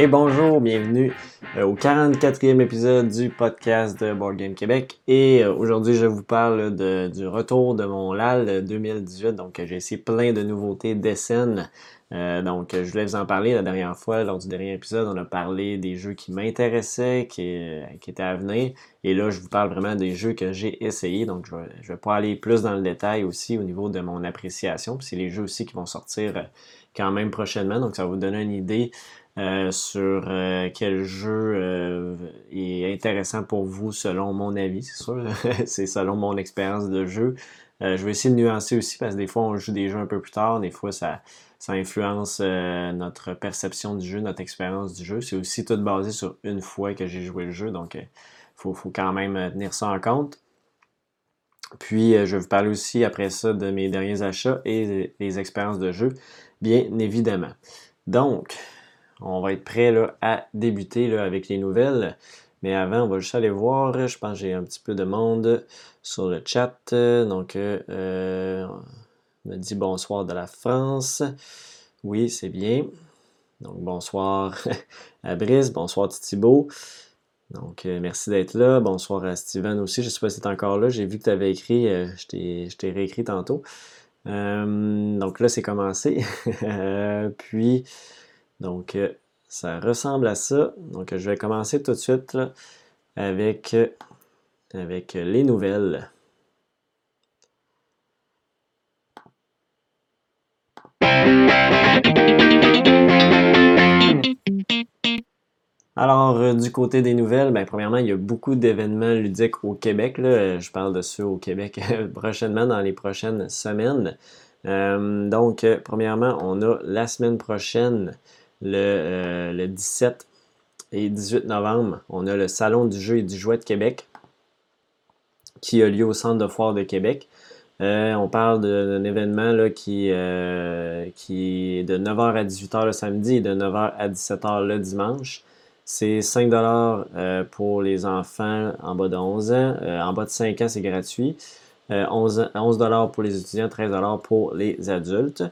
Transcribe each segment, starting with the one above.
Et bonjour, bienvenue euh, au 44e épisode du podcast de Board Game Québec. Et euh, aujourd'hui, je vous parle du retour de mon LAL 2018. Donc, j'ai essayé plein de nouveautés d'essais. Euh, donc, je voulais vous en parler la dernière fois. Lors du dernier épisode, on a parlé des jeux qui m'intéressaient, qui, étaient à venir. Et là, je vous parle vraiment des jeux que j'ai essayés. Donc, je vais, je vais pas aller plus dans le détail aussi au niveau de mon appréciation. Puis, c'est les jeux aussi qui vont sortir quand même prochainement. Donc, ça va vous donner une idée euh, sur euh, quel jeu euh, est intéressant pour vous selon mon avis, c'est sûr. c'est selon mon expérience de jeu. je vais essayer de nuancer aussi parce que des fois on joue des jeux un peu plus tard, des fois ça, ça influence notre perception du jeu, notre expérience du jeu. C'est aussi tout basé sur une fois que j'ai joué le jeu, donc il faut, faut, quand même tenir ça en compte. Puis je vais vous parler aussi après ça de mes derniers achats et des expériences de jeu, bien évidemment. Donc, on va être prêt à débuter avec les nouvelles. Mais avant, on va juste aller voir. Je pense que j'ai un petit peu de monde sur le chat. Donc, euh, on me dit bonsoir de la France. Oui, c'est bien. Donc, bonsoir à Brice. Bonsoir Titibo. Donc, euh, merci d'être là. Bonsoir à Steven aussi. Je ne sais pas si tu es encore là. J'ai vu que tu avais écrit. Euh, je t'ai réécrit tantôt. donc là, c'est commencé. puis, donc, euh, ça ressemble à ça. Donc, je vais commencer tout de suite avec, euh, avec les nouvelles. Alors, euh, du côté des nouvelles, ben, premièrement, il y a beaucoup d'événements ludiques au Québec. Je parle de ceux au Québec prochainement, dans les prochaines semaines. donc, premièrement, on a la semaine prochaine le, 17 euh, et 18 novembre, on a le Salon du jeu et du jouet de Québec qui a lieu au Centre de foire de Québec. Euh, on parle d'un événement là, qui, euh, qui est de 9h à 18h le samedi et de 9h à 17h le dimanche. C'est 5 pour les enfants en bas de 11 ans. en bas de 5 ans, c'est gratuit. 11, 11 pour les étudiants, 13 pour les adultes.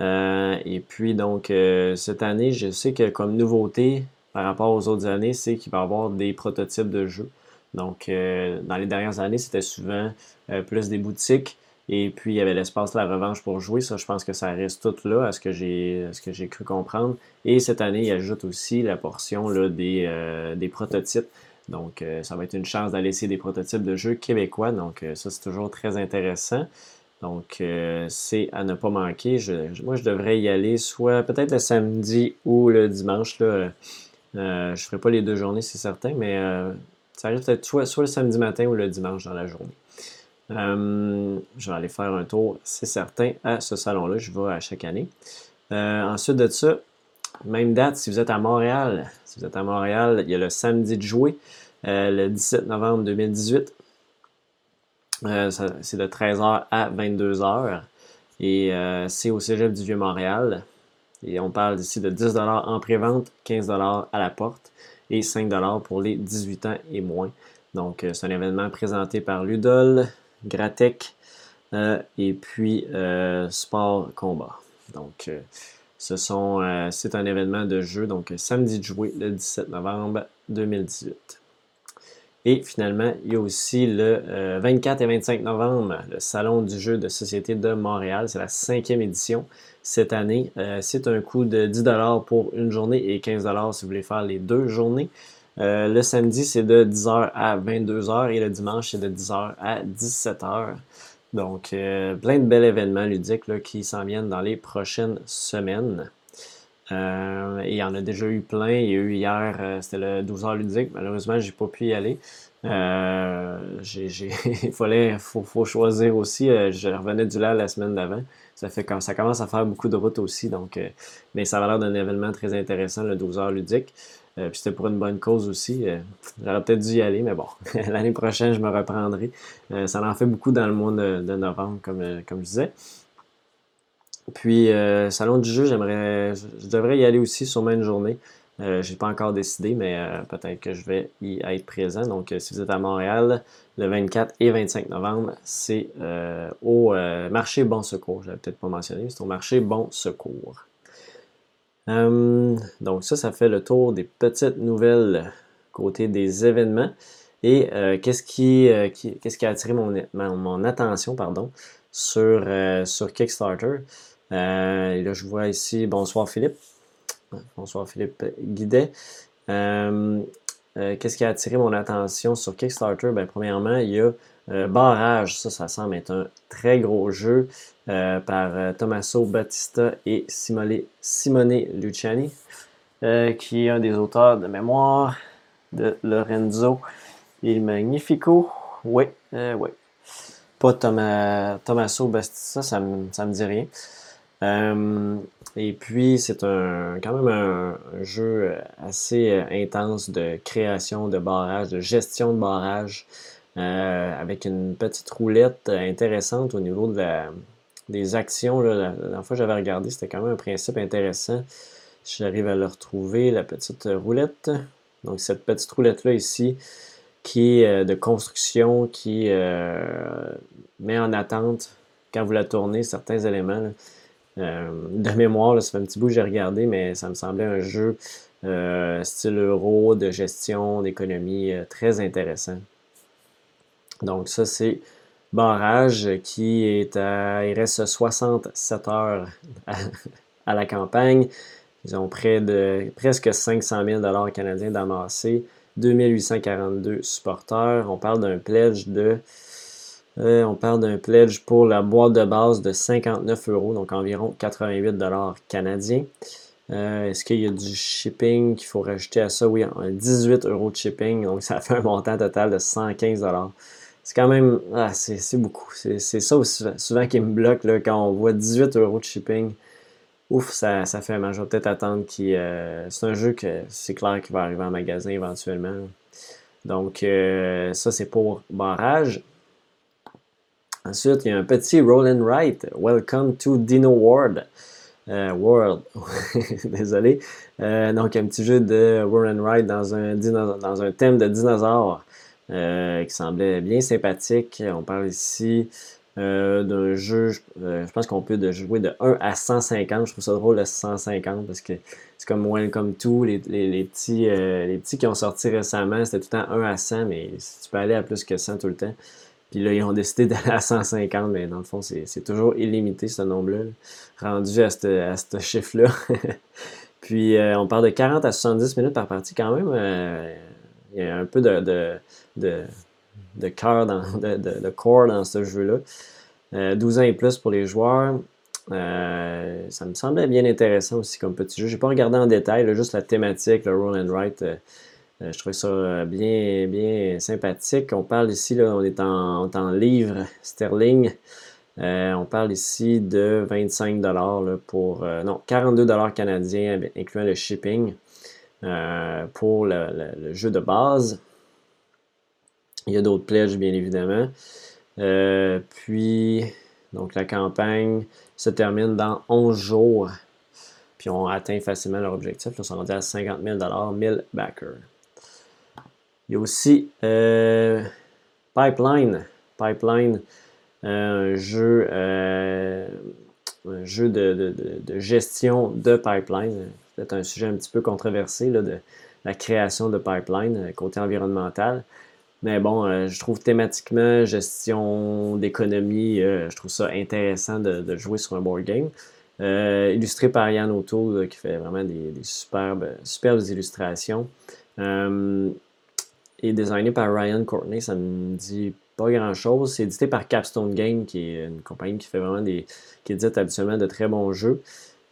Euh, et puis, donc, euh, cette année, je sais que comme nouveauté par rapport aux autres années, c'est qu'il va y avoir des prototypes de jeux. Donc, euh, dans les dernières années, c'était souvent plus des boutiques. Et puis, il y avait l'espace de la revanche pour jouer. Ça, je pense que ça reste tout là, à ce que j'ai, ce que j'ai cru comprendre. Et cette année, il ajoute aussi la portion là, des, des prototypes. Donc, ça va être une chance d'aller essayer des prototypes de jeux québécois. Donc, ça, c'est toujours très intéressant. Donc, euh, c'est à ne pas manquer. moi, je devrais y aller soit peut-être le samedi ou le dimanche. Là. Euh, je ne ferai pas les deux journées, c'est certain, mais euh, ça arrive peut-être soit, le samedi matin ou le dimanche dans la journée. je vais aller faire un tour, c'est certain, à ce salon-là. Je vais à chaque année. ensuite de ça, même date, si vous êtes à Montréal, si vous êtes à Montréal, il y a le samedi de jouer, le 17 novembre 2018. Euh, c'est de 13h à 22h. Et euh, c'est au Cégep du Vieux-Montréal. Et on parle ici de 10 en pré-vente, 15 à la porte et 5 pour les 18 ans et moins. Donc, euh, c'est un événement présenté par Ludol, Gratec et puis Sport Combat. Donc, ce sont, c'est un événement de jeu, donc samedi de le 17 novembre 2018. Et finalement, il y a aussi le 24 euh, et 25 novembre, le Salon du jeu de société de Montréal. C'est la cinquième édition cette année. Euh, c'est un coût de 10 pour une journée et 15 si vous voulez faire les deux journées. Euh, le samedi, c'est de 10h à 22h et le dimanche, c'est de 10h à 17h. Donc, plein de bels événements ludiques qui s'en viennent dans les prochaines semaines. Euh, et il y en a déjà eu plein. Il y a eu hier, euh, c'était le 12 h ludique. Malheureusement, j'ai pas pu y aller. Euh, il fallait, faut, choisir aussi. je revenais du LAL la semaine d'avant. Ça fait comme ça commence à faire beaucoup de routes aussi. Donc, mais ça va l'air d'un événement très intéressant, le 12 h ludique. puis c'était pour une bonne cause aussi. J'aurais peut-être dû y aller, mais bon, l'année prochaine, je me reprendrai. ça en fait beaucoup dans le mois de, novembre, comme, comme je disais. Puis, euh, Salon du jeu, j'aimerais, je devrais y aller aussi sur une journée. Euh, je n'ai pas encore décidé, mais euh, peut-être que je vais y être présent. Donc, si vous êtes à Montréal, le 24 et 25 novembre, c'est au marché Bon Secours. Je l'avais peut-être pas mentionné, c'est au marché Bon Secours. donc ça, ça fait le tour des petites nouvelles côté des événements. Et qu'est-ce qui, qu'est-ce qui a attiré mon, mon attention pardon, sur, sur Kickstarter? Et là, je vois ici, bonsoir Philippe. Bonsoir Philippe Guidet. Euh, qu'est-ce qui a attiré mon attention sur Kickstarter? Ben, premièrement, il y a euh, Barrage. Ça, ça semble être un très gros jeu euh, par Tommaso Battista et Simone, Luciani, qui est un des auteurs de mémoire de Lorenzo Il Magnifico. Oui, oui. Pas Tommaso Battista, ça ça me dit rien. Et puis, c'est un, quand même un, jeu euh, assez euh, intense de création de barrages, de gestion de barrages, euh, avec une petite roulette intéressante au niveau des actions. La, dernière fois que j'avais regardé, c'était quand même un principe intéressant. J'arrive à le retrouver, la petite roulette. Donc, cette petite roulette-là ici, qui est de construction, qui met en attente, quand vous la tournez, certains éléments. Euh, de mémoire, ça fait un petit bout que j'ai regardé, mais ça me semblait un jeu euh, style euro, de gestion, d'économie, euh, très intéressant. Donc ça, c'est Barrage qui est à... Il reste 67 heures à, la campagne. Ils ont près de presque 500 000 canadiens d'amassés, 2842 supporters. On parle d'un pledge de euh, on parle d'un pledge pour la boîte de base de 59 euros, donc environ 88 dollars canadiens. Euh, est-ce qu'il y a du shipping qu'il faut rajouter à ça? Oui, 18 euros de shipping, donc ça fait un montant total de 115 dollars. C'est quand même, ah, c'est beaucoup. C'est ça aussi, souvent qui me bloque là, quand on voit 18 euros de shipping. Ouf, ça, fait mal. Je peut-être attendre qu'il. Euh, c'est un jeu que c'est clair qu'il va arriver en magasin éventuellement. Donc, ça, c'est pour barrage. Ensuite, il y a un petit roll and write. Welcome to Dino World. Euh, World. Désolé. Euh, donc, un petit jeu de roll and write dans un, dans un thème de dinosaures euh, qui semblait bien sympathique. On parle ici d'un jeu, je pense qu'on peut jouer de 1 à 150. Je trouve ça drôle de 150 parce que c'est comme Welcome to. Les, les, petits, les petits qui ont sorti récemment, c'était tout le temps 1 à 100, mais tu peux aller à plus que 100 tout le temps. Puis là, ils ont décidé d'aller à 150, mais dans le fond, c'est toujours illimité ce nombre-là, rendu à ce chiffre-là. Puis euh, on parle de 40 à 70 minutes par partie quand même. Euh, il y a un peu de, de, de, cœur dans, de, de, core dans ce jeu-là. 12 euh, ans et plus pour les joueurs. ça me semblait bien intéressant aussi comme petit jeu. Je n'ai pas regardé en détail, juste la thématique, le roll and write je trouve ça euh, bien, bien sympathique. On parle ici, là, on est en, en livre sterling. Euh, on parle ici de 25 dollars pour non 42 dollars canadiens incluant le shipping pour le, jeu de base. Il y a d'autres pledges bien évidemment. puis donc la campagne se termine dans 11 jours. Puis on atteint facilement leur objectif. Ils sont rendus à 50 000 1000 backers. Il y a aussi euh, Pipeline. Pipeline, euh, un jeu, euh, un jeu de, gestion de pipeline. C'est un sujet un petit peu controversé là, de la création de pipeline côté environnemental. Mais bon, je trouve thématiquement, gestion d'économie, je trouve ça intéressant de, jouer sur un board game. illustré par Yann Otto, qui fait vraiment des, superbes, superbes illustrations est designé par Ryan Courtney. Ça ne dit pas grand-chose. C'est édité par Capstone Game, qui est une compagnie qui fait vraiment des. qui édite habituellement de très bons jeux.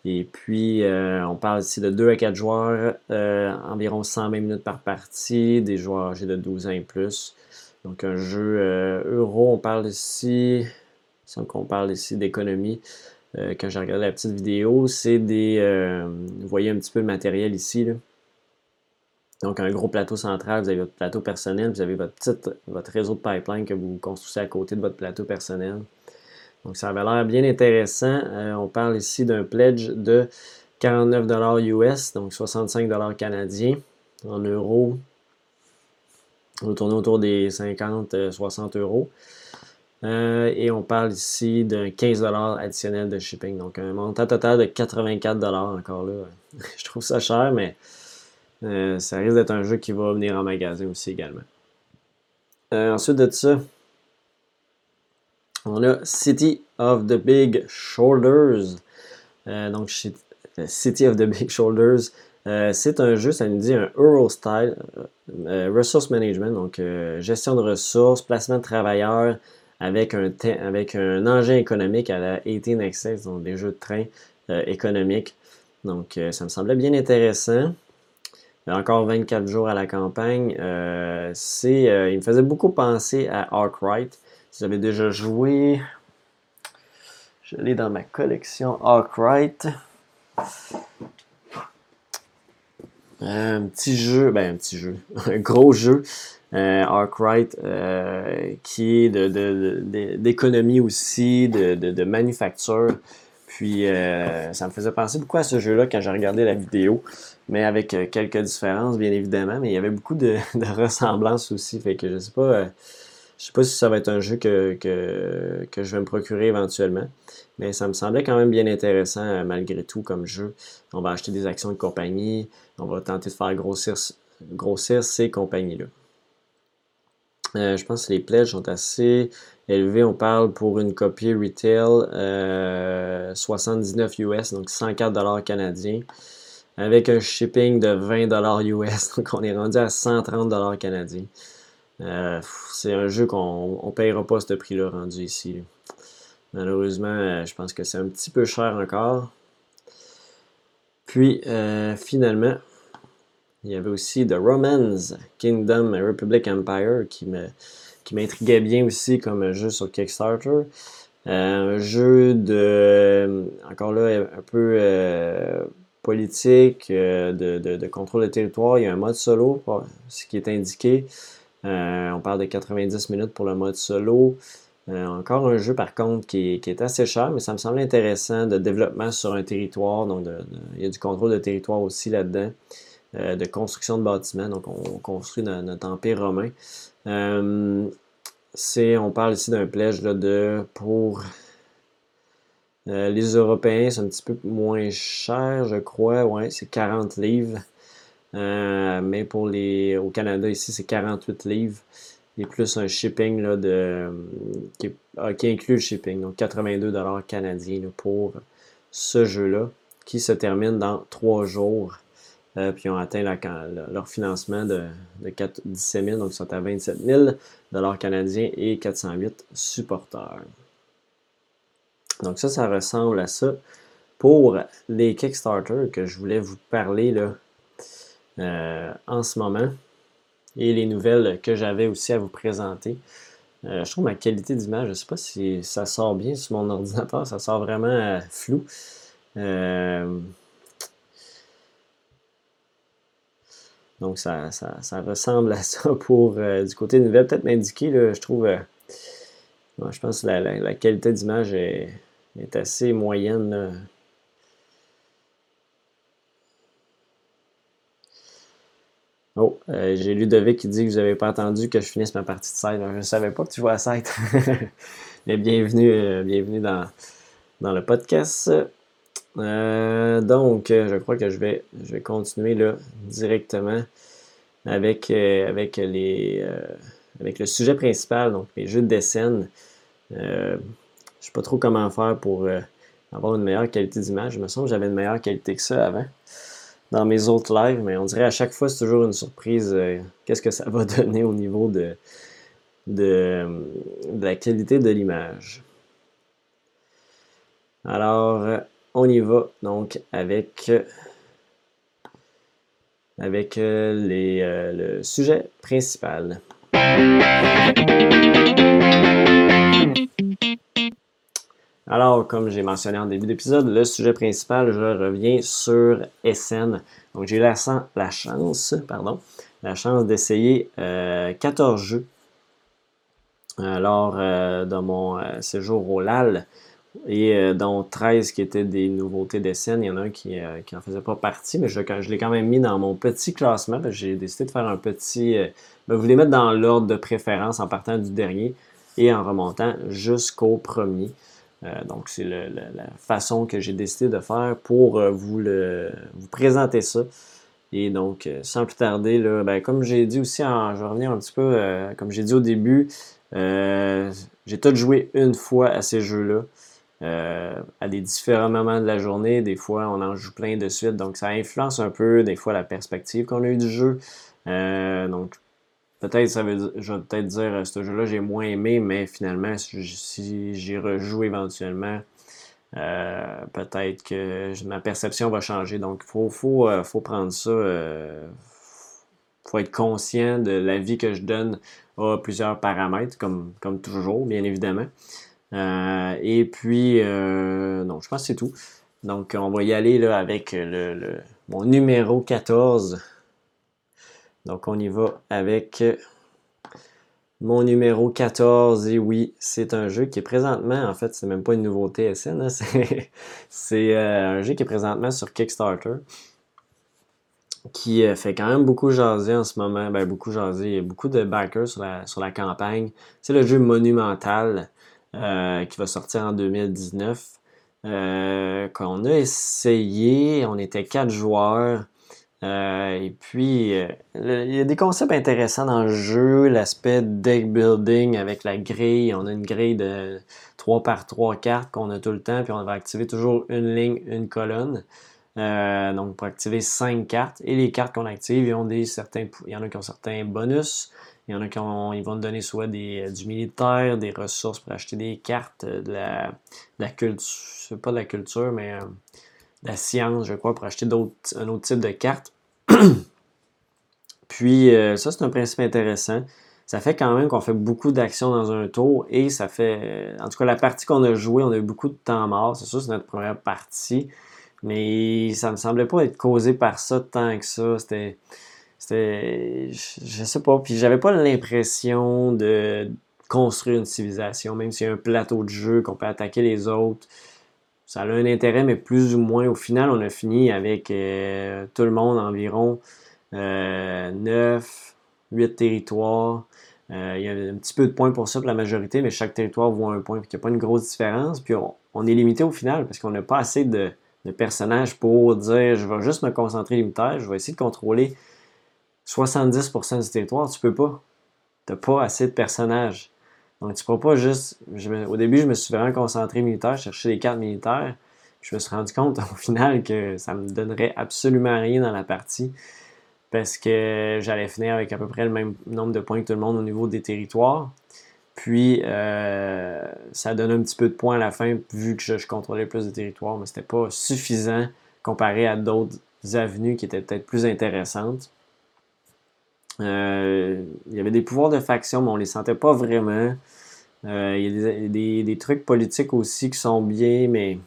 Et puis, euh, on parle ici de 2 à 4 joueurs, euh, environ 120 minutes par partie, des joueurs âgés de 12 ans et plus. Donc, un jeu euh, euro. On parle ici. Semble qu'on parle ici d'économie. quand j'ai regardé la petite vidéo, c'est des. vous voyez un petit peu le matériel ici. Là. Donc, un gros plateau central, vous avez votre plateau personnel, vous avez votre, petite, votre réseau de pipeline que vous construisez à côté de votre plateau personnel. Donc, ça avait l'air bien intéressant. Euh, on parle ici d'un pledge de 49 US, donc 65 canadiens. En euros, on tourne autour des 50-60 euros. et on parle ici d'un 15$ additionnel de shipping. Donc un montant total de 84$ encore là. Je trouve ça cher, mais ça risque d'être un jeu qui va venir en magasin aussi également. ensuite de ça, on a City of the Big Shoulders. donc City of the Big Shoulders. Euh, c'est un jeu, ça nous dit un Euro Style, euh, euh, Resource Management, donc gestion de ressources, placement de travailleurs avec un, avec un engin économique à la 18 Access, donc des jeux de train économiques. Donc ça me semblait bien intéressant. Encore 24 jours à la campagne. c'est, il me faisait beaucoup penser à Arkwright. Si vous déjà joué, je l'ai dans ma collection Arkwright. Un petit jeu, ben un petit jeu, un gros jeu, euh, Arkwright, euh, qui est d'économie de, de, aussi, de, manufacture. Puis euh, ça me faisait penser beaucoup à ce jeu-là quand j'ai regardé la vidéo, mais avec euh, quelques différences, bien évidemment, mais il y avait beaucoup de, ressemblances aussi. Fait que je sais pas. Je sais pas si ça va être un jeu que, que, que, je vais me procurer éventuellement, mais ça me semblait quand même bien intéressant malgré tout comme jeu. On va acheter des actions de compagnie, on va tenter de faire grossir, grossir ces compagnies-là. Euh, je pense que les pledges sont assez élevés. On parle pour une copie retail 79 euh, US, donc 104 dollars canadiens, avec un shipping de 20 dollars US. Donc on est rendu à 130 dollars canadiens. Euh, c'est un jeu qu'on ne payera pas ce prix-là rendu ici. Malheureusement, je pense que c'est un petit peu cher encore. Puis, euh, finalement, il y avait aussi The Romans Kingdom Republic Empire qui me qui m'intriguait bien aussi comme jeu sur Kickstarter. Euh, un jeu de, encore là, un peu euh, politique, de, de, contrôle de territoire. Il y a un mode solo, ce qui est indiqué. on parle de 90 minutes pour le mode solo. Euh, encore un jeu, par contre, qui est, assez cher, mais ça me semble intéressant de développement sur un territoire. Donc, il y a du contrôle de territoire aussi là-dedans, euh, de construction de bâtiments. Donc, on, construit notre, empire romain. Euh, on parle ici d'un pledge de pour les Européens, c'est un petit peu moins cher, je crois. Ouais, c'est 40 livres. mais pour les au Canada, ici, c'est 48 livres et plus un shipping là, de, ah, qui, inclut le shipping, donc 82 canadiens pour ce jeu-là, qui se termine dans trois jours. Euh, puis ils ont atteint leur financement de, de 17 000, donc ils sont à 27 000 canadiens et 408 supporters. Donc ça, ça ressemble à ça pour les Kickstarter que je voulais vous parler là, euh, en ce moment et les nouvelles que j'avais aussi à vous présenter. Euh, je trouve ma qualité d'image, je ne sais pas si ça sort bien sur mon ordinateur, ça sort vraiment euh, flou. Donc ça, ressemble à ça pour du côté nouvelle. Peut-être m'indiquer, je trouve, je pense que la, qualité d'image est, est, assez moyenne. Oh, euh, j'ai Ludovic qui dit que vous n'avez pas attendu que je finisse ma partie de 7. Je ne savais pas que tu jouais à 7. Mais bienvenue, euh, bienvenue dans, dans le podcast. Euh, donc, je crois que je vais, je vais continuer là, directement avec, avec, les, avec le sujet principal, donc les jeux de scène. Je ne sais pas trop comment faire pour avoir une meilleure qualité d'image. Je me sens que j'avais une meilleure qualité que ça avant dans mes autres lives, mais on dirait à chaque fois, c'est toujours une surprise. Euh, qu'est-ce que ça va donner au niveau de, de, la qualité de l'image. Alors, euh, on y va donc avec, avec euh, le sujet principal. Alors, comme j'ai mentionné en début d'épisode, le sujet principal, je reviens sur SN. Donc, j'ai la, la, chance, pardon, la chance d'essayer 14 euh, jeux lors euh, de mon euh, séjour au LAL et dont 13 qui étaient des nouveautés d'SN. Il y en a un qui n'en faisait pas partie, mais je, je l'ai quand même mis dans mon petit classement. J'ai décidé de faire un petit... Ben, vous les mettre dans l'ordre de préférence en partant du dernier. et en remontant jusqu'au premier. Donc, c'est la façon que j'ai décidé de faire pour vous, le, vous présenter ça. Et donc, sans plus tarder, là, ben, comme j'ai dit aussi, en, je vais revenir un petit peu, comme j'ai dit au début, j'ai tout joué une fois à ces jeux-là. Euh, à des différents moments de la journée. Des fois, on en joue plein de suite, donc ça influence un peu, des fois, la perspective qu'on a eu du jeu. Euh, donc, peut-être, ça veut je vais peut-être dire, euh, ce jeu-là, j'ai moins aimé, mais finalement, si j'y rejoue éventuellement, peut-être que ma perception va changer. Donc, il faut, faut, faut, prendre ça. Il faut être conscient de la vie que je donne à plusieurs paramètres, comme, comme toujours, bien évidemment. Euh, et puis, euh, non, je pense que c'est tout. Donc, on va y aller là, avec le, mon numéro 14. Donc, on y va avec mon numéro 14. Et oui, c'est un jeu qui est présentement, en fait, c'est même pas une nouveauté SN, hein, c'est euh, un jeu qui est présentement sur Kickstarter qui fait quand même beaucoup jaser en ce moment. Ben, beaucoup jaser. Il y a beaucoup de backers sur la, sur la campagne. C'est le jeu Monumental. Euh, qui va sortir en 2019. Euh, qu'on a essayé, on était quatre joueurs. Euh, et puis, il y a des concepts intéressants dans le jeu, l'aspect deck building avec la grille. On a une grille de 3 par 3 cartes qu'on a tout le temps, puis on va activer toujours une ligne, une colonne. donc, pour activer 5 cartes. Et les cartes qu'on active, ont des certains, il y en a qui ont certains bonus. Il y en a qui ils vont te donner soit des, euh, du militaire, des ressources pour acheter des cartes, euh, de la, la culture, pas de la culture, mais euh, de la science, je crois, pour acheter un autre type de cartes. Puis ça, c'est un principe intéressant. Ça fait quand même qu'on fait beaucoup d'actions dans un tour et ça fait. En tout cas, la partie qu'on a jouée, on a eu beaucoup de temps mort. C'est sûr, c'est notre première partie. Mais ça me semblait pas être causé par ça tant que ça. C'était c'était. Je sais pas. Puis j'avais pas l'impression de construire une civilisation, même s'il y a un plateau de jeu qu'on peut attaquer les autres. Ça a un intérêt, mais plus ou moins. Au final, on a fini avec euh, tout le monde environ euh, 9, 8 territoires. Euh, il y a un petit peu de points pour ça pour la majorité, mais chaque territoire vaut un point, il n'y a pas une grosse différence. Puis on, est limité au final parce qu'on n'a pas assez de, de, personnages pour dire je vais juste me concentrer limitaire, je vais essayer de contrôler 70% du territoire, tu peux pas. Tu n'as pas assez de personnages. Donc, tu ne peux pas juste. au début, je me suis vraiment concentré militaire, chercher des cartes militaires. je me suis rendu compte au final que ça me donnerait absolument rien dans la partie parce que j'allais finir avec à peu près le même nombre de points que tout le monde au niveau des territoires. Puis, euh, ça donne un petit peu de points à la fin vu que je, contrôlais plus de territoires, mais c'était pas suffisant comparé à d'autres avenues qui étaient peut-être plus intéressantes. Euh, il y avait des pouvoirs de faction, mais on les sentait pas vraiment. Euh, il y a des, trucs politiques aussi qui sont bien, mais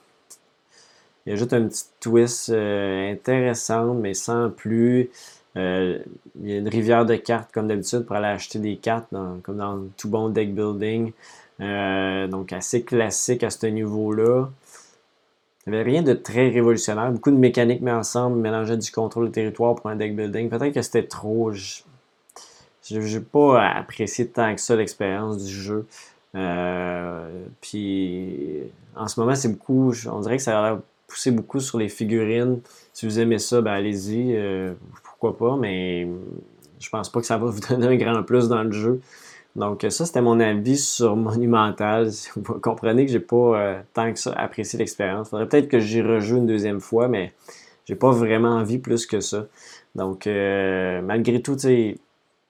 il y a juste un petit twist euh, intéressant, mais sans plus. il y a une rivière de cartes, comme d'habitude, pour aller acheter des cartes, comme dans tout bon deck building. donc, assez classique à ce niveau-là. Il n'y avait rien de très révolutionnaire. Beaucoup de mécaniques mis ensemble, mélangeaient du contrôle de territoire pour un deck building. Peut-être que c'était trop. N'ai pas apprécié tant que ça l'expérience du jeu. Euh, puis en ce moment, c'est beaucoup. On dirait que ça a poussé beaucoup sur les figurines. Si vous aimez ça, ben allez-y. Euh, pourquoi pas, mais je pense pas que ça va vous donner un grand plus dans le jeu. Donc ça, c'était mon avis sur Monumental. Vous comprenez que j'ai pas euh, tant que ça apprécié l'expérience. Faudrait peut-être que j'y rejoue une deuxième fois, mais j'ai pas vraiment envie plus que ça. Donc malgré tout, tu sais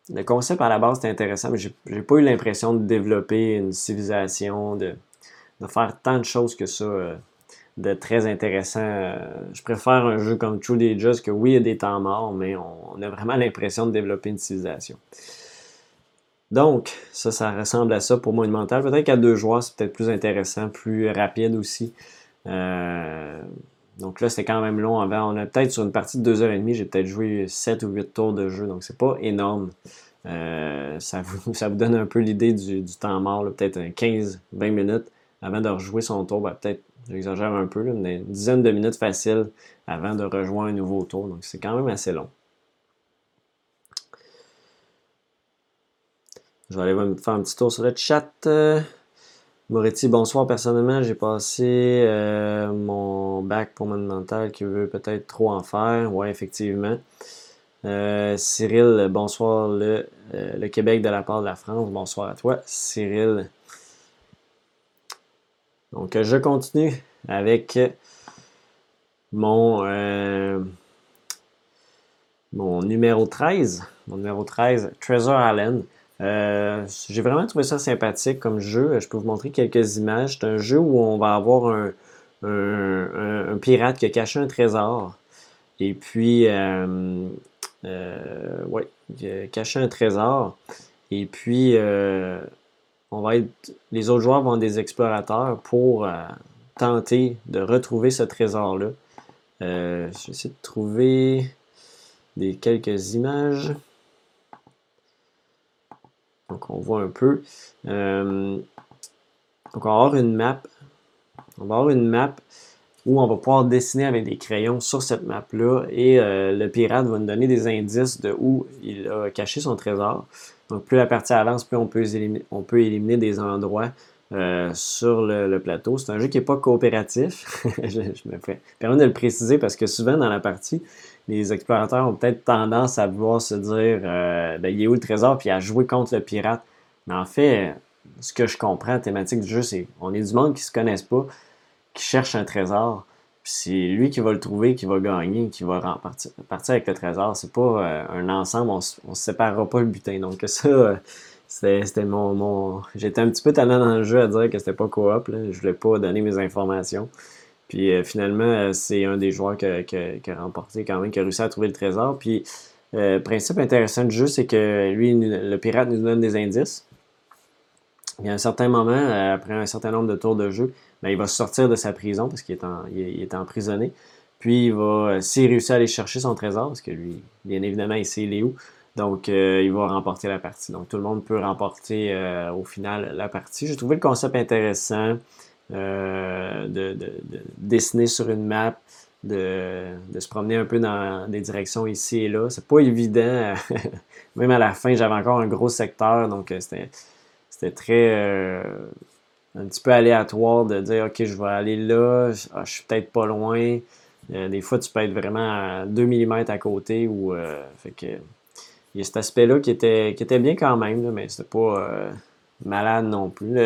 le concept à la base était intéressant, mais j'ai pas eu l'impression de développer une civilisation, de, faire tant de choses que ça euh, de très intéressant. Euh, je préfère un jeu comme True Ages que oui, il y a des temps morts, mais on, a vraiment l'impression de développer une civilisation. Donc, ça, ça ressemble à ça pour Monumental. Peut-être qu'à deux joueurs, c'est peut-être plus intéressant, plus rapide aussi. Euh, donc là, c'est quand même long. On a peut-être sur une partie de 2h30, j'ai peut-être joué 7 ou 8 tours de jeu. Donc c'est pas énorme. Euh, ça, vous, donne un peu l'idée du, temps mort, peut-être 15-20 minutes avant de rejouer son tour. Ben, peut-être, j'exagère un peu, une dizaine de minutes facile avant de rejoindre un nouveau tour. Donc c'est quand même assez long. Je vais aller faire un petit tour sur le chat. Moretti, bonsoir. Personnellement, j'ai passé euh, mon bac pour mon mental qui veut peut-être trop en faire. Oui, effectivement. Euh, Cyril, bonsoir. Le, euh, le, Québec de la part de la France. Bonsoir à toi, Cyril. Donc, je continue avec mon, mon numéro 13. Mon numéro 13, Treasure Island. Euh, j'ai vraiment trouvé ça sympathique comme jeu. Je peux vous montrer quelques images. C'est un jeu où on va avoir un, pirate qui a caché un trésor. Et puis, euh, euh, ouais, caché un trésor. Et puis, on va être, les autres joueurs vont être des explorateurs pour tenter de retrouver ce trésor-là. je vais essayer de trouver des quelques images. Donc, on voit un peu. Euh, donc, on va avoir une map. On va avoir une map où on va pouvoir dessiner avec des crayons sur cette map-là et euh, le pirate va nous donner des indices de où il a caché son trésor. Donc, plus la partie avance, plus on peut éliminer, on peut éliminer des endroits euh, sur le, plateau. C'est un jeu qui n'est pas coopératif. je, me fais permettre de le préciser parce que souvent dans la partie, les explorateurs ont peut-être tendance à vouloir se dire euh, ben, il est où le trésor puis à jouer contre le pirate. Mais en fait, ce que je comprends, la thématique du jeu, c'est on est du monde qui se connaissent pas, qui cherche un trésor. Puis c'est lui qui va le trouver, qui va gagner, qui va partir, avec le trésor. C'est pas euh, un ensemble, on, se séparera pas le butin. Donc ça, euh, c'était mon, mon... J'étais un petit peu talent dans le jeu à dire que c'était pas coop. Là. Je voulais pas donner mes informations. Puis euh, finalement, euh, c'est un des joueurs qui a, remporté quand même, qui a réussi à trouver le trésor. Puis, euh, principe intéressant du jeu, c'est que lui, le pirate nous donne des indices. Y a un certain moment, après un certain nombre de tours de jeu, ben, il va sortir de sa prison parce qu'il est, est emprisonné. Puis il va, s'il réussit à aller chercher son trésor, parce que lui, bien évidemment, il sait il est où, donc il va remporter la partie. Donc tout le monde peut remporter au final la partie. J'ai trouvé le concept intéressant. Euh, de, dessiner sur une map, de, se promener un peu dans des directions ici et là. C'est pas évident. Même à la fin, j'avais encore un gros secteur, donc euh, c'était très euh, un petit peu aléatoire de dire ok, je vais aller là, ah, je suis peut-être pas loin. des fois, tu peux être vraiment à 2 mm à côté fait que il y a cet aspect-là qui était, qui était bien quand même, mais c'était pas malade non plus.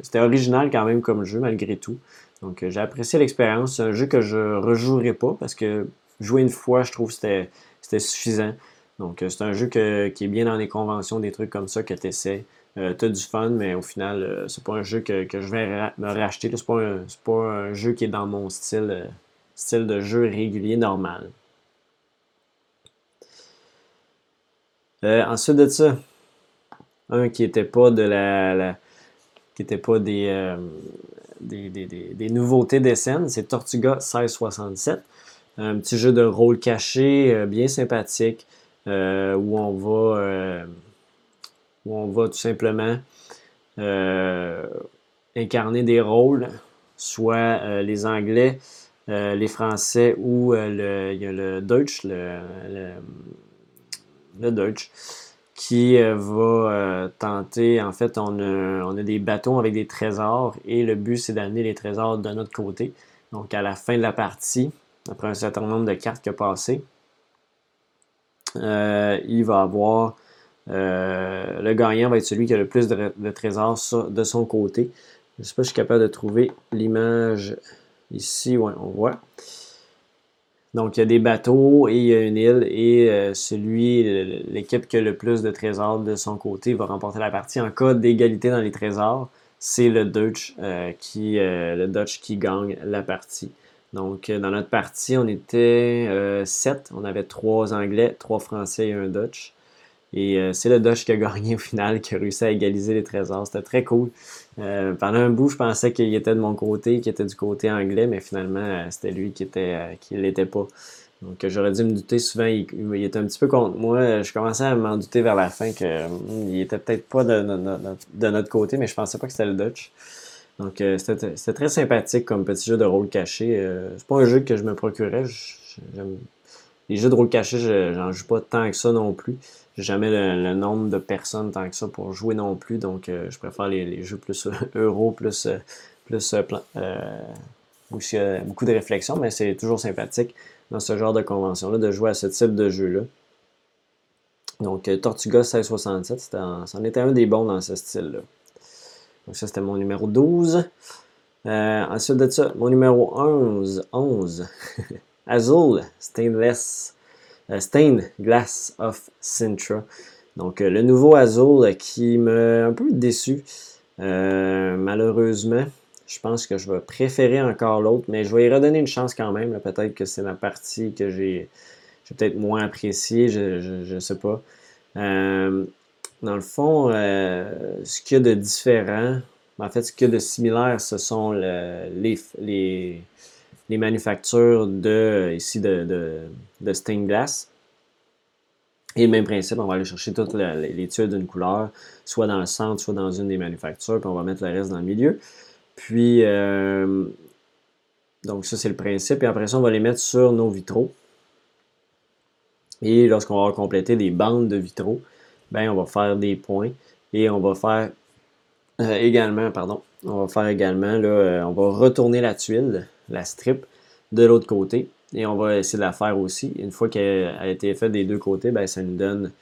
C'était original quand même comme jeu, malgré tout. Donc, euh, j'ai apprécié l'expérience. C'est un jeu que je rejouerai pas parce que jouer une fois, je trouve que c'était suffisant. Donc, euh, c'est un jeu qui est bien dans les conventions, des trucs comme ça que tu essaies. Euh, tu as du fun, mais au final, c'est pas un jeu que, je vais me racheter. C'est pas, un, pas un jeu qui est dans mon style, style de jeu régulier normal. ensuite de ça, un qui n'était pas de la, qui était pas des, euh, des, des, des, nouveautés des scènes, c'est Tortuga 1667. Un petit jeu de rôle caché, euh, bien sympathique, euh, où on va où on va tout simplement incarner des rôles, soit les Anglais, les Français ou le, le Deutsch, le, le, le Deutsch qui euh, va euh, tenter, en fait, on a, des bâtons avec des trésors et le but c'est d'amener les trésors de notre côté. Donc à la fin de la partie, après un certain nombre de cartes qui a passé, euh, il va avoir le gagnant va être celui qui a le plus de, trésors de son côté. Je ne sais pas si je suis capable de trouver l'image ici, ouais, on voit. Donc, il y a des bateaux et il y a une île et euh, celui, l'équipe qui a le plus de trésors de son côté va remporter la partie. En cas d'égalité dans les trésors, c'est le Dutch, euh, qui, euh, le Dutch qui gagne la partie. Donc, dans notre partie, on était sept. On avait trois Anglais, trois Français et un Dutch. Et euh, c'est le Dutch qui a gagné au final, qui a réussi à égaliser les trésors. C'était très cool. Euh, pendant un bout, je pensais qu'il était de mon côté, qu'il était du côté anglais, mais finalement, euh, c'était lui qui était qui l'était pas. Donc j'aurais dû me douter souvent, il, était un petit peu contre moi. Je commençais à m'en douter vers la fin qu'il hmm, était peut-être pas de, notre côté, mais je pensais pas que c'était le Dutch. Donc c'était très sympathique comme petit jeu de rôle caché. c'est pas un jeu que je me procurais. les jeux de rôle caché, j'en joue pas tant que ça non plus. Jamais le, nombre de personnes tant que ça pour jouer non plus. Donc, je préfère les, jeux plus euro, plus, plus y a beaucoup de réflexion, mais c'est toujours sympathique dans ce genre de convention-là de jouer à ce type de jeu-là. Donc, Tortuga 1667, c'en était un des bons dans ce style-là. Donc, ça, c'était mon numéro 12. Euh, ensuite de ça, mon numéro 11, 11 Azul Stainless, euh, Stained Glass of Sintra. Donc, euh, le nouveau Azul qui m'a un peu déçu, malheureusement. Je pense que je vais préférer encore l'autre, mais je vais y redonner une chance quand même. Peut-être que c'est ma partie que j'ai peut-être moins appréciée, je ne sais pas. dans le fond, ce qu'il y a de différent, en fait, ce qu'il y a de similaire, ce sont les, les, manufactures de, ici de, de, de stained glass. Et le même principe, on va aller chercher toutes les tuiles d'une couleur, soit dans le centre, soit dans une des manufactures, puis on va mettre le reste dans le milieu. Puis, euh, donc ça c'est le principe. Et après ça, on va les mettre sur nos vitraux. Et lorsqu'on va compléter des bandes de vitraux, ben, on va faire des points et on va faire euh, également, pardon, on va faire également, là, euh, on va retourner la tuile, la strip, de l'autre côté. Et on va essayer de la faire aussi. Une fois qu'elle a été faite des deux côtés, ben, ça, nous donne,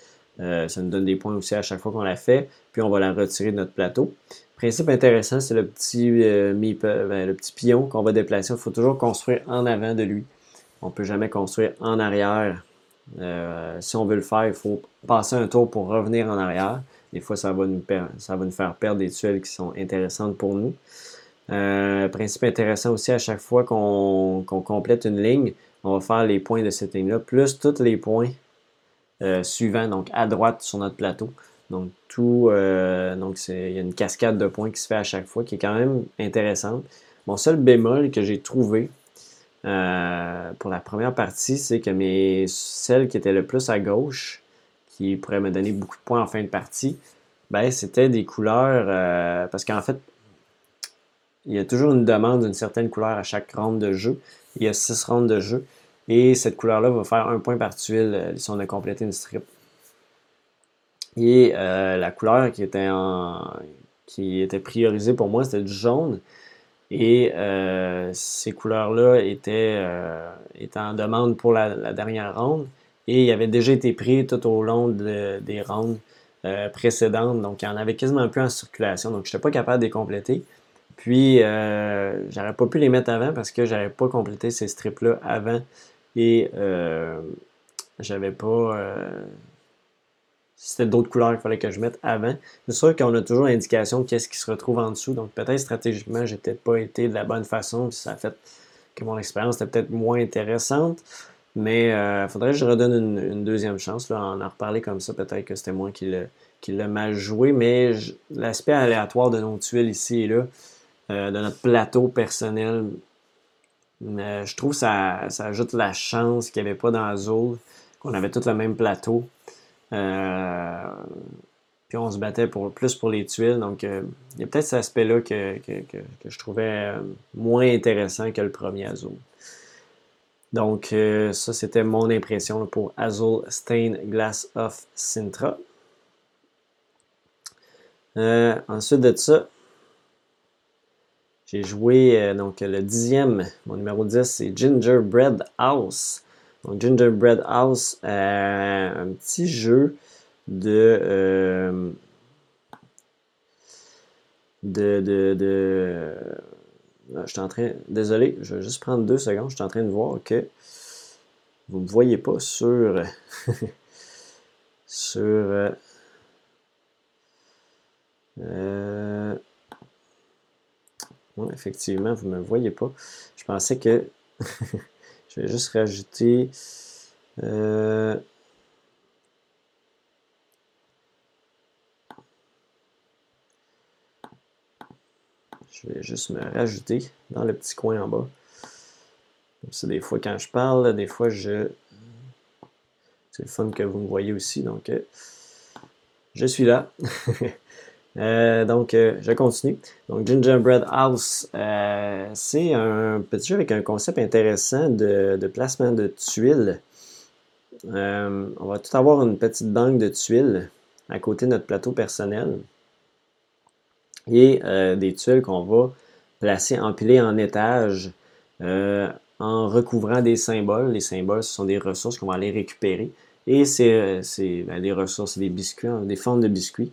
euh, ça nous donne des points aussi à chaque fois qu'on la fait. Puis on va la retirer de notre plateau. Principe intéressant, c'est le petit, ben, le petit pion qu'on va déplacer. Il faut toujours construire en avant de lui. On ne peut jamais construire en arrière. si on veut le faire, il faut passer un tour pour revenir en arrière. Des fois, ça va nous, ça va nous faire perdre des tuiles qui sont intéressantes pour nous. Euh, principe intéressant aussi, à chaque fois qu'on complète une ligne, on va faire les points de cette ligne-là, plus tous les points euh, suivants, donc à droite sur notre plateau. Donc, tout, euh, donc il y a une cascade de points qui se fait à chaque fois, qui est quand même intéressante. Mon seul bémol que j'ai trouvé pour la première partie, c'est que mes, celle qui était le plus à gauche, qui pourrait me donner beaucoup de points en fin de partie, ben, c'était des couleurs, euh, parce qu'en fait, il y a toujours une demande d'une certaine couleur à chaque ronde de jeu. Il y a six rondes de jeu. Et cette couleur-là va faire un point par tuile euh, si on a complété une strip. Et euh, la couleur qui était, en, qui était priorisée pour moi, c'était du jaune. Et ces couleurs-là étaient, étaient, en demande pour la dernière ronde et il avait déjà été pris tout au long des rondes euh, précédentes. Donc, il y en avait quasiment plus en circulation. Donc, je n'étais pas capable de les compléter. Puis, euh, j'aurais pas pu les mettre avant parce que j'avais pas complété ces strips-là avant. Et euh, j'avais pas. Euh, c'était d'autres couleurs qu'il fallait que je mette avant. C'est sûr qu'on a toujours l'indication de qu'est-ce qui se retrouve en dessous. Donc, peut-être stratégiquement, j'ai peut-être pas été de la bonne façon. ça a fait que mon expérience était peut-être moins intéressante. Mais il faudrait que je redonne une, deuxième chance. Là, en en reparler comme ça, peut-être que c'était moi qui l'a mal joué. Mais l'aspect aléatoire de nos tuiles ici et là, euh, de notre plateau personnel, euh, je trouve que ça, ça ajoute la chance qu'il n'y avait pas dans Azul, qu'on avait tous le même plateau. puis on se battait plus pour les tuiles. Donc, il y a peut-être cet aspect-là que, que, je trouvais moins intéressant que le premier Azul. Donc, euh, ça, c'était mon impression pour Azul Stain Glass of Sintra. Euh, ensuite de ça, j'ai joué euh, donc le dixième, mon numéro 10, c'est Gingerbread House. Donc, Gingerbread House, un petit jeu de, de, de, de je suis en train. Désolé, je vais juste prendre deux secondes. Je suis en train de voir que vous ne me voyez pas sur. sur. Euh, effectivement, vous ne me voyez pas. Je pensais que. je vais juste rajouter. Euh, Je vais juste me rajouter dans le petit coin en bas. C'est des fois quand je parle, des fois je. C'est le fun que vous me voyez aussi. Donc, euh, je suis là. Euh, donc, euh, je continue. Donc, Gingerbread House, c'est un petit jeu avec un concept intéressant de, placement de tuiles. on va tout avoir une petite banque de tuiles à côté de notre plateau personnel. Et des tuiles qu'on va placer empilées en étages en recouvrant des symboles. Les symboles, ce sont des ressources qu'on va aller récupérer. Et c'est ben, des ressources, des biscuits, hein, des formes de biscuits.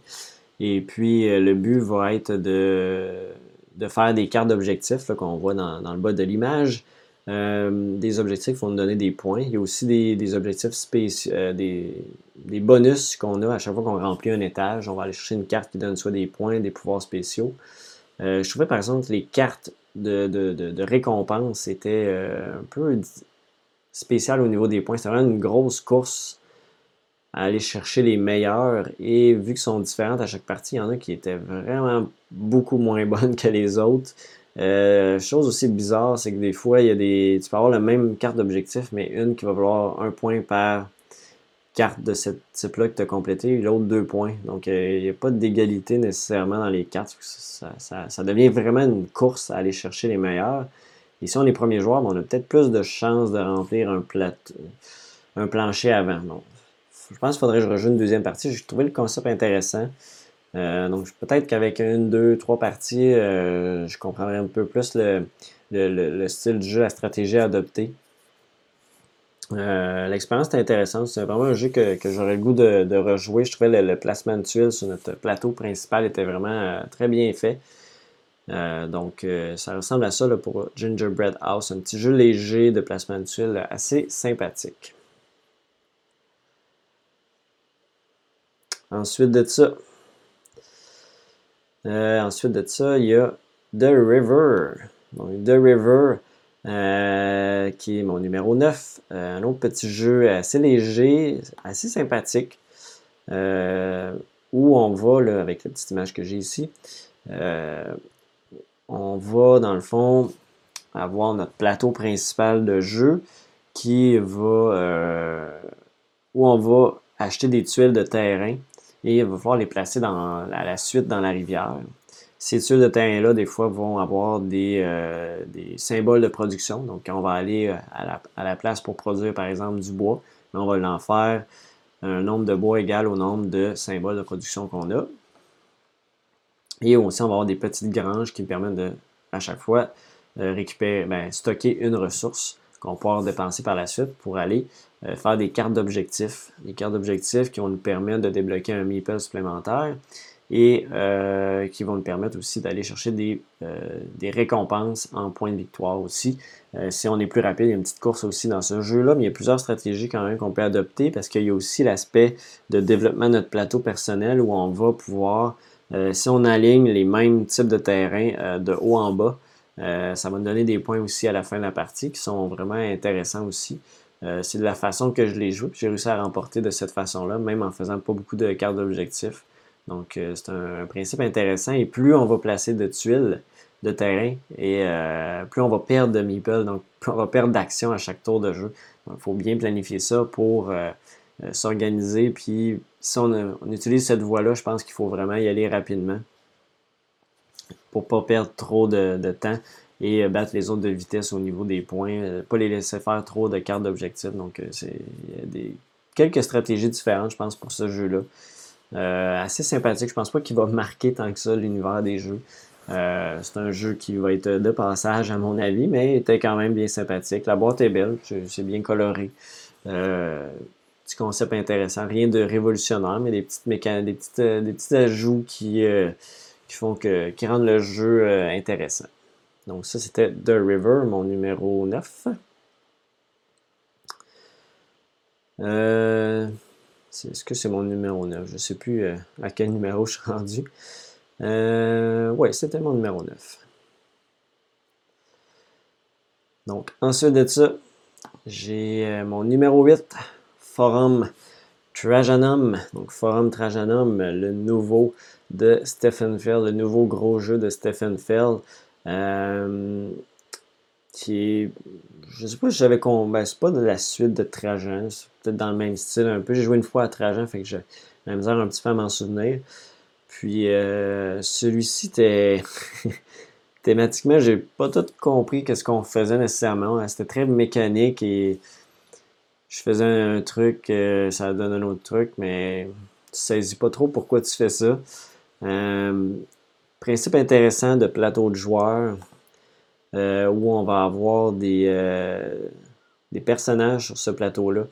Et puis, le but va être de, de faire des cartes d'objectifs qu'on voit dans, le bas de l'image. Euh, des objectifs vont nous donner des points. Il y a aussi des, objectifs spéciaux, euh, des, bonus qu'on a à chaque fois qu'on remplit un étage. On va aller chercher une carte qui donne soit des points, des pouvoirs spéciaux. Euh, je trouvais par exemple que les cartes de, de récompense étaient un peu spéciales au niveau des points. C'était vraiment une grosse course à aller chercher les meilleurs. Et vu qu'ils sont différentes à chaque partie, il y en a qui étaient vraiment beaucoup moins bonnes que les autres. Euh, chose aussi bizarre, c'est que des fois, il y a des. Tu peux avoir la même carte d'objectif, mais une qui va valoir un point par carte de ce type-là que tu as complété, l'autre deux points. Donc, euh, il n'y a pas d'égalité nécessairement dans les cartes. Ça, ça, devient vraiment une course à aller chercher les meilleurs. Et si on est premier joueur, ben, on a peut-être plus de chances de remplir un, plat, un plancher avant. Donc, je pense qu'il faudrait que je rejoue une deuxième partie. J'ai trouvé le concept intéressant. Euh, donc peut-être qu'avec une, deux, trois parties, euh, je comprendrai un peu plus le, style du jeu, la stratégie à adopter. Euh, l'expérience est intéressante. C'est vraiment un jeu que, j'aurais le goût de, rejouer. Je trouvais le, placement de tuiles sur notre plateau principal était vraiment très bien fait. donc, ça ressemble à ça pour Gingerbread House, un petit jeu léger de placement de tuiles assez sympathique. Ensuite de ça, euh, ensuite de ça, il y a The River. Donc, The River, euh, qui est mon numéro 9. Euh, un autre petit jeu assez léger, assez sympathique, où on va, là, avec la petite image que j'ai ici, on va, dans le fond, avoir notre plateau principal de jeu qui va, où on va acheter des tuiles de terrain et il va falloir les placer dans, à la suite dans la rivière. Ces tuiles de terrain-là, des fois, vont avoir des, euh, des, symboles de production. Donc, quand on va aller euh, à la, à la, place pour produire, par exemple, du bois, on va l'en faire un nombre de bois égal au nombre de symboles de production qu'on a. Et aussi, on va avoir des petites granges qui permettent de, à chaque fois, euh, récupérer, ben, stocker une ressource qu'on pouvoir dépenser par la suite pour aller euh, faire des cartes d'objectifs. Des cartes d'objectifs qui vont nous permettre de débloquer un meeple supplémentaire et euh, qui vont nous permettre aussi d'aller chercher des, euh, des, récompenses en points de victoire aussi. si on est plus rapide, il y a une petite course aussi dans ce jeu-là, mais il y a plusieurs stratégies quand même qu'on peut adopter parce qu'il y a aussi l'aspect de développement de notre plateau personnel où on va pouvoir, si on aligne les mêmes types de terrain de haut en bas, ça va nous donner des points aussi à la fin de la partie qui sont vraiment intéressants aussi. Euh, c'est de la façon que je l'ai joué, j'ai réussi à remporter de cette façon-là, même en faisant pas beaucoup de cartes d'objectifs. Donc, euh, c'est un, principe intéressant. Et plus on va placer de tuiles de terrain, et euh, plus on va perdre de meeple, donc plus on va perdre d'action à chaque tour de jeu. il faut bien planifier ça pour s'organiser. Puis, si on, utilise cette voie-là, je pense qu'il faut vraiment y aller rapidement pour pas perdre trop de temps et euh, battre les autres de vitesse au niveau des points. Euh, pas les laisser faire trop de cartes d'objectifs. Donc, euh, c'est il y a des, quelques stratégies différentes, je pense, pour ce jeu-là. assez sympathique. Je pense pas qu'il va marquer tant que ça l'univers des jeux. c'est un jeu qui va être de passage, à mon avis, mais était quand même bien sympathique. La boîte est belle, c'est bien coloré. petit concept intéressant. Rien de révolutionnaire, mais des petites mécaniques, des, petites, des petits ajouts qui, qui font que, qui rendent le jeu intéressant. Donc ça, c'était The River, mon numéro 9. Euh, est-ce que c'est mon numéro 9? Je ne sais plus euh, à quel numéro je suis rendu. Euh, oui, c'était mon numéro 9. Donc, ensuite de ça, j'ai mon numéro 8, Forum Trajanum. Donc, Forum Trajanum, le nouveau de Stephen Fell, le nouveau gros jeu de Stephen Fell. Euh, qui. Je sais pas si j'avais. Ben, c'est pas de la suite de Trajan. C'est peut-être dans le même style un peu. J'ai joué une fois à Trajan, fait que j'ai la misère un petit peu à m'en souvenir. Puis euh, celui-ci était. Thématiquement, j'ai pas tout compris qu'est-ce qu'on faisait nécessairement. C'était très mécanique et je faisais un truc, euh, ça donne un autre truc, mais tu saisis pas trop pourquoi tu fais ça. Euh, principe intéressant de plateau de joueurs euh, où on va avoir des, des personnages sur ce plateau-là.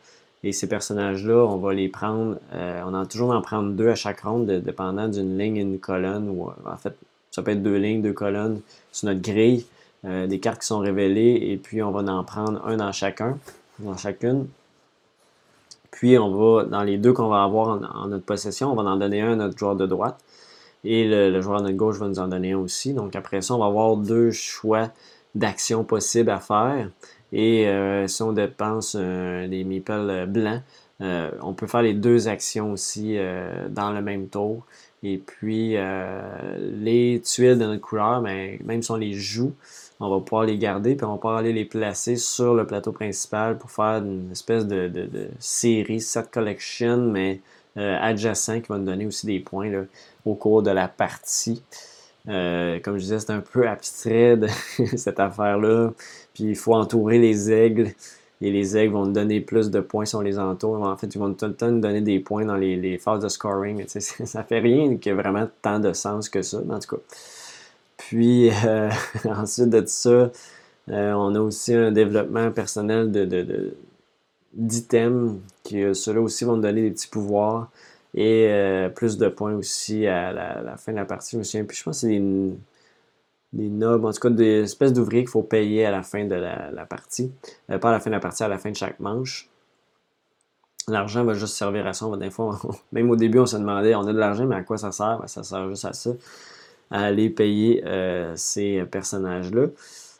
Et ces personnages-là, on va les prendre, on a toujours en prendre deux à chaque ronde, dépendant d'une ligne et une colonne, en fait, ça peut être deux lignes, deux colonnes sur notre grille, des cartes qui sont révélées, et puis on va en prendre un dans chacun, dans chacune. Puis, on va, dans les deux qu'on va avoir en, notre possession, on va en donner un à notre joueur de droite. Et le, joueur de gauche va nous en donner un aussi. Donc, après ça, on va avoir deux choix d'actions possibles à faire. Et euh, si on dépense euh, des meeples blancs, euh, on peut faire les deux actions aussi dans le même tour. Et puis, les tuiles de notre couleur, ben, même si on les joue, on va pouvoir les garder, puis on va pouvoir aller les placer sur le plateau principal pour faire une espèce de, série, set collection, mais euh, adjacent qui va nous donner aussi des points au cours de la partie. Euh, comme je disais, c'est un peu abstrait cette affaire-là. Puis il faut entourer les aigles. Et les aigles vont nous donner plus de points si on les entoure. En fait, ils vont tout le temps nous donner des points dans les, phases de scoring. Mais ça fait rien qui ait vraiment tant de sens que ça. en tout cas, puis euh, ensuite de ça, on a aussi un développement personnel de, d'items qui euh, ceux-là aussi vont nous donner des petits pouvoirs et plus de points aussi à la, fin de la partie. Je me souviens, puis je pense que c'est des, nobles, en tout cas des espèces d'ouvriers qu'il faut payer à la fin de la, partie. pas à la fin de la partie, à la fin de chaque manche. L'argent va juste servir à ça. Des même au début, on se demandait, on a de l'argent, mais à quoi ça sert? Ben, ça sert juste à ça à aller payer euh, ces personnages-là,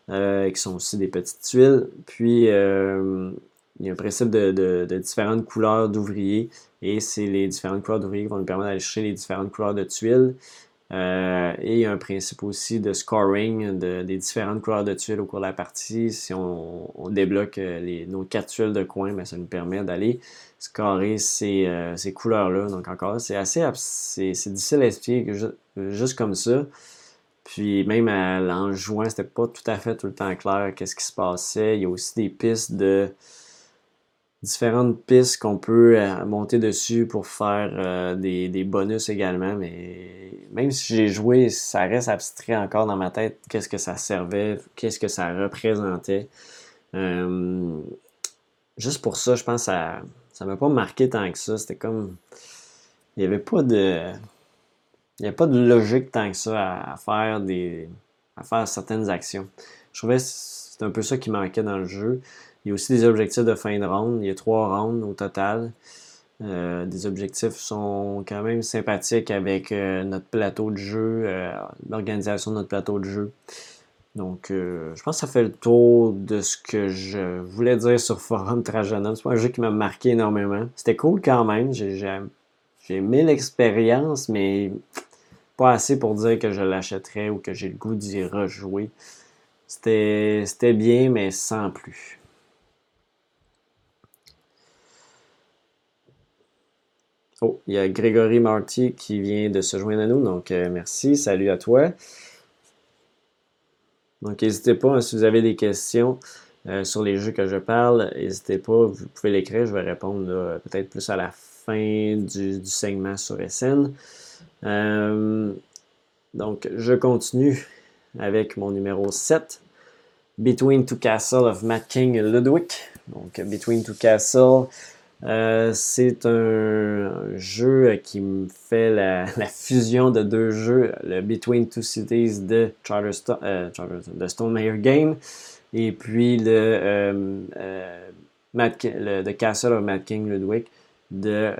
euh, qui sont aussi des petites tuiles. Puis, euh, il y a un principe de, différentes couleurs d'ouvriers, et c'est les différentes couleurs d'ouvriers qui vont nous permettre d'aller chercher les différentes couleurs de tuiles. et il y a un principe aussi de scoring des différentes couleurs de tuiles au cours de la partie. Si on, débloque nos quatre tuiles de coin, ben, ça nous permet d'aller scorer ces, ces couleurs-là. Donc encore, c'est assez c'est difficile à expliquer juste comme ça. Puis même en jouant, c'était pas tout à fait tout le temps clair qu'est-ce qui se passait. Il y a aussi des pistes de différentes pistes qu'on peut euh, monter dessus pour faire euh, des, bonus également. Mais même si j'ai joué, ça reste abstrait encore dans ma tête. Qu'est-ce que ça servait, qu'est-ce que ça représentait. Euh, juste pour ça, je pense que ça ça m'a pas marqué tant que ça. C'était comme. Il n'y avait pas de. Il n'y a pas de logique tant que ça à, faire des. à faire certaines actions. Je trouvais que c'est un peu ça qui manquait dans le jeu. Il y a aussi des objectifs de fin de ronde. Il y a trois rounds au total. Euh, des objectifs sont quand même sympathiques avec euh, notre plateau de jeu, euh, l'organisation de notre plateau de jeu. Donc, je pense que ça fait le tour de ce que je voulais dire sur Forum Trajanum. C'est pas un jeu qui m'a marqué énormément. C'était cool quand même. J'ai aimé l'expérience, mais pas assez pour dire que je l'achèterais ou que j'ai le goût d'y rejouer. C'était bien, mais sans plus. Oh, il y a Grégory Marty qui vient de se joindre à nous, donc euh, merci, salut à toi. Donc n'hésitez pas, hein, si vous avez des questions euh, sur les jeux que je parle, n'hésitez pas, vous pouvez l'écrire, je vais répondre peut-être plus à la fin du, segment sur SN. Euh, donc, je continue avec mon numéro 7, Between Two Castles of Matt King et Ludwig. Donc, Between Two Castles, euh, c'est un jeu qui me fait la, fusion de deux jeux, le Between Two Cities de Charterstone, euh, de Game, et puis le, le The Castle of Matt King Ludwig de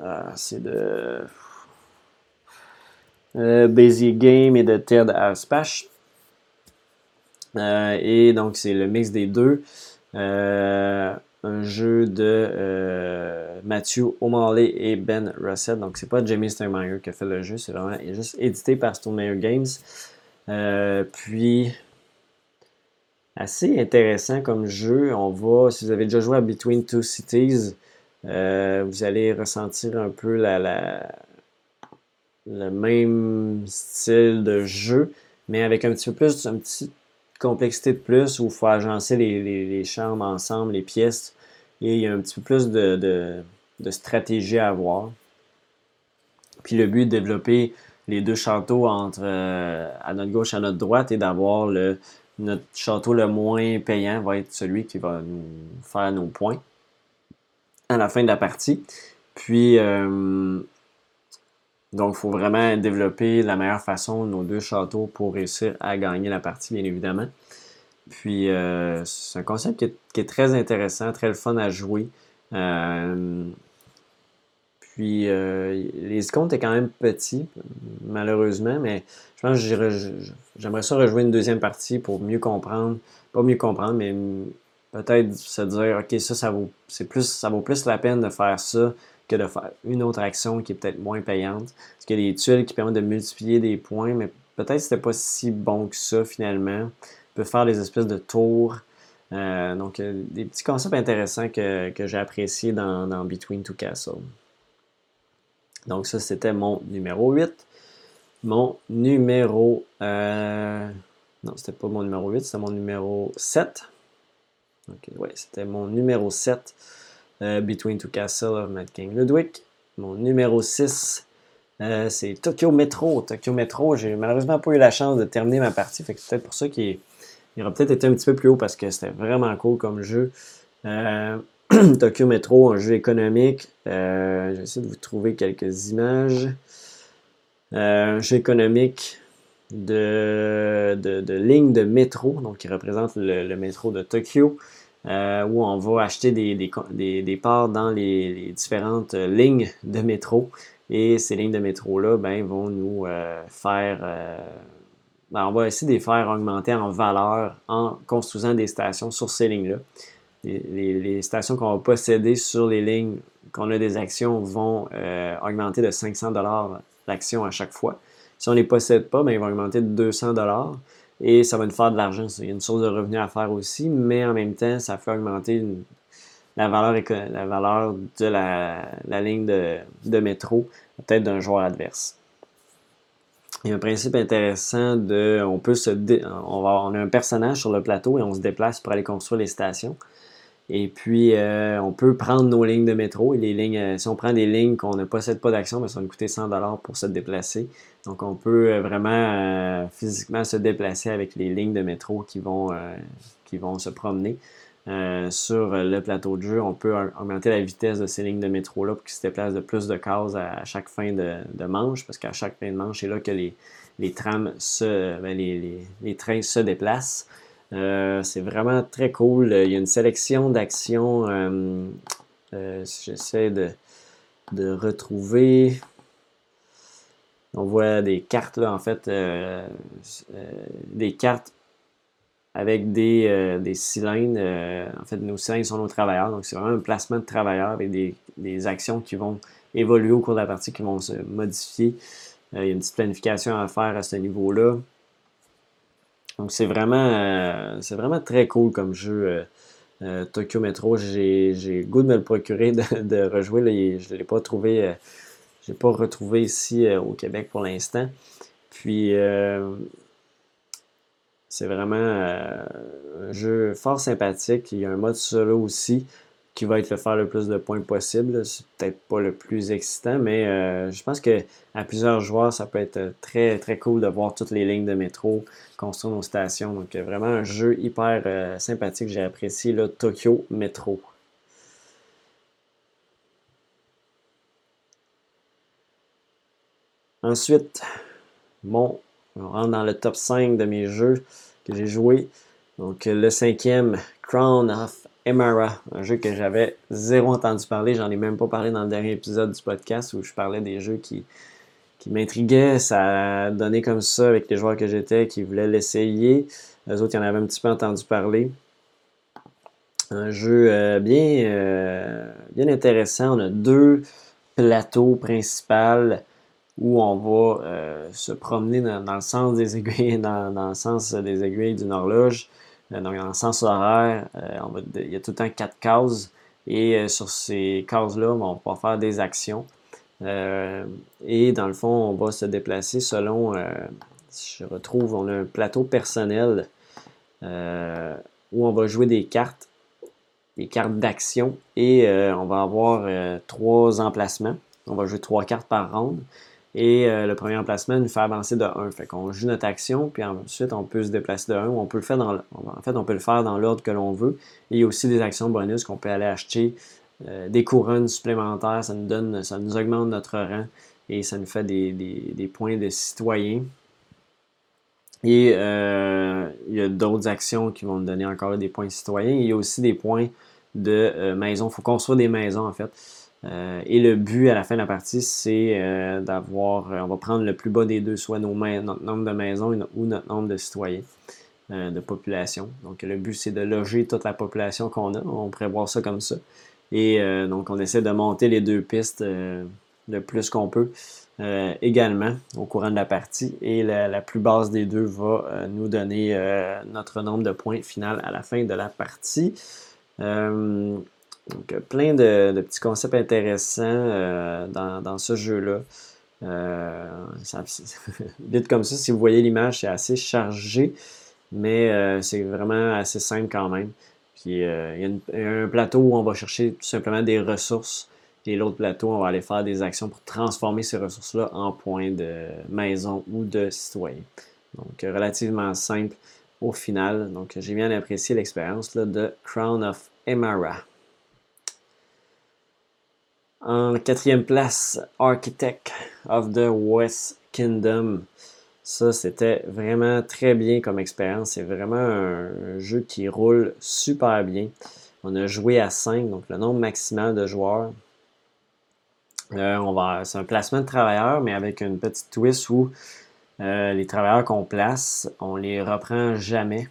ah, c'est de euh, Basic Game et de Ted Aspash. Euh, et donc, c'est le mix des deux. Euh, un jeu de Matthew O'Malley et Ben Russell. Donc, c'est pas Jamie Steinmeier qui a fait le jeu, c'est vraiment juste édité par Stone Games. puis, assez intéressant comme jeu. On va, si vous avez déjà joué à Between Two Cities, vous allez ressentir un peu la, le même style de jeu, mais avec un petit peu plus, une petite complexité de plus où il faut agencer les, chambres ensemble, les pièces et il y a un petit peu plus de, stratégie à avoir. Puis le but de développer les deux châteaux entre euh, à notre gauche et à notre droite et d'avoir le notre château le moins payant va être celui qui va nous faire nos points à la fin de la partie. Puis euh, donc, il faut vraiment développer la meilleure façon nos deux châteaux pour réussir à gagner la partie, bien évidemment. Puis, euh, c'est un concept qui est, très intéressant, très le fun à jouer. Euh, puis, euh, les comptes est quand même petit, malheureusement, mais je pense que j'aimerais ça rejouer une deuxième partie pour mieux comprendre. Pas mieux comprendre, mais peut-être se dire, OK, ça, ça vaut, plus, ça vaut plus la peine de faire ça que de faire une autre action qui est peut-être moins payante. Parce qu'il y a des tuiles qui permettent de multiplier des points, mais peut-être que c'était pas si bon que ça finalement. On peut faire des espèces de tours. Euh, donc, euh, des petits concepts intéressants que, j'ai appréciés dans, Between Two Castles. Donc, ça, c'était mon numéro 8. Mon numéro. Euh, non, c'était pas mon numéro 8, c'était mon numéro 7. Ok, ouais, c'était mon numéro 7. Euh, Between Two Castles of Mad King Ludwig. Mon numéro 6, euh, c'est Tokyo Metro. Tokyo Metro, j'ai malheureusement pas eu la chance de terminer ma partie, c'est peut-être pour ça qu'il aurait peut-être été un petit peu plus haut parce que c'était vraiment cool comme jeu. Euh, Tokyo Metro, un jeu économique. Euh, J'essaie de vous trouver quelques images. un jeu économique de, de, lignes de métro, donc qui représente le métro de Tokyo. Euh, où on va acheter des, parts dans les, différentes euh, lignes de métro. Et ces lignes de métro-là ben, vont nous euh, faire. Ben, on va essayer de les faire augmenter en valeur en construisant des stations sur ces lignes-là. Les, stations qu'on va posséder sur les lignes qu'on a des actions vont augmenter de 500 l'action à chaque fois. Si on ne les possède pas, ben, ils vont augmenter de 200 et ça va nous faire de l'argent. Il y a une source de revenus à faire aussi, mais en même temps, ça fait augmenter la, valeur, la valeur de la, ligne de, métro, peut-être d'un joueur adverse. Il y a un principe intéressant de, on peut se, on, va, on a un personnage sur le plateau et on se déplace pour aller construire les stations. Et puis, euh, on peut prendre nos lignes de métro. Et les lignes, euh, si on prend des lignes qu'on ne possède pas d'action, ben, ça va nous coûter 100 pour se déplacer. Donc, on peut euh, vraiment physiquement se déplacer avec les lignes de métro qui vont, vont se promener. sur le plateau de jeu, on peut augmenter la vitesse de ces lignes de métro-là pour qu'ils se déplacent de plus de cases à, chaque fin de, manche, parce qu'à chaque fin de manche, c'est là que les, ben, trains se déplacent. Euh, c'est vraiment très cool. Il y a une sélection d'actions. Euh, euh, j'essaie de, retrouver. On voit des cartes, en fait, des cartes avec des, cylindres. en fait, nos cylindres sont nos travailleurs. Donc, c'est vraiment un placement de travailleurs avec des, des, actions qui vont évoluer au cours de la partie, qui vont se modifier. il y a une petite planification à faire à ce niveau-là. Donc c'est vraiment, euh, vraiment très cool comme jeu. Euh, euh, Tokyo Metro, j'ai, le goût de me le procurer, de, rejouer. je ne l'ai pas trouvé, j'ai pas retrouvé ici au Québec pour l'instant. Puis c'est vraiment un jeu fort sympathique. Il y a un mode solo aussi qui va être le faire le plus de points possible. C'est peut-être pas le plus excitant, mais euh, je pense que à plusieurs joueurs, ça peut être très très cool de voir toutes les lignes de métro construire nos stations. Donc euh, vraiment un jeu hyper euh, sympathique. J'ai apprécié le Tokyo Metro. Ensuite, bon, on rentre dans le top 5 de mes jeux que j'ai joué. Donc le cinquième, Crown of Emara, un jeu que j'avais zéro entendu parler. J'en ai même pas parlé dans le dernier épisode du podcast où je parlais des jeux qui, qui m'intriguaient. Ça a comme ça avec les joueurs que j'étais qui voulaient l'essayer. Les autres, ils en avaient un petit peu entendu parler. Un jeu euh, bien, euh, bien intéressant. On a deux plateaux principaux où on va euh, se promener dans, le sens des aiguilles, dans, le sens des aiguilles d'une horloge. Euh, donc, dans le sens horaire, euh, il y a tout le temps quatre cases. Et sur ces cases-là, on va faire des actions. et dans le fond, on va se déplacer selon, je retrouve, on a un plateau personnel où on va jouer des cartes. des cartes d'action et on va avoir trois emplacements. On va jouer trois cartes par ronde. Et le premier emplacement nous fait avancer de 1. Fait qu'on joue notre action, puis ensuite on peut se déplacer de 1 ou on peut le faire dans en fait on peut le faire dans l'ordre que l'on veut. Et il y a aussi des actions bonus qu'on peut aller acheter des couronnes supplémentaires, ça nous donne, ça nous augmente notre rang et ça nous fait des, points de citoyens. Et euh, il y a d'autres actions qui vont nous donner encore des points de citoyens. Il y a aussi des points de euh, maison. Il faut construire des maisons en fait. Euh, et le but à la fin de la partie, c'est d'avoir, on va prendre le plus bas des deux, soit nos notre nombre de maisons ou notre nombre de citoyens, de population. Donc le but, c'est de loger toute la population qu'on a. On pourrait voir ça comme ça. Et donc on essaie de monter les deux pistes le plus qu'on peut euh, également au courant de la partie. Et la, plus basse des deux va euh, nous donner euh, notre nombre de points final à la fin de la partie. Donc, plein de, petits concepts intéressants dans, ce jeu-là. vite comme ça, si vous voyez l'image, c'est assez chargé, mais c'est vraiment assez simple quand même. Puis il y, a un plateau où on va chercher tout simplement des ressources et l'autre plateau, on va aller faire des actions pour transformer ces ressources-là en points de maison ou de citoyen. Donc, relativement simple au final. Donc, j'ai bien apprécié l'expérience de Crown of Emara. En quatrième place, Architect of the West Kingdom. Ça, c'était vraiment très bien comme expérience. C'est vraiment un, jeu qui roule super bien. On a joué à 5, donc le nombre maximal de joueurs. Euh, on va, c'est un placement de travailleurs, mais avec une petite twist où euh, les travailleurs qu'on place, on les reprend jamais.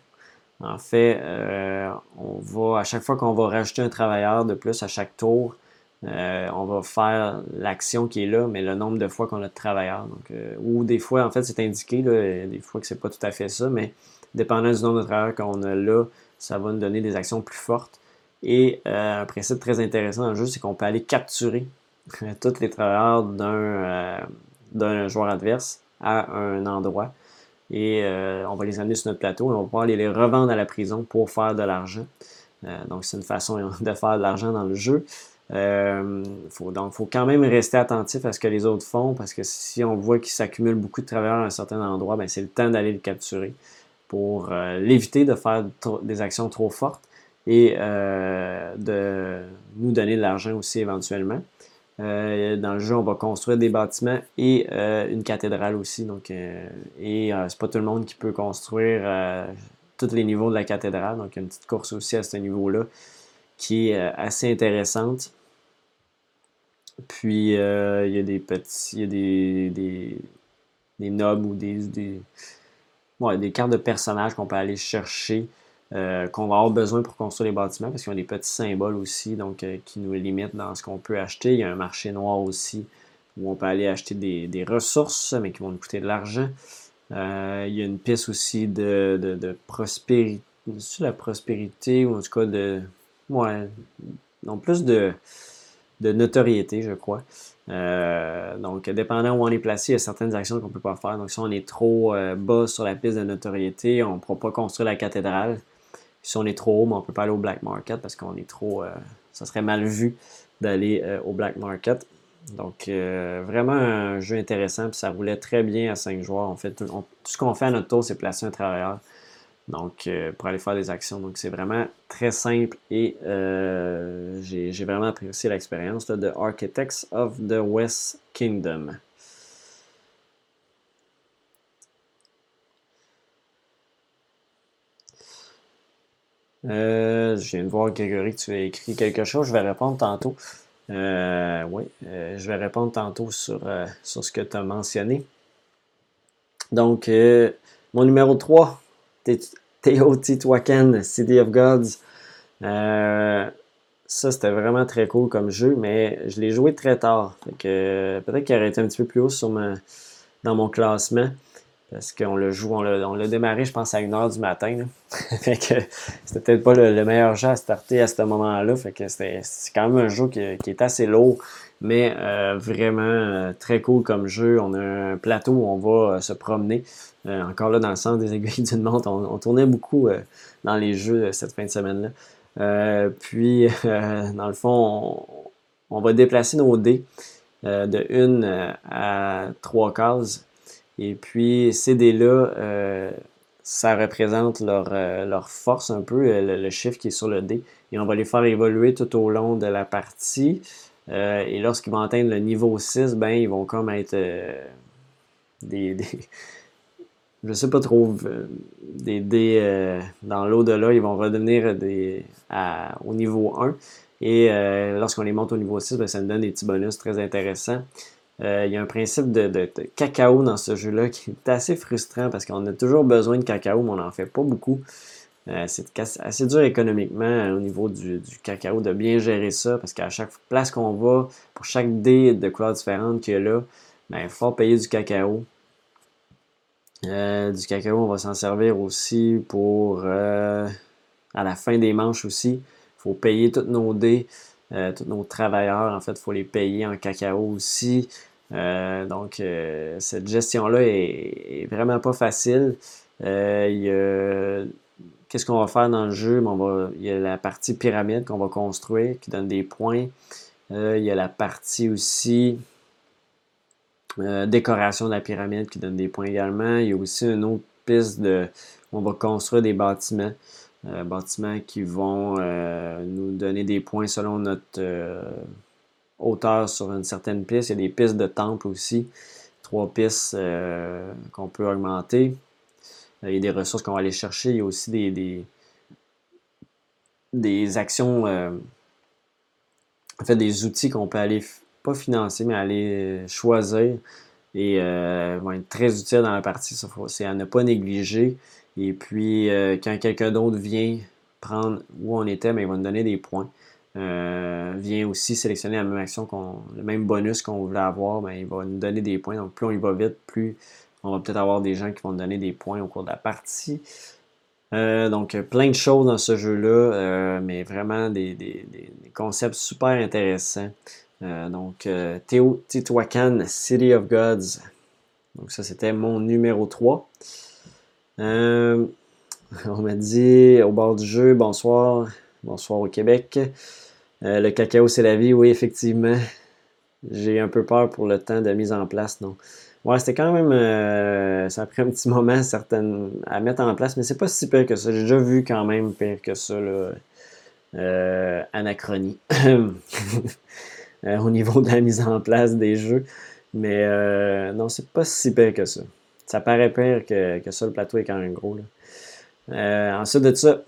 En fait, euh, on va à chaque fois qu'on va rajouter un travailleur de plus à chaque tour, on va faire l'action qui est là, mais le nombre de fois qu'on a de travailleurs. Donc, ou des fois, en fait, c'est indiqué, des fois que c'est pas tout à fait ça, mais dépendant du nombre de travailleurs qu'on a là, ça va nous donner des actions plus fortes. Et un principe très intéressant dans le jeu, c'est qu'on peut aller capturer tous les travailleurs euh, d'un joueur adverse à un endroit. Et euh, on va les amener sur notre plateau et on va pouvoir les, les revendre à la prison pour faire de l'argent. Euh, donc, c'est une façon de faire de l'argent dans le jeu. Faut, donc, il faut quand même rester attentif à ce que les autres font parce que si on voit qu'il s'accumule beaucoup de travailleurs à un certain endroit, ben, c'est le temps d'aller le capturer pour l'éviter de faire des actions trop fortes et de nous donner de l'argent aussi éventuellement. Euh, dans le jeu, on va construire des bâtiments et euh, une cathédrale aussi. Donc, euh, et c'est pas tout le monde qui peut construire tous les niveaux de la cathédrale. Donc, il y a une petite course aussi à ce niveau-là qui est assez intéressante. Puis, il y a des petits, il y a des, des, des nobles ou des, des, des cartes de personnages qu'on peut aller chercher euh, qu'on va avoir besoin pour construire les bâtiments parce qu'ils ont des petits symboles aussi donc euh, qui nous limitent dans ce qu'on peut acheter. Il y a un marché noir aussi où on peut aller acheter des, ressources mais qui vont nous coûter de l'argent. Euh, il y a une piste aussi de, de, prospérité, la prospérité ou en tout cas de. Ouais, non, plus de, de notoriété, je crois. donc, dépendant où on est placé, il y a certaines actions qu'on ne peut pas faire. Donc, si on est trop bas sur la piste de notoriété, on ne pourra pas construire la cathédrale si on est trop haut, mais on ne peut pas aller au black market parce qu'on est trop. Euh, ça serait mal vu d'aller euh, au black market. Donc, euh, vraiment un jeu intéressant. Puis ça roulait très bien à 5 joueurs. En fait, tout, ce qu'on fait à notre tour, c'est placer un travailleur. Donc, pour aller faire des actions. Donc, c'est vraiment très simple et j'ai vraiment apprécié l'expérience de Architects of the West Kingdom. Euh, je viens de voir, Grégory, tu as écrit quelque chose. Je vais répondre tantôt. Euh, oui, euh, je vais répondre tantôt sur, sur ce que tu as mentionné. Donc, mon numéro 3, Teotihuacan, City of Gods. ça, c'était vraiment très cool comme jeu, mais je l'ai joué très tard. peut-être qu'il aurait été un petit peu plus haut dans mon classement. Parce qu'on l'a joué, on l'a démarré, je pense, à 1h du matin. fait que c'était peut-être pas le, meilleur jeu à starter à ce moment-là. Fait que c'est quand même un jeu qui, est assez lourd, mais euh, vraiment euh, très cool comme jeu. On a un plateau où on va euh, se promener. encore là, dans le centre des aiguilles d'une montre, on, tournait beaucoup dans les jeux cette fin de semaine-là. puis, dans le fond, on, va déplacer nos dés de une à trois cases. Et puis, ces dés-là, ça représente leur, leur, force un peu, le, chiffre qui est sur le dé. Et on va les faire évoluer tout au long de la partie. et lorsqu'ils vont atteindre le niveau 6, ben, ils vont comme être des, des je sais pas trop, euh, des dés euh, dans l'au-delà, ils vont redevenir des, au niveau 1. Et euh, lorsqu'on les monte au niveau 6, ben, ça nous donne des petits bonus très intéressants. Il y a un principe de, cacao dans ce jeu-là qui est assez frustrant parce qu'on a toujours besoin de cacao, mais on n'en fait pas beaucoup. c'est assez dur économiquement au niveau du, cacao de bien gérer ça parce qu'à chaque place qu'on va, pour chaque dé de couleur différente qu'il y a là, ben, il faut payer du cacao. Euh, du cacao, on va s'en servir aussi pour euh, à la fin des manches aussi. Il faut payer tous nos dés, euh, tous nos travailleurs, en fait, il faut les payer en cacao aussi. donc, cette gestion-là est, vraiment pas facile. Qu'est-ce qu'on va faire dans le jeu? il y a la partie pyramide qu'on va construire qui donne des points. il y a la partie aussi euh, décoration de la pyramide qui donne des points également. Il y a aussi une autre piste de. On va construire des bâtiments. Euh, bâtiments qui vont euh, nous donner des points selon notre hauteur sur une certaine piste. Il y a des pistes de temple aussi. Trois pistes qu'on peut augmenter. il y a des ressources qu'on va aller chercher. Il y a aussi des, des, actions, en fait, des outils qu'on peut aller pas financer, mais aller choisir et euh, vont être très utiles dans la partie. C'est à ne pas négliger. Et puis, euh, quand quelqu'un d'autre vient prendre où on était, mais ben, il va nous donner des points. Euh, vient aussi sélectionner la même action, le même bonus qu'on voulait avoir, mais ben, il va nous donner des points. Donc, plus on y va vite, plus on va peut-être avoir des gens qui vont nous donner des points au cours de la partie. donc, plein de choses dans ce jeu-là, mais vraiment des, concepts super intéressants. Euh, donc, euh, Teotihuacan, City of Gods. Donc, ça, c'était mon numéro 3. Euh, on m'a dit au bord du jeu, bonsoir. Bonsoir au Québec. le cacao, c'est la vie. Oui, effectivement. J'ai un peu peur pour le temps de mise en place, non. Ouais, c'était quand même. ça a pris un petit moment certaines, à mettre en place, mais c'est pas si pire que ça. J'ai déjà vu quand même pire que ça, là. anachronie. Euh, au niveau de la mise en place des jeux. Mais euh, non, c'est pas si pire que ça. Ça paraît pire que, ça, le plateau est quand même gros. Euh, ensuite de ça,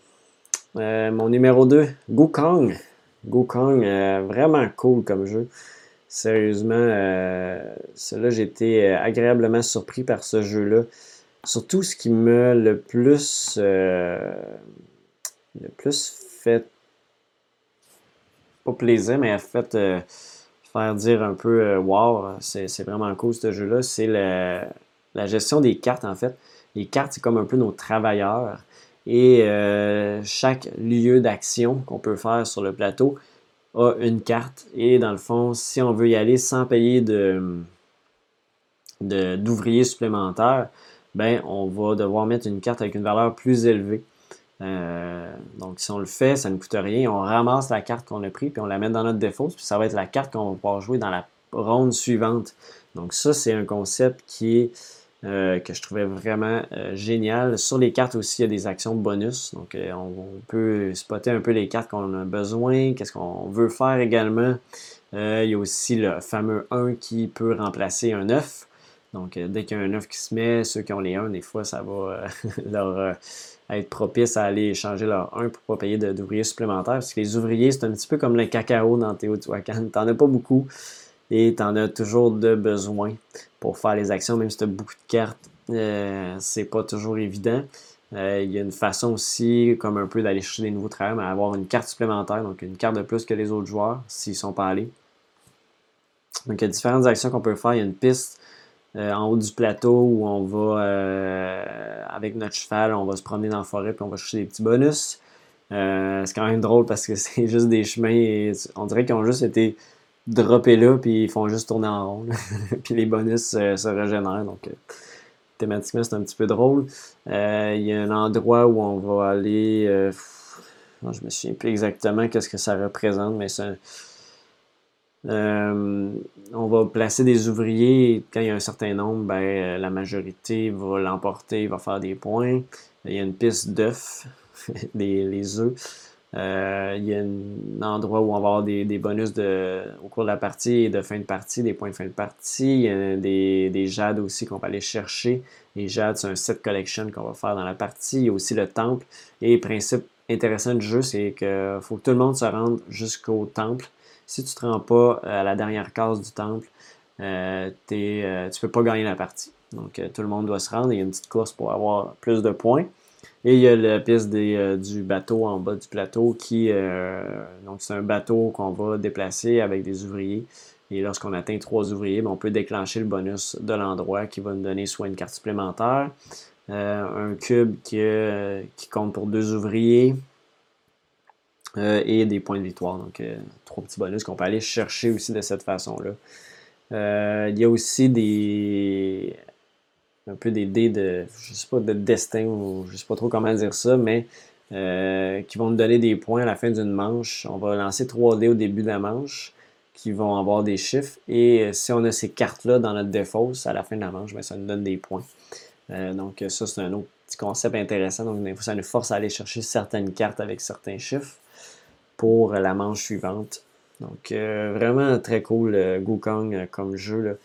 mon numéro 2, Gukong. Gukong, vraiment cool comme jeu. Sérieusement, cela j'ai été agréablement surpris par ce jeu-là. Surtout ce qui m'a le plus, le plus fait pas plaisir, mais a fait euh, faire dire un peu euh, wow, c'est vraiment cool ce jeu-là. C'est la, gestion des cartes en fait. Les cartes, c'est comme un peu nos travailleurs. Et euh, chaque lieu d'action qu'on peut faire sur le plateau a une carte. Et dans le fond, si on veut y aller sans payer de d'ouvriers supplémentaires, ben on va devoir mettre une carte avec une valeur plus élevée. Euh, donc, si on le fait, ça ne coûte rien. On ramasse la carte qu'on a prise, puis on la met dans notre défausse, puis ça va être la carte qu'on va pouvoir jouer dans la ronde suivante. Donc, ça, c'est un concept qui est, euh, que je trouvais vraiment euh, génial. Sur les cartes aussi, il y a des actions bonus. Donc, on, peut spotter un peu les cartes qu'on a besoin, qu'est-ce qu'on veut faire également. il y a aussi le fameux 1 qui peut remplacer un 9. Donc, dès qu'il y a un 9 qui se met, ceux qui ont les 1, des fois, ça va leur être propice à aller changer leur 1 pour pas payer d'ouvriers supplémentaires. Parce que les ouvriers, c'est un petit peu comme le cacao dans Teotihuacan. T'en as pas beaucoup et t'en as toujours de besoin pour faire les actions, même si tu as beaucoup de cartes. Euh, c'est pas toujours évident. Euh, il y a une façon aussi, comme un peu d'aller chercher des nouveaux travailleurs, mais avoir une carte supplémentaire, donc une carte de plus que les autres joueurs, s'ils sont pas allés. Donc il y a différentes actions qu'on peut faire. Il y a une piste euh, en haut du plateau où on va, euh, avec notre cheval, on va se promener dans la forêt puis on va chercher des petits bonus. C'est quand même drôle parce que c'est juste des chemins et on dirait qu'ils ont juste été droppés là puis ils font juste tourner en rond. puis les bonus se régénèrent. Donc thématiquement c'est un petit peu drôle. Il y a un endroit où on va aller je me souviens plus exactement qu'est-ce que ça représente, mais c'est euh, on va placer des ouvriers. Quand il y a un certain nombre, ben, euh, la majorité va l'emporter, va faire des points. Il y a une piste d'œufs, les, œufs. Euh, il y a un endroit où on va avoir des, bonus de, au cours de la partie et de fin de partie, des points de fin de partie. Il y a des, des jades aussi qu'on va aller chercher. Les jades, c'est un set collection qu'on va faire dans la partie. Il y a aussi le temple. Et le principe intéressant du jeu, c'est qu'il faut que tout le monde se rende jusqu'au temple si tu ne te rends pas euh, à la dernière case du temple, euh, euh, tu ne peux pas gagner la partie. Donc, tout le monde doit se rendre. Il y a une petite course pour avoir plus de points. Et il y a la piste du bateau en bas du plateau qui, donc c'est un bateau qu'on va déplacer avec des ouvriers. Et lorsqu'on atteint trois ouvriers, ben, on peut déclencher le bonus de l'endroit qui va nous donner soit une carte supplémentaire, un cube qui, qui compte pour deux ouvriers, euh, et des points de victoire. Donc, euh, trois petits bonus qu'on peut aller chercher aussi de cette façon-là. Euh, il y a aussi des. Un peu des dés de. je sais pas, de destin ou je sais pas trop comment dire ça, mais qui vont nous donner des points à la fin d'une manche. On va lancer trois dés au début de la manche qui vont avoir des chiffres. Et si on a ces cartes-là dans notre défausse à la fin de la manche, ben, ça nous donne des points. donc, ça, c'est un autre petit concept intéressant. Donc, ça nous force à aller chercher certaines cartes avec certains chiffres pour la manche suivante. Donc, euh, vraiment très cool, euh, Gukong euh, comme jeu.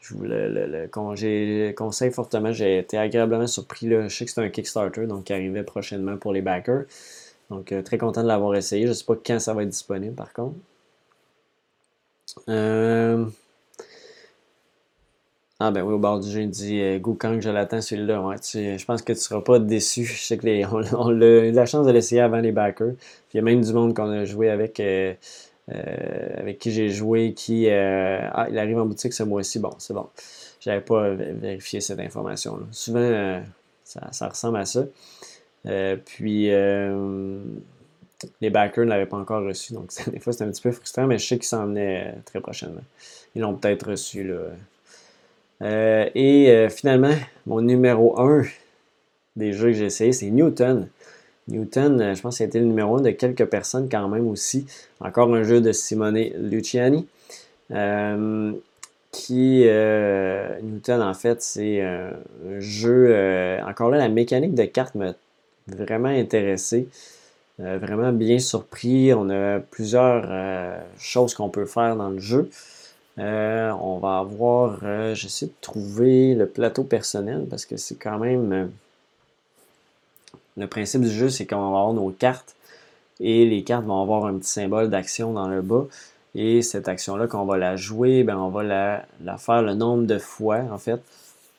Je vous le, conseille fortement. J'ai été agréablement surpris. Là. Je sais que c'est un Kickstarter, donc qui arrivait prochainement pour les backers. Donc, très content de l'avoir essayé. Je ne sais pas quand ça va être disponible, par contre. Ah ben oui, au bord du jeu, il dit euh, je l'attends celui-là. Je pense que tu ne seras pas déçu. Je sais que on, a eu la chance de l'essayer avant les backers. Puis il y a même du monde qu'on a joué avec, euh, euh, avec qui j'ai joué, qui ah, il arrive en boutique ce mois-ci. Bon, c'est bon. J'avais pas vérifié cette information-là. Souvent, ça, ressemble à ça. puis les backers ne l'avaient pas encore reçu, donc des fois c'est un petit peu frustrant, mais je sais qu'ils s'en venaient très prochainement. Ils l'ont peut-être reçu là. Euh, et euh, finalement, mon numéro 1 des jeux que j'ai essayé, c'est Newton. Newton, euh, je pense que c'était le numéro 1 de quelques personnes quand même aussi. Encore un jeu de Simone Luciani. qui, Newton, en fait, c'est un jeu. encore là, la mécanique de cartes m'a vraiment intéressé. vraiment bien surpris. On a plusieurs choses qu'on peut faire dans le jeu. Euh, on va avoir, euh, j'essaie de trouver le plateau personnel parce que c'est quand même. Euh, le principe du jeu, c'est qu'on va avoir nos cartes et les cartes vont avoir un petit symbole d'action dans le bas. Et cette action-là, quand on va la jouer, ben, on va la, faire le nombre de fois, en fait,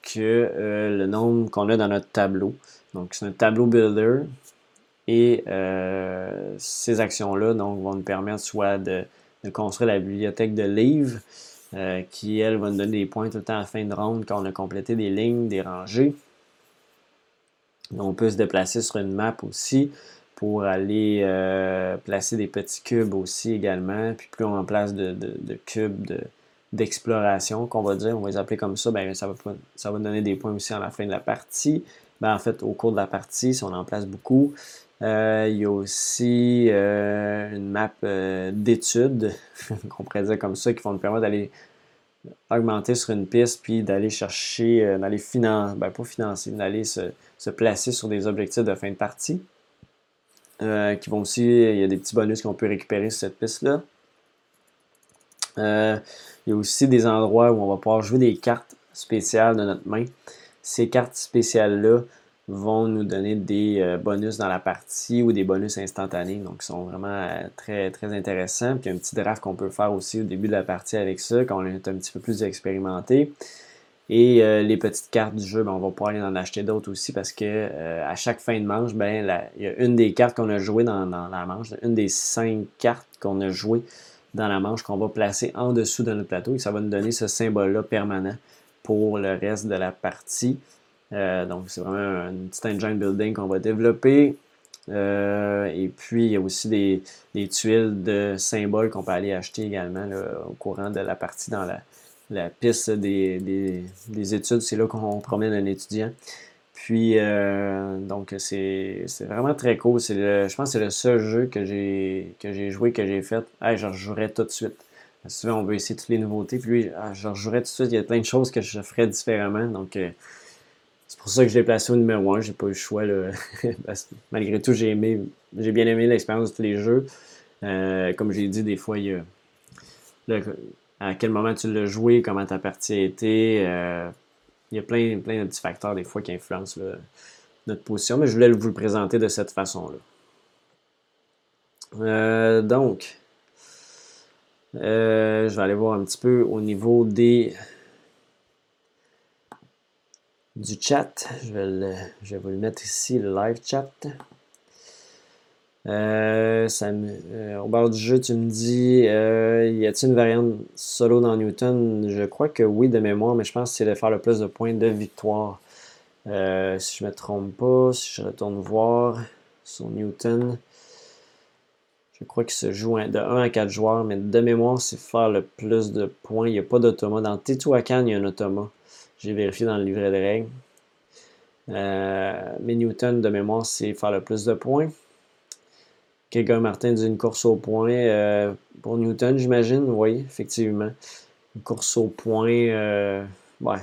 que le nombre qu'on a dans notre tableau. Donc, c'est un tableau builder. Et ces actions-là donc, vont nous permettre soit de, construire la bibliothèque de livres, euh, qui, elle, va nous donner des points tout le temps à fin de ronde quand on a complété des lignes, des rangées. On peut se déplacer sur une map aussi pour aller euh, placer des petits cubes aussi également. Puis plus on en place de, cubes d'exploration, qu'on va dire, on va les appeler comme ça, ben, ça, va, ça va donner des points aussi à la fin de la partie. Ben, en fait, au cours de la partie, si on en place beaucoup, euh, il y a aussi euh, une map euh, d'études, qu'on pourrait dire comme ça, qui vont nous permettre d'aller augmenter sur une piste, puis d'aller chercher, d'aller financer, ben pas financer, d'aller se, placer sur des objectifs de fin de partie. qui vont aussi, il y a des petits bonus qu'on peut récupérer sur cette piste-là. il y a aussi des endroits où on va pouvoir jouer des cartes spéciales de notre main. Ces cartes spéciales-là, vont nous donner des euh, bonus dans la partie ou des bonus instantanés. Donc, ils sont vraiment euh, très, très intéressants. Puis, il y a un petit draft qu'on peut faire aussi au début de la partie avec ça, quand on est un petit peu plus expérimenté. Et euh, les petites cartes du jeu, ben, on va pouvoir aller en acheter d'autres aussi parce que à chaque fin de manche, ben, il y a une des cartes qu'on a jouées dans, dans, la manche, une des cinq cartes qu'on a jouées dans la manche qu'on va placer en dessous de notre plateau et ça va nous donner ce symbole-là permanent pour le reste de la partie. Euh, donc, c'est vraiment un petit engine building qu'on va développer. Euh, et puis, il y a aussi des, tuiles de symboles qu'on peut aller acheter également au courant de la partie dans la, piste des, études. C'est là qu'on promène un étudiant. Puis, euh, donc, c'est vraiment très cool. je pense que c'est le seul jeu que j'ai joué, que j'ai fait. Hey, je rejouerais tout de suite. Souvent, on veut essayer toutes les nouveautés. Puis, ah, je rejouerais tout de suite. Il y a plein de choses que je ferais différemment. Donc, pour ça que je l'ai placé au numéro 1. J'ai pas eu le choix. Là. malgré tout, j'ai aimé, j'ai bien aimé l'expérience de tous les jeux. Euh, comme j'ai dit, des fois, il y a à quel moment tu l'as joué, comment ta partie a été. Euh, il y a plein, plein de petits facteurs des fois qui influencent notre position, mais je voulais vous le présenter de cette façon-là. Euh, donc, je vais aller voir un petit peu au niveau des du chat. Je vais, je vais vous le mettre ici, le live chat. Euh, euh, au bord du jeu, tu me dis, euh, y a-t-il une variante solo dans Newton? Je crois que oui, de mémoire, mais je pense que c'est de faire le plus de points de victoire. si je me trompe pas, si je retourne voir sur Newton, je crois qu'il se joue de 1 à 4 joueurs, mais de mémoire, c'est faire le plus de points. Il n'y a pas d'automat. Dans Teotihuacan, il y a un automat. J'ai vérifié dans le livret de règles. mais Newton, de mémoire, c'est faire le plus de points. Gregor Martin dit une course au point euh, pour Newton, j'imagine. Oui, effectivement. Une course au point. Euh,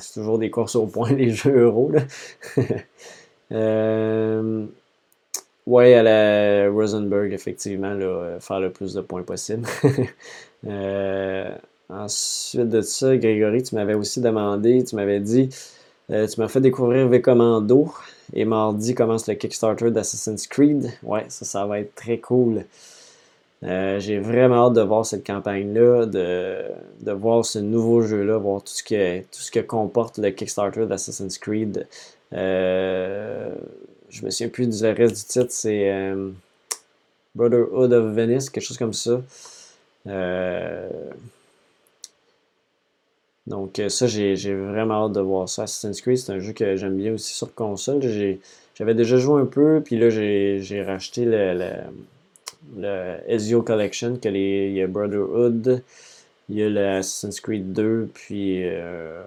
c'est toujours des courses au point, les jeux euros. euh, oui, à la Rosenberg, effectivement, là, faire le plus de points possible. Euh, ensuite de ça, Grégory, tu m'avais aussi demandé, tu m'avais dit, tu m'as fait découvrir V-Commando. Et mardi commence le Kickstarter d'Assassin's Creed. Ouais, ça, ça va être très cool. Euh, j'ai vraiment hâte de voir cette campagne-là, de, de, voir ce nouveau jeu-là, voir tout ce, que, tout ce que comporte le Kickstarter d'Assassin's Creed. Euh, je me souviens plus du reste du titre, c'est euh, Brotherhood of Venice, quelque chose comme ça. Euh, donc euh, ça, j'ai vraiment hâte de voir ça. Assassin's Creed, c'est un jeu que j'aime bien aussi sur console. J'avais déjà joué un peu, puis là, j'ai racheté le, le, Ezio Collection, que les, il y a Brotherhood, il y a le Assassin's Creed 2, puis euh,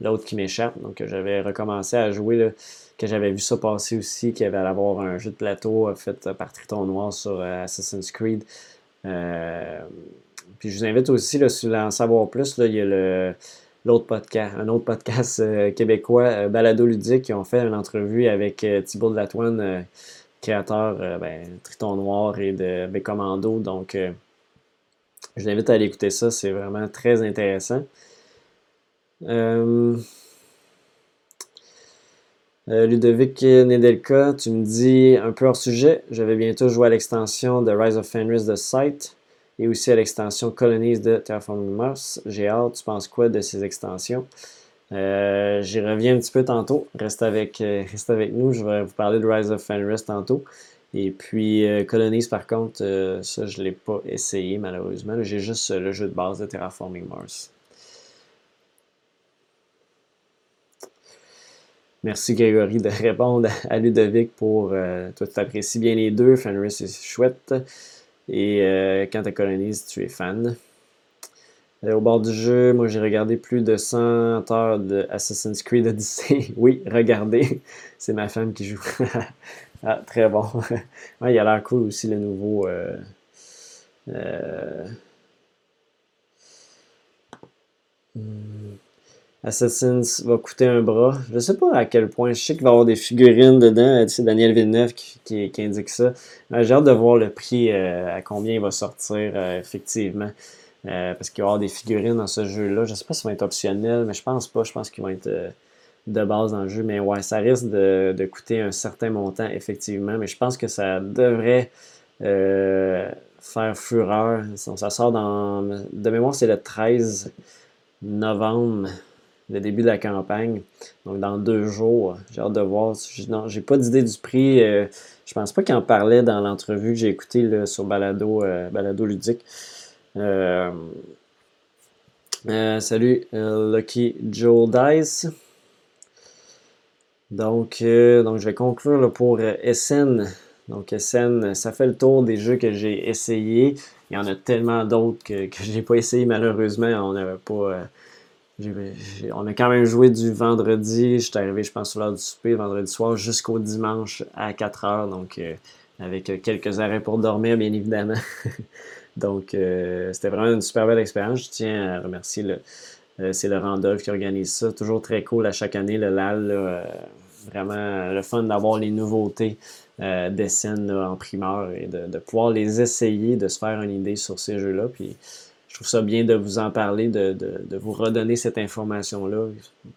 l'autre qui m'échappe. Donc j'avais recommencé à jouer, que j'avais vu ça passer aussi, qu'il y avait à avoir un jeu de plateau fait par Triton Noir sur euh, Assassin's Creed. Puis je vous invite aussi, là, si vous en savoir plus, il y a l'autre podcast, un autre podcast euh, québécois, euh, Balado Ludique, qui ont fait une entrevue avec euh, Thibault de Latoine, créateur ben, Triton Noir et de Bécommando. Donc, je vous invite à aller écouter ça, c'est vraiment très intéressant. Ludovic Nedelka, tu me dis un peu hors sujet, je vais bientôt jouer à l'extension de Rise of Fenris de Sight et aussi à l'extension Colonies de Terraforming Mars. J'ai hâte, tu penses quoi de ces extensions? Euh, j'y reviens un petit peu tantôt. Reste avec, euh, reste avec nous. Je vais vous parler de Rise of Fenris tantôt. Et puis euh, Colonies, par contre, ça, je ne l'ai pas essayé malheureusement. J'ai juste le jeu de base de Terraforming Mars. Merci Grégory de répondre à Ludovic pour. toi, tu apprécies bien les deux. Fenris, c'est chouette. Et euh, quand tu colonises, tu es fan. Euh, au bord du jeu, moi j'ai regardé plus de 100 heures de Assassin's Creed Odyssey. oui, regardez. C'est ma femme qui joue. ah, très bon. il a l'air cool aussi le nouveau. Euh, hmm. Assassin's va coûter un bras. Je sais pas à quel point. Je sais qu'il va y avoir des figurines dedans. C'est Daniel Villeneuve qui, indique ça. J'ai hâte de voir le prix, euh, à combien il va sortir, euh, effectivement. Euh, parce qu'il va y avoir des figurines dans ce jeu-là. Je sais pas si ça va être optionnel, mais je pense pas. Je pense qu'ils vont être de base dans le jeu. Mais ouais, ça risque de, de, coûter un certain montant, effectivement. Mais je pense que ça devrait faire fureur. Ça sort dans. De mémoire, c'est le 13 novembre le début de la campagne. Donc, dans deux jours, j'ai hâte de voir. Non, j'ai pas d'idée du prix. Euh, je pense pas qu'il en parlait dans l'entrevue que j'ai écoutée sur Balado, euh, Balado Ludique. Euh, salut, Lucky Joe Dice. Donc, donc, je vais conclure pour SN. Donc, SN, ça fait le tour des jeux que j'ai essayés. Il y en a tellement d'autres que, que je n'ai pas essayé malheureusement. On n'avait pas on a quand même joué du vendredi. Je suis arrivé, je pense, sur l'heure du souper, vendredi soir, jusqu'au dimanche à 4 heures. Donc, euh, avec quelques arrêts pour dormir, bien évidemment. donc, euh, c'était vraiment une super belle expérience. Je tiens à remercier le. c'est Laurent Dolph qui organise ça. Toujours très cool à chaque année, le LAL. vraiment le fun d'avoir les nouveautés des scènes en primeur et de, de, pouvoir les essayer, de se faire une idée sur ces jeux-là. Puis trouve ça bien de vous en parler, de, vous redonner cette information-là,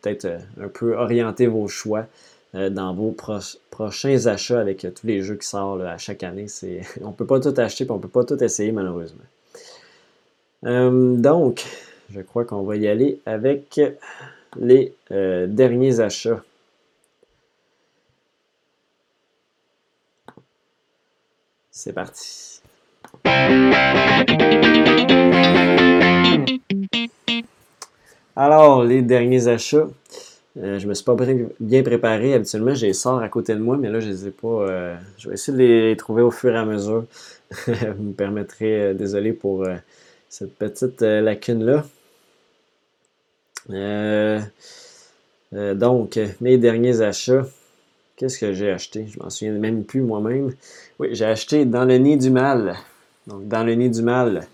peut-être euh, un peu orienter vos choix euh, dans vos prochains achats avec euh, tous les jeux qui sortent à chaque année. on ne peut pas tout acheter et on ne peut pas tout essayer malheureusement. donc, je crois qu'on va y aller avec les derniers achats. C'est parti. Alors, les derniers achats. Euh, je me suis pas bien préparé. Habituellement, j'ai les sors à côté de moi, mais là, je les ai pas. Euh, je vais essayer de les trouver au fur et à mesure. Vous me permettrez, euh, désolé pour cette petite lacune-là. donc, mes derniers achats. Qu'est-ce que j'ai acheté? Je m'en souviens même plus moi-même. Oui, j'ai acheté Dans le nid du mal. Donc, Dans le nid du mal.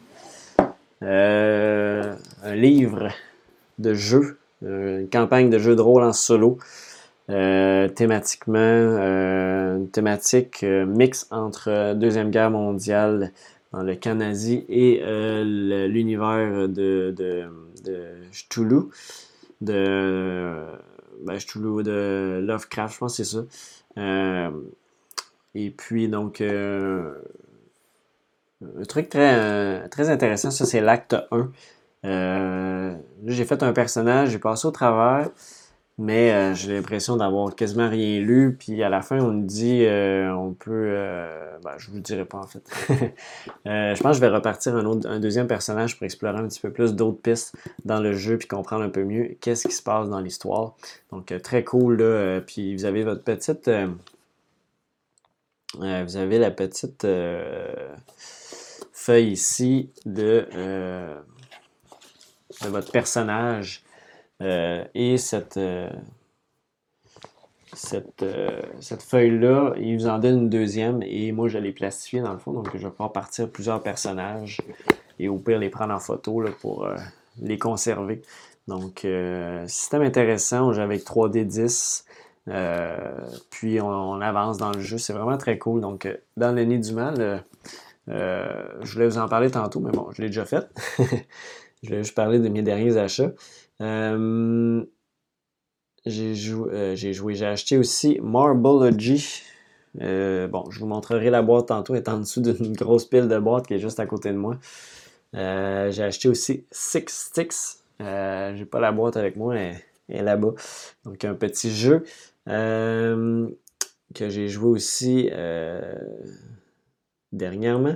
un livre de jeu, euh, une campagne de jeu de rôle en solo. Euh, thématiquement, euh, une thématique mix entre Deuxième Guerre mondiale dans le Canadie et l'univers de, de, de Cthulhu, de, ben, de Lovecraft, je pense que c'est ça. et puis, donc, un truc très, très intéressant, ça c'est l'acte 1. Euh, j'ai fait un personnage, j'ai passé au travers, mais euh, j'ai l'impression d'avoir quasiment rien lu. Puis à la fin, on me dit, euh, on peut, ben, je vous le dirai pas en fait. je pense que je vais repartir un, autre, un deuxième personnage pour explorer un petit peu plus d'autres pistes dans le jeu puis comprendre un peu mieux qu'est-ce qui se passe dans l'histoire. Donc très cool là. puis vous avez votre petite, vous avez la petite feuille ici de de votre personnage. Euh, et cette, euh, cette, euh, cette feuille-là, il vous en donne une deuxième et moi je l'ai plastifiée dans le fond, donc je vais pouvoir partir plusieurs personnages et au pire les prendre en photo là, pour les conserver. Donc, système intéressant, on joue avec 3D10. puis on, avance dans le jeu, c'est vraiment très cool. Donc, dans le nid du mal, je voulais vous en parler tantôt, mais bon, je l'ai déjà fait. Je juste parler de mes derniers achats. Euh, j'ai joué, euh, j'ai joué, j'ai acheté aussi Marbology. Euh, bon, je vous montrerai la boîte tantôt, elle est en dessous d'une grosse pile de boîtes qui est juste à côté de moi. j'ai acheté aussi Six Sticks. j'ai pas la boîte avec moi, elle, est là-bas. Donc un petit jeu que j'ai joué aussi dernièrement.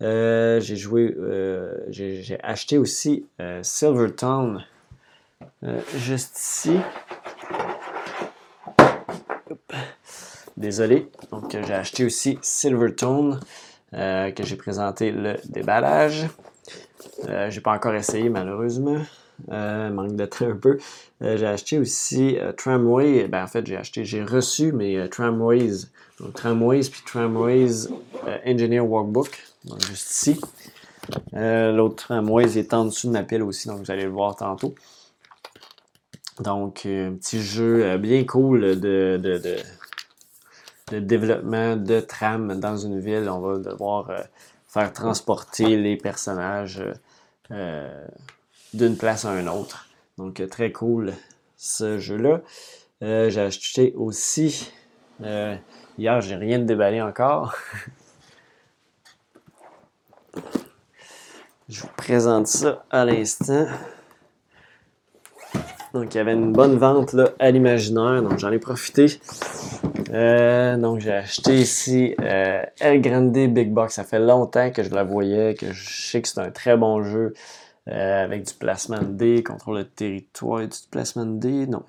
Euh, j'ai joué, euh, j'ai acheté aussi euh, Silvertown juste ici. Désolé. Donc j'ai acheté aussi Silvertone que j'ai présenté le déballage. j'ai pas encore essayé malheureusement. manque de temps un peu. j'ai acheté aussi Tramway. Ben, en fait, j'ai acheté, j'ai reçu mes Tramways. Donc, Tramways puis Tramways Engineer Workbook juste ici. Euh, L'autre tramway est en dessous de ma pile aussi, donc vous allez le voir tantôt. Donc, un petit jeu euh, bien cool de, de, développement de tram dans une ville. On va devoir euh, faire transporter les personnages euh, d'une place à une autre. Donc, très cool ce jeu-là. J'ai acheté aussi. hier, j'ai rien de déballé encore. Je vous présente ça à l'instant. Donc, il y avait une bonne vente là, à l'imaginaire, donc j'en ai profité. Euh, donc, j'ai acheté ici euh, El Grande Big Box. Ça fait longtemps que je la voyais, que je sais que c'est un très bon jeu euh, avec du placement de dés, contrôle de territoire. Du placement de dés? Non.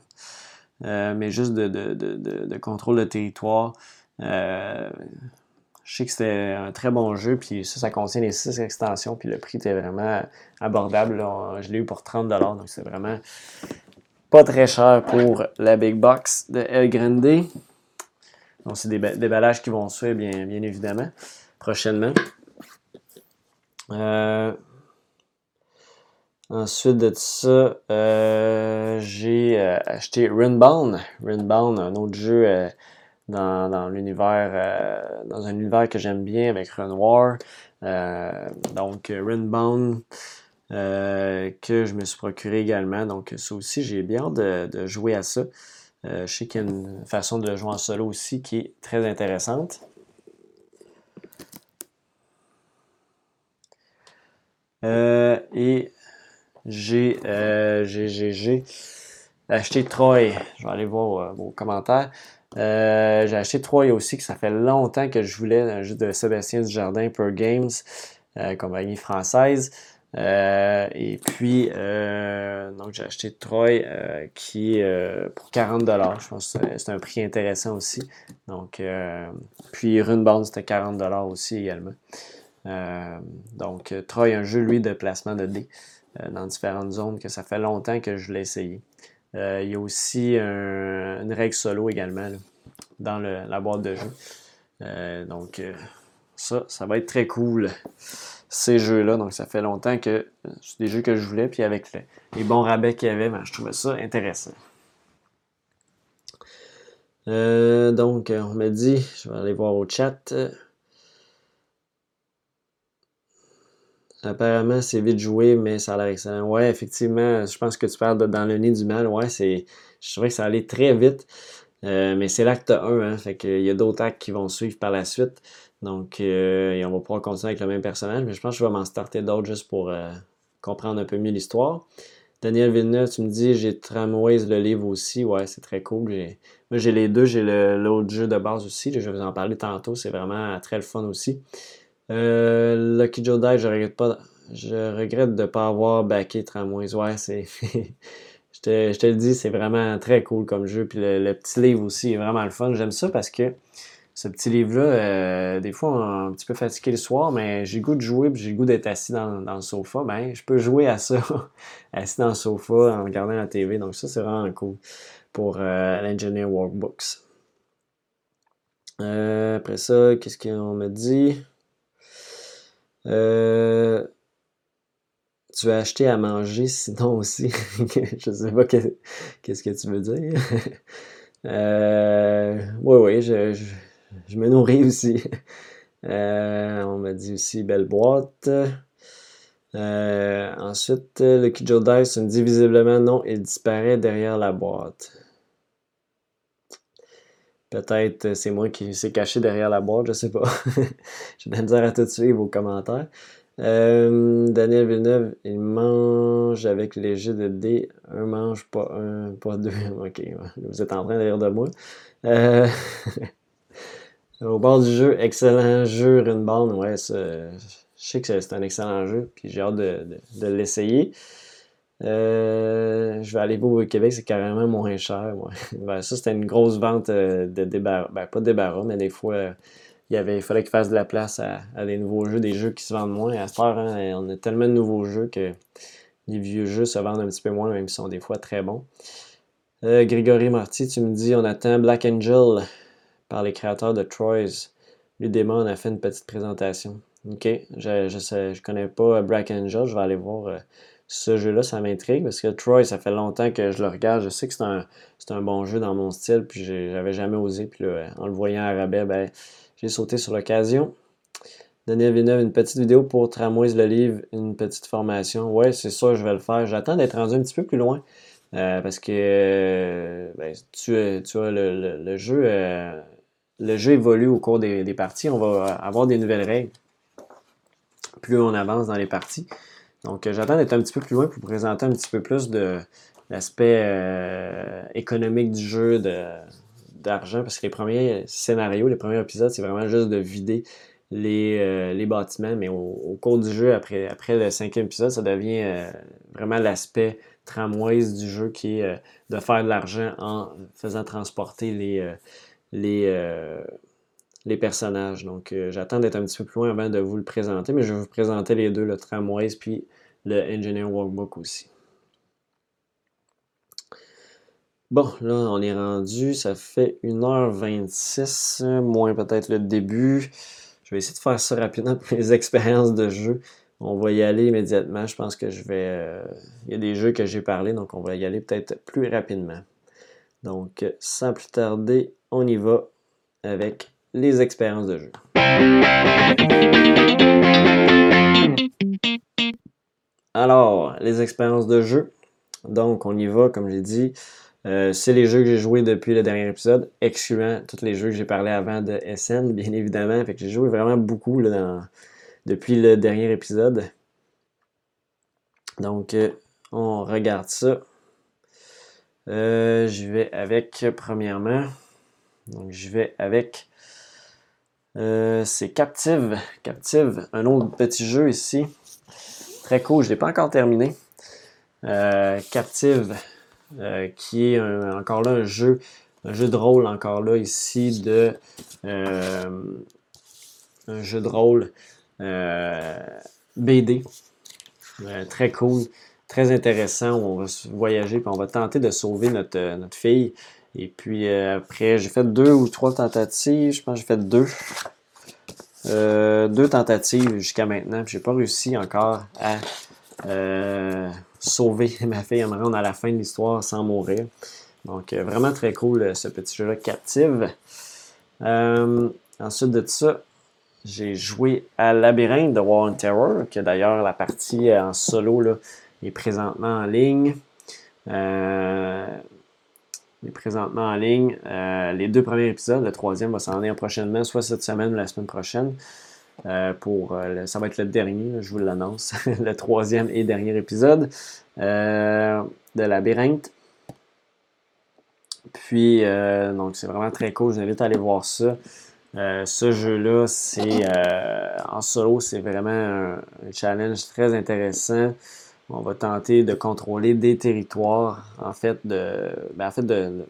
mais juste de, de, contrôle de territoire. Je sais que c'était un très bon jeu, puis ça, ça contient les 6 extensions, puis le prix était vraiment abordable. Je l'ai eu pour 30$, donc c'est vraiment pas très cher pour la Big Box de El Grande. Donc, c'est des déballages qui vont suivre, bien, bien évidemment, prochainement. Euh, ensuite de ça, euh, j'ai euh, acheté Runbound. Runbound, un autre jeu dans, l'univers, dans un univers que j'aime bien avec Run donc, Runbound. que je me suis procuré également. Donc, ça aussi, j'ai bien hâte de, jouer à ça. je sais qu'il y a une façon de jouer en solo aussi qui est très intéressante. Euh, et euh, j'ai acheté Troy. Je vais aller voir euh, vos commentaires. J'ai acheté Troy aussi, que ça fait longtemps que je voulais un jeu de Sébastien Dujardin Per Games, compagnie française. et puis, donc j'ai acheté Troy qui pour 40$. Je pense que c'est un prix intéressant aussi. Donc, puis Runebound, c'était 40$ aussi également. Euh, donc, euh, Troy, un jeu, lui, de placement de dés euh, dans différentes zones que ça fait longtemps que je l'ai essayé. il y a aussi une règle solo également dans la boîte de jeu. donc, ça, ça va être très cool, ces jeux-là. Donc, ça fait longtemps que c'est des jeux que je voulais. Puis, avec les bons rabais qu'il y avait, ben, je trouvais ça intéressant. donc, on m'a dit, je vais aller voir au chat. Apparemment, c'est vite joué, mais ça a l'air excellent. Ouais, effectivement, je pense que tu parles de Dans le nez du mal. Ouais, c'est. Je trouvais que ça allait très vite. Euh, mais c'est l'acte 1, hein, fait y a d'autres actes qui vont suivre par la suite. Donc, euh, on va pouvoir continuer avec le même personnage, mais je pense que je vais m'en starter d'autres juste pour euh, comprendre un peu mieux l'histoire. Daniel Villeneuve, tu me dis, j'ai Tramways le livre aussi. Ouais, c'est très cool. Moi, j'ai les deux. J'ai l'autre jeu de base aussi. Je vais vous en parler tantôt. C'est vraiment très le fun aussi. Euh, Lucky Joe je regrette pas. Je regrette de ne pas avoir backé Tramways. Ouais, c'est. je, te, le dis, c'est vraiment très cool comme jeu. Puis le, petit livre aussi est vraiment le fun. J'aime ça parce que ce petit livre-là, euh, des fois, on est un petit peu fatigué le soir, mais j'ai le goût de jouer, puis j'ai le goût d'être assis dans, le sofa. Ben, je peux jouer à ça, assis dans le sofa, en regardant la TV. Donc, ça, c'est vraiment cool pour euh, l'Engineer Workbooks. Après ça, qu'est-ce qu'on me dit? Euh, tu vas acheter à manger sinon aussi? je sais pas qu'est-ce que tu veux dire. euh, oui, oui, je, me nourris aussi. Euh, on m'a dit aussi belle boîte. Ensuite, le Kijo Dice me dit visiblement non, il disparaît derrière la boîte. Peut-être euh, c'est moi qui s'est caché derrière la boîte, je sais pas. J'ai de la à tout suivre vos commentaires. Euh, Daniel Villeneuve, il mange avec les jeux de dés. Un mange, pas un, pas deux. Ok, vous êtes en train de rire de moi. Euh, au bord du jeu, excellent jeu, Runebound. Ouais, je sais que c'est un excellent jeu, puis j'ai hâte de, de l'essayer. Euh, je vais aller au Québec, c'est carrément moins cher. Ben, ça, c'était une grosse vente euh, de débarras. Ben, pas de débarras, mais des fois, euh, il, y avait, il fallait qu'ils fassent de la place à, des nouveaux jeux, des jeux qui se vendent moins. À ce temps, hein, on a tellement de nouveaux jeux que les vieux jeux se vendent un petit peu moins, même s'ils sont des fois très bons. Grégory Marty, tu me dis, on attend Black Angel par les créateurs de Troy's. Ludema, on a fait une petite présentation. Ok, je, je, sais, je connais pas Black Angel, je vais aller voir ce jeu-là, ça m'intrigue parce que Troy, ça fait longtemps que je le regarde. Je sais que c'est un, un, bon jeu dans mon style, puis j'avais jamais osé. Puis là, en le voyant à rabais, ben, j'ai sauté sur l'occasion. Daniel Villeneuve, une petite vidéo pour Tramways le livre, une petite formation. Ouais, c'est ça, je vais le faire. J'attends d'être rendu un petit peu plus loin. Euh, parce que ben, tu, tu vois, le, jeu, euh, le jeu évolue au cours des, des, parties. On va avoir des nouvelles règles. Plus on avance dans les parties. Donc, euh, j'attends d'être un petit peu plus loin pour présenter un petit peu plus de l'aspect euh, économique du jeu, d'argent, parce que les premiers scénarios, les premiers épisodes, c'est vraiment juste de vider les, euh, bâtiments, mais au, cours du jeu, après, après le cinquième épisode, ça devient vraiment l'aspect tramwise du jeu qui est de faire de l'argent en faisant transporter les, les, les personnages. Donc, j'attends d'être un petit peu plus loin avant de vous le présenter, mais je vais vous présenter les deux, le Tramways puis le Engineer Workbook aussi. Bon, là, on est rendu, ça fait 1h26, moins peut-être le début. Je vais essayer de faire ça rapidement pour les expériences de jeu. On va y aller immédiatement. Je pense que je vais. Euh, il y a des jeux que j'ai parlé, donc on va y aller peut-être plus rapidement. Donc, sans plus tarder, on y va avec les expériences de jeu. Alors, les expériences de jeu. Donc, on y va, comme j'ai dit. Euh, c'est les jeux que j'ai joués depuis le dernier épisode, excluant tous les jeux que j'ai parlé avant de SN, bien évidemment. Fait que j'ai joué vraiment beaucoup depuis le dernier épisode. Donc, euh, on regarde ça. Euh, je vais avec, premièrement, donc je vais avec, c'est Captive. Captive, un autre petit jeu ici. Très cool, je ne l'ai pas encore terminé. Captive, euh, qui est encore là un jeu, un jeu de rôle encore là ici de euh, un jeu de rôle euh, BD. très cool, très intéressant. On va voyager et on va tenter de sauver notre fille. Et puis après, j'ai fait deux ou trois tentatives. Je pense que j'ai fait deux. deux tentatives jusqu'à maintenant. Je n'ai pas réussi encore à sauver ma fille, à me rendre à la fin de l'histoire sans mourir. Donc, euh, vraiment très cool euh, ce petit jeu-là, Captive. Euh, ensuite de ça, j'ai joué à Labyrinthe de War and Terror, que d'ailleurs la partie en solo là, est présentement en ligne. Est présentement en ligne. les deux premiers épisodes, le troisième va s'en aller prochainement, soit cette semaine ou la semaine prochaine. Euh, pour, euh, ça va être le dernier, je vous l'annonce, le troisième et dernier épisode euh, de Labyrinthe. Puis, donc c'est vraiment très cool, je vous invite à aller voir ça. ce jeu-là, c'est en solo, c'est vraiment un, challenge très intéressant. On va tenter de contrôler des territoires, en fait, de, ben,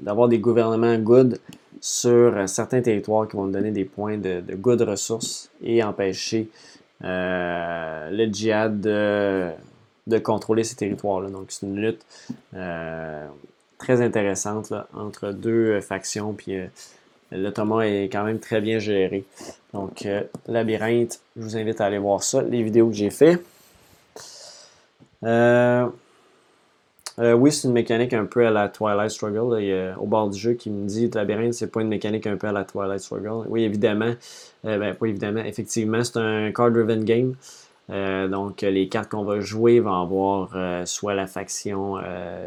d'avoir des gouvernements good sur euh, certains territoires qui vont donner des points de, good ressources et empêcher euh, le djihad de, contrôler ces territoires-là. Donc, c'est une lutte euh, très intéressante entre deux factions. Puis, l'Ottoman est quand même très bien géré. Donc, Labyrinthe, je vous invite à aller voir ça, les vidéos que j'ai fait. Euh, oui, c'est une mécanique un peu à la Twilight Struggle. Il y a, au bord du jeu qui me dit Labyrinthe, c'est pas une mécanique un peu à la Twilight Struggle. Oui, évidemment. Euh, ben, évidemment. Effectivement, c'est un card-driven game. Euh, donc, les cartes qu'on va jouer vont avoir soit la faction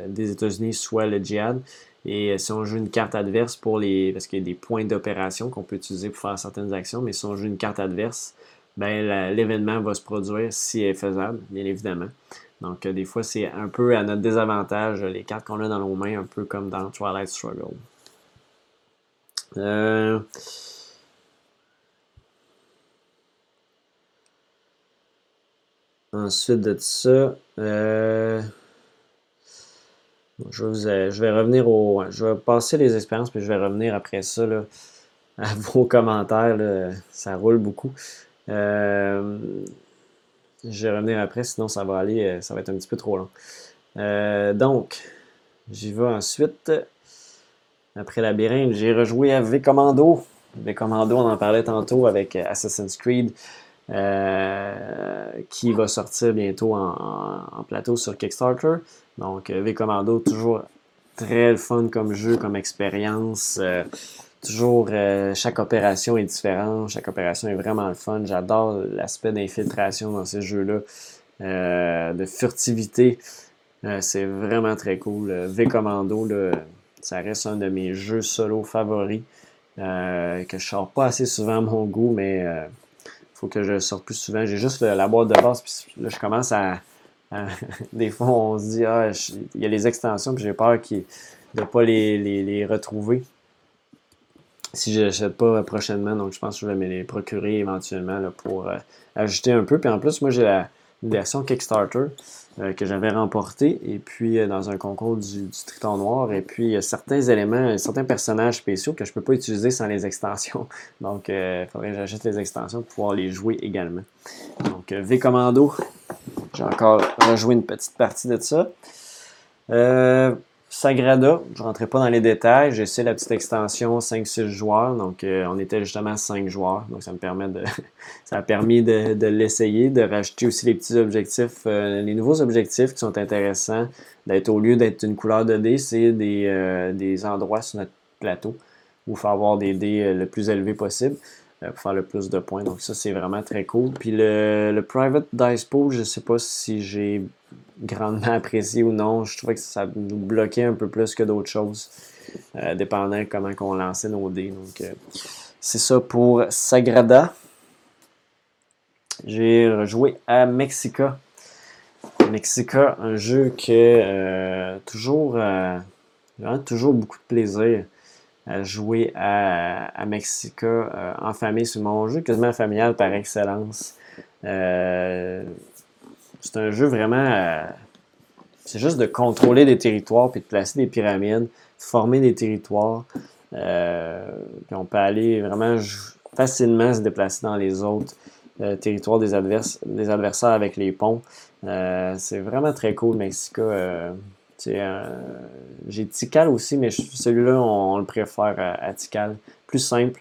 des États-Unis, soit le djihad. Et si on joue une carte adverse pour les. Parce qu'il y a des points d'opération qu'on peut utiliser pour faire certaines actions, mais si on joue une carte adverse, ben, l'événement va se produire si elle est faisable, bien évidemment. Donc, euh, des fois, c'est un peu à notre désavantage, les cartes qu'on a dans nos mains, un peu comme dans Twilight Struggle. Euh, ensuite de ça, euh, je, vais revenir au. Je vais passer les expériences, puis je vais revenir après ça à vos commentaires. ça roule beaucoup. Je vais revenir après, sinon ça va aller, euh, ça va être un petit peu trop long. Euh, donc, j'y vais ensuite. Après Labyrinthe, j'ai rejoué à V-Commando. V-Commando, on en parlait tantôt avec euh, Assassin's Creed, qui va sortir bientôt en, plateau sur Kickstarter. Donc, V-Commando, toujours très fun comme jeu, comme expérience. Toujours, euh, chaque opération est différente, chaque opération est vraiment le fun. J'adore l'aspect d'infiltration dans ces jeux-là, euh, de furtivité. Euh, c'est vraiment très cool. V Commando, ça reste un de mes jeux solo favoris, que je sors pas assez souvent à mon goût, mais il faut que je sorte plus souvent. J'ai juste la boîte de base, puis là, je commence à. des fois, on se dit, ah, il y a les extensions, puis j'ai peur de ne pas les, les retrouver si je l'achète pas prochainement. Donc, je pense que je vais me les procurer éventuellement pour euh, ajouter un peu. Puis en plus, moi, j'ai la version Kickstarter. euh, que j'avais remporté, et puis euh, dans un concours du, Triton Noir. Et puis, il y a certains éléments, certains personnages spéciaux que je ne peux pas utiliser sans les extensions. Donc, il faudrait que j'achète les extensions pour pouvoir les jouer également. Donc, V Commando, j'ai encore rejoué une petite partie de ça. Sagrada, je ne rentrerai pas dans les détails. J'ai essayé la petite extension 5-6 joueurs. Donc, euh, on était justement 5 joueurs. Donc, ça me permet de. ça a permis de, l'essayer, de rajouter aussi les petits objectifs, euh, les nouveaux objectifs qui sont intéressants. D'être au lieu d'être une couleur de dés, c'est des, euh, des endroits sur notre plateau où il faut avoir des dés le plus élevés possible pour faire le plus de points. Donc, ça, c'est vraiment très cool. Puis, le, le Private Dice Pool, je ne sais pas si j'ai grandement apprécié ou non. Je trouvais que ça nous bloquait un peu plus que d'autres choses, euh, dépendant comment on lançait nos dés. Donc, euh, c'est ça pour Sagrada. J'ai rejoué à Mexica. Mexica, un jeu que euh, toujours, toujours beaucoup de plaisir jouer à, à Mexica en famille. C'est mon jeu quasiment familial par excellence. C'est un jeu vraiment. Euh, c'est juste de contrôler des territoires puis de placer des pyramides, former des territoires. Euh, puis on peut aller vraiment facilement se déplacer dans les autres euh, territoires des, des, adversaires avec les ponts. c'est vraiment très cool, Mexica. J'ai Tikal aussi, mais celui-là, on, le préfère à, Tikal. Plus simple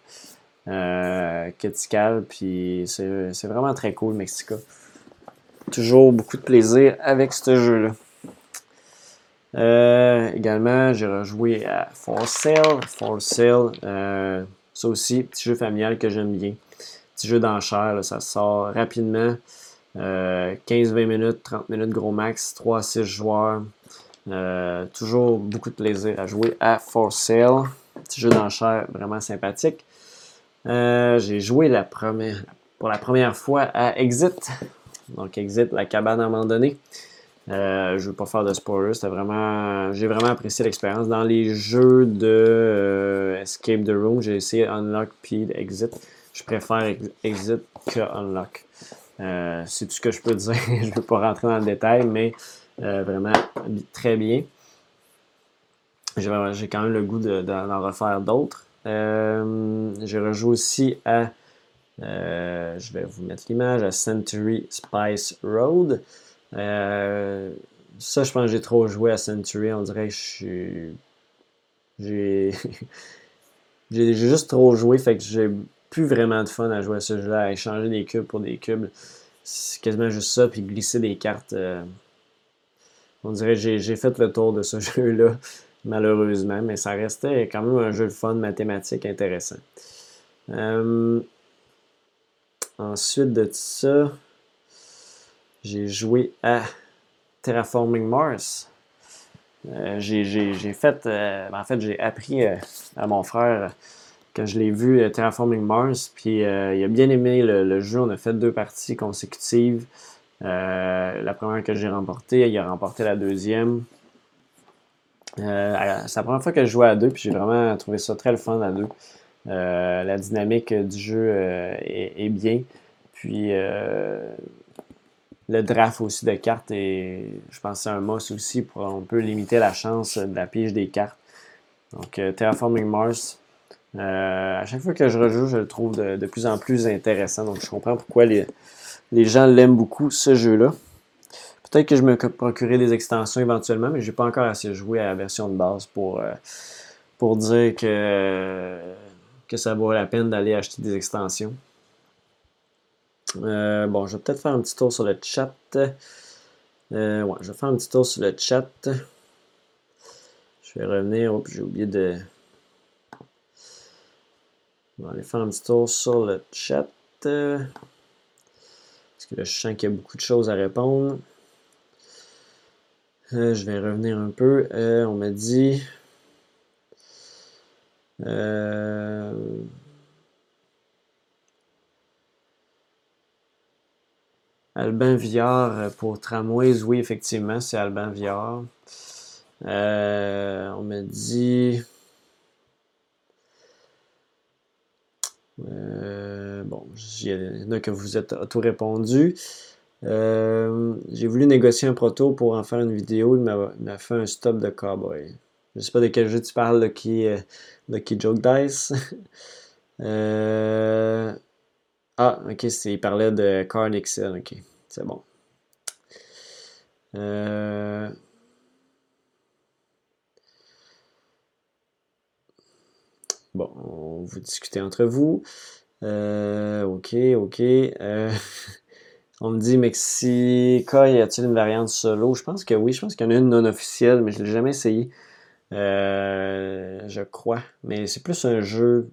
que Tikal, puis c'est vraiment très cool, Mexica. Toujours beaucoup de plaisir avec ce jeu-là. Euh, également, j'ai rejoué à For Sale. For Sale, euh, ça aussi, petit jeu familial que j'aime bien. Petit jeu d'enchère, ça sort rapidement. 15-20 euh, minutes, 30 minutes gros max, 3 à 6 joueurs. Toujours beaucoup de plaisir à jouer à For Sale. Petit jeu d'enchère vraiment sympathique. j'ai joué la première, pour la première fois à Exit. Donc, Exit, la cabane abandonnée. Euh, je ne veux pas faire de spoilers. J'ai vraiment apprécié l'expérience. Dans les jeux de euh, Escape the Room, j'ai essayé Unlock puis Exit. Je préfère Exit que Unlock. Euh, c'est tout ce que je peux dire? je ne veux pas rentrer dans le détail, mais vraiment très bien. J'ai quand même le goût d'en refaire d'autres. j'ai rejoué aussi à euh, je vais vous mettre l'image à Century Spice Road. Euh, ça, je pense que j'ai trop joué à Century. On dirait que je suis. J'ai. j'ai juste trop joué, fait que j'ai plus vraiment de fun à jouer à ce jeu-là, à échanger des cubes pour des cubes. C'est quasiment juste ça, puis glisser des cartes. Euh, on dirait que j'ai fait le tour de ce jeu-là, malheureusement, mais ça restait quand même un jeu de fun mathématique intéressant. Ensuite de ça, j'ai joué à Terraforming Mars. Euh, j'ai fait, euh, en fait, j'ai appris euh, à mon frère quand je l'ai vu Terraforming Mars, puis il a bien aimé le, jeu. On a fait deux parties consécutives. La première que j'ai remportée, il a remporté la deuxième. c'est la première fois que je jouais à deux, puis j'ai vraiment trouvé ça très le fun à deux. Euh, la dynamique du jeu euh, est, bien. Puis euh, le draft aussi de cartes et je pense c'est un must aussi pour on peut limiter la chance de la pige des cartes. Donc Terraforming Mars, à chaque fois que je rejoue, je le trouve de, plus en plus intéressant. Donc je comprends pourquoi les, les gens l'aiment beaucoup ce jeu-là. Peut-être que je me procurerai des extensions éventuellement, mais je n'ai pas encore assez joué à la version de base pour, pour dire que que ça vaut la peine d'aller acheter des extensions. Euh, bon, je vais peut-être faire un petit tour sur le chat. Euh, ouais, je vais faire un petit tour sur le chat. Je vais revenir. Oh, j'ai oublié de. On va aller faire un petit tour sur le chat. Parce que là, je sens qu'il y a beaucoup de choses à répondre. Euh, je vais revenir un peu. on m'a dit. Euh, Albin Viard euh, pour Tramways, oui, effectivement, c'est Albin Viard. Euh, on me dit. Il y en a que vous êtes tout répondu. j'ai voulu négocier un proto pour en faire une vidéo. Il m'a fait un stop de cowboy. Je sais pas de quel jeu tu parles, Lucky, Lucky Joke Dice. Ah, ok, il parlait de Carl Nixon. Ok, c'est bon. Bon, on vous discutez entre vous. Euh, ok, ok. Euh, on me dit Mexica, y a-t-il une variante solo? Je pense que oui, je pense qu'il y en a une non officielle, mais je ne l'ai jamais essayé. Euh, je crois. Mais c'est plus un jeu.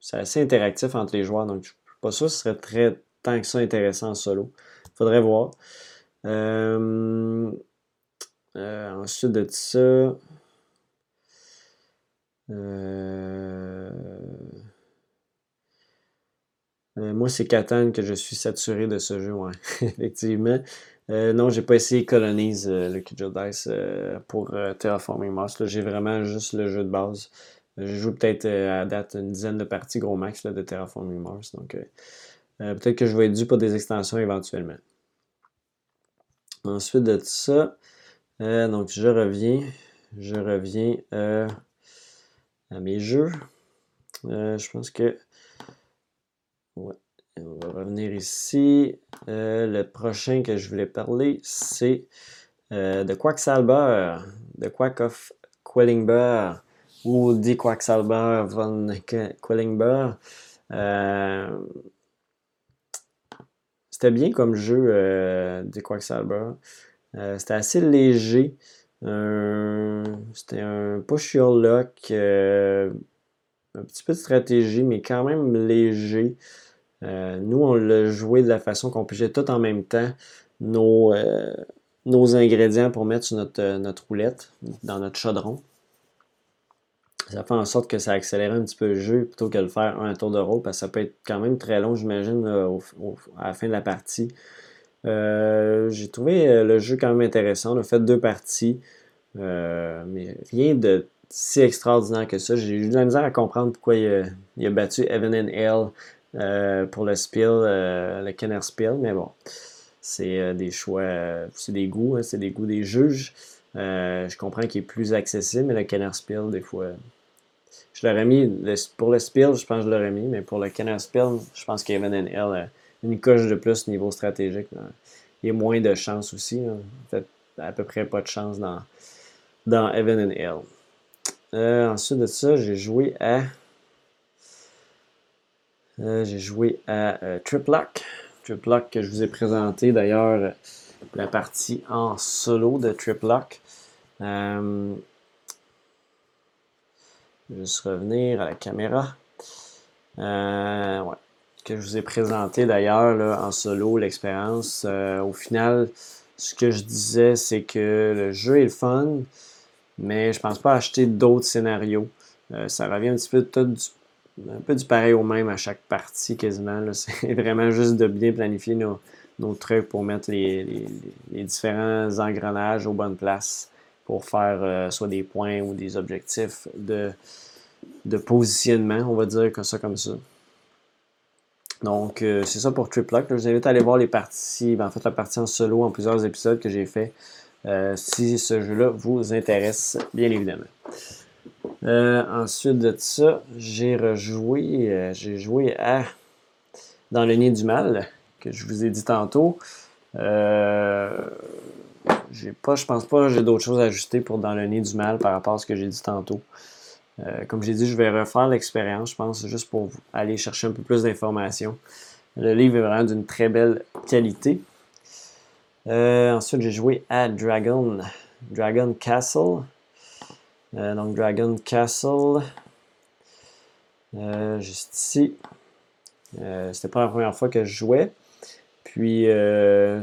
C'est assez interactif entre les joueurs, donc je ne suis pas sûr que ce serait très tant que ça intéressant en solo. Faudrait voir. ensuite de ça. Euh, euh, moi, c'est Catan que je suis saturé de ce jeu, effectivement. Euh, non, j'ai pas essayé Colonize le Kid Dice pour Terraforming Mars. J'ai vraiment juste le jeu de base. J'ai joué peut-être à date une dizaine de parties gros max de Terraforming Mars. Donc peut-être que je vais être dû pour des extensions éventuellement. Ensuite de ça, donc je reviens. Je reviens à mes jeux. Euh, je pense que. Ouais. On va revenir ici. Euh, le prochain que je voulais parler, c'est euh, de Quacksalber, de Quack of Quellingber, ou Die Quacksalber von Quellingber. C'était bien comme jeu, euh, Die Quacksalber. C'était assez léger. C'était un push your luck, euh, un petit peu de stratégie, mais quand même léger. Euh, nous, on l'a joué de la façon qu'on pigeait tout en même temps nos, euh, nos ingrédients pour mettre sur notre, notre roulette, dans notre chaudron. Ça fait en sorte que ça accélère un petit peu le jeu plutôt que de le faire un tour de rôle, parce que ça peut être quand même très long, j'imagine, à la fin de la partie. Euh, j'ai trouvé euh, le jeu quand même intéressant. On a fait deux parties, euh, mais rien de si extraordinaire que ça. J'ai eu de la misère à comprendre pourquoi il a, battu Evan and L pour le spill, le Kenner spill, mais bon, c'est des choix, c'est des goûts, hein, c'est des goûts des juges. je comprends qu'il est plus accessible, mais le Kenner spill, des fois, je l'aurais mis, pour le spill, je pense que je l'aurais mis, mais pour le Kenner spill, je pense qu'Evan and L une coche de plus niveau stratégique. Il y a moins de chance aussi. En fait, à peu près pas de chance dans, dans Heaven and. Euh, ensuite de ça, j'ai joué à. Euh, j'ai joué à euh, Triplock. Triplock que je vous ai présenté d'ailleurs la partie en solo de Triplock. Euh, juste revenir à la caméra. ouais que je vous ai présenté d'ailleurs en solo, l'expérience. Au final, ce que je disais, c'est que le jeu est le fun, mais je pense pas acheter d'autres scénarios. Euh, ça revient un petit peu du, un peu du pareil au même à chaque partie quasiment. C'est vraiment juste de bien planifier nos, trucs pour mettre les, différents engrenages aux bonnes places pour faire euh, soit des points ou des objectifs de, de positionnement, on va dire comme ça comme ça. Donc, euh, c'est ça pour Triplock. Je vous invite à aller voir les parties, ben, en fait, la partie en solo en plusieurs épisodes que j'ai fait. Euh, si ce jeu-là vous intéresse, bien évidemment. Euh, ensuite de ça, j'ai rejoué, j'ai joué à Dans le nid du mal, que je vous ai dit tantôt. j'ai pas, je pense pas j'ai d'autres choses à ajuster pour Dans le nid du mal par rapport à ce que j'ai dit tantôt. Euh, comme j'ai dit, je vais refaire l'expérience, je pense, juste pour aller chercher un peu plus d'informations. Le livre est vraiment d'une très belle qualité. Euh, ensuite, j'ai joué à Dragon, Dragon Castle. Euh, donc, Dragon Castle, juste ici. C'était pas la première fois que je jouais. Puis,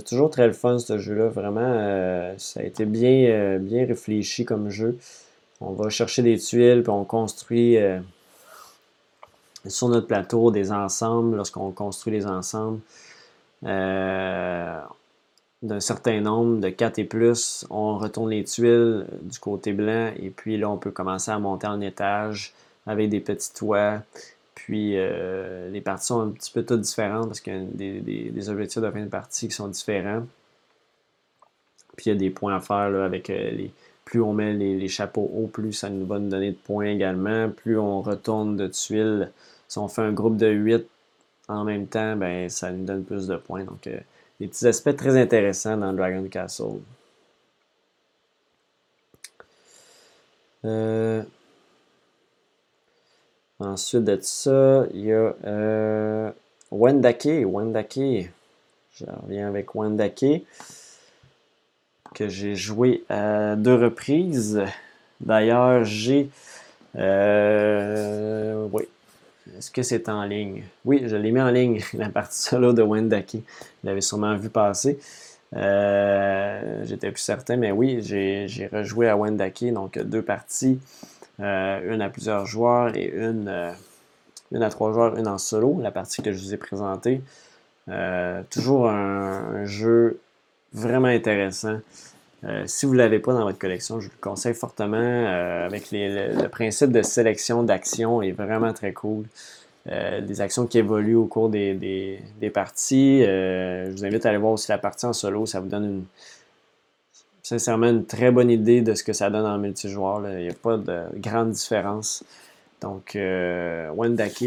toujours très le fun ce jeu-là. Vraiment, ça a été bien, bien réfléchi comme jeu on va chercher des tuiles, puis on construit euh, sur notre plateau des ensembles. Lorsqu'on construit les ensembles euh, d'un certain nombre, de 4 et plus, on retourne les tuiles du côté blanc, et puis là, on peut commencer à monter en étage avec des petits toits. Puis les parties sont un petit peu toutes différentes parce qu'il y a des, objectifs de fin de partie qui sont différents. Puis il y a des points à faire avec les. Plus on met les, chapeaux hauts, plus ça nous va nous donner de points également. Plus on retourne de tuiles, si on fait un groupe de 8 en même temps, ben, ça nous donne plus de points. Donc, des petits aspects très intéressants dans Dragon Castle. Euh, ensuite de ça, il y a euh, Wendake. Wendake. Je reviens avec Wendake. Que j'ai joué à deux reprises. D'ailleurs, j'ai. Euh, oui. Est-ce que c'est en ligne? Oui, je l'ai mis en ligne, la partie solo de Wendake. Vous l'avez sûrement vu passer. Euh, j'étais plus certain, mais oui, j'ai rejoué à Wendake, donc deux parties, euh, une à plusieurs joueurs et une, euh, une à trois joueurs, une en solo, la partie que je vous ai présentée. toujours un, jeu vraiment intéressant. Si vous ne l'avez pas dans votre collection, je vous le conseille fortement. avec le, principe de sélection d'actions est vraiment très cool. Euh, des actions qui évoluent au cours des, parties. Euh, je vous invite à aller voir aussi la partie en solo. Ça vous donne une, sincèrement une très bonne idée de ce que ça donne en multijoueur. Il n'y a pas de grande différence. Donc, euh, Wendake,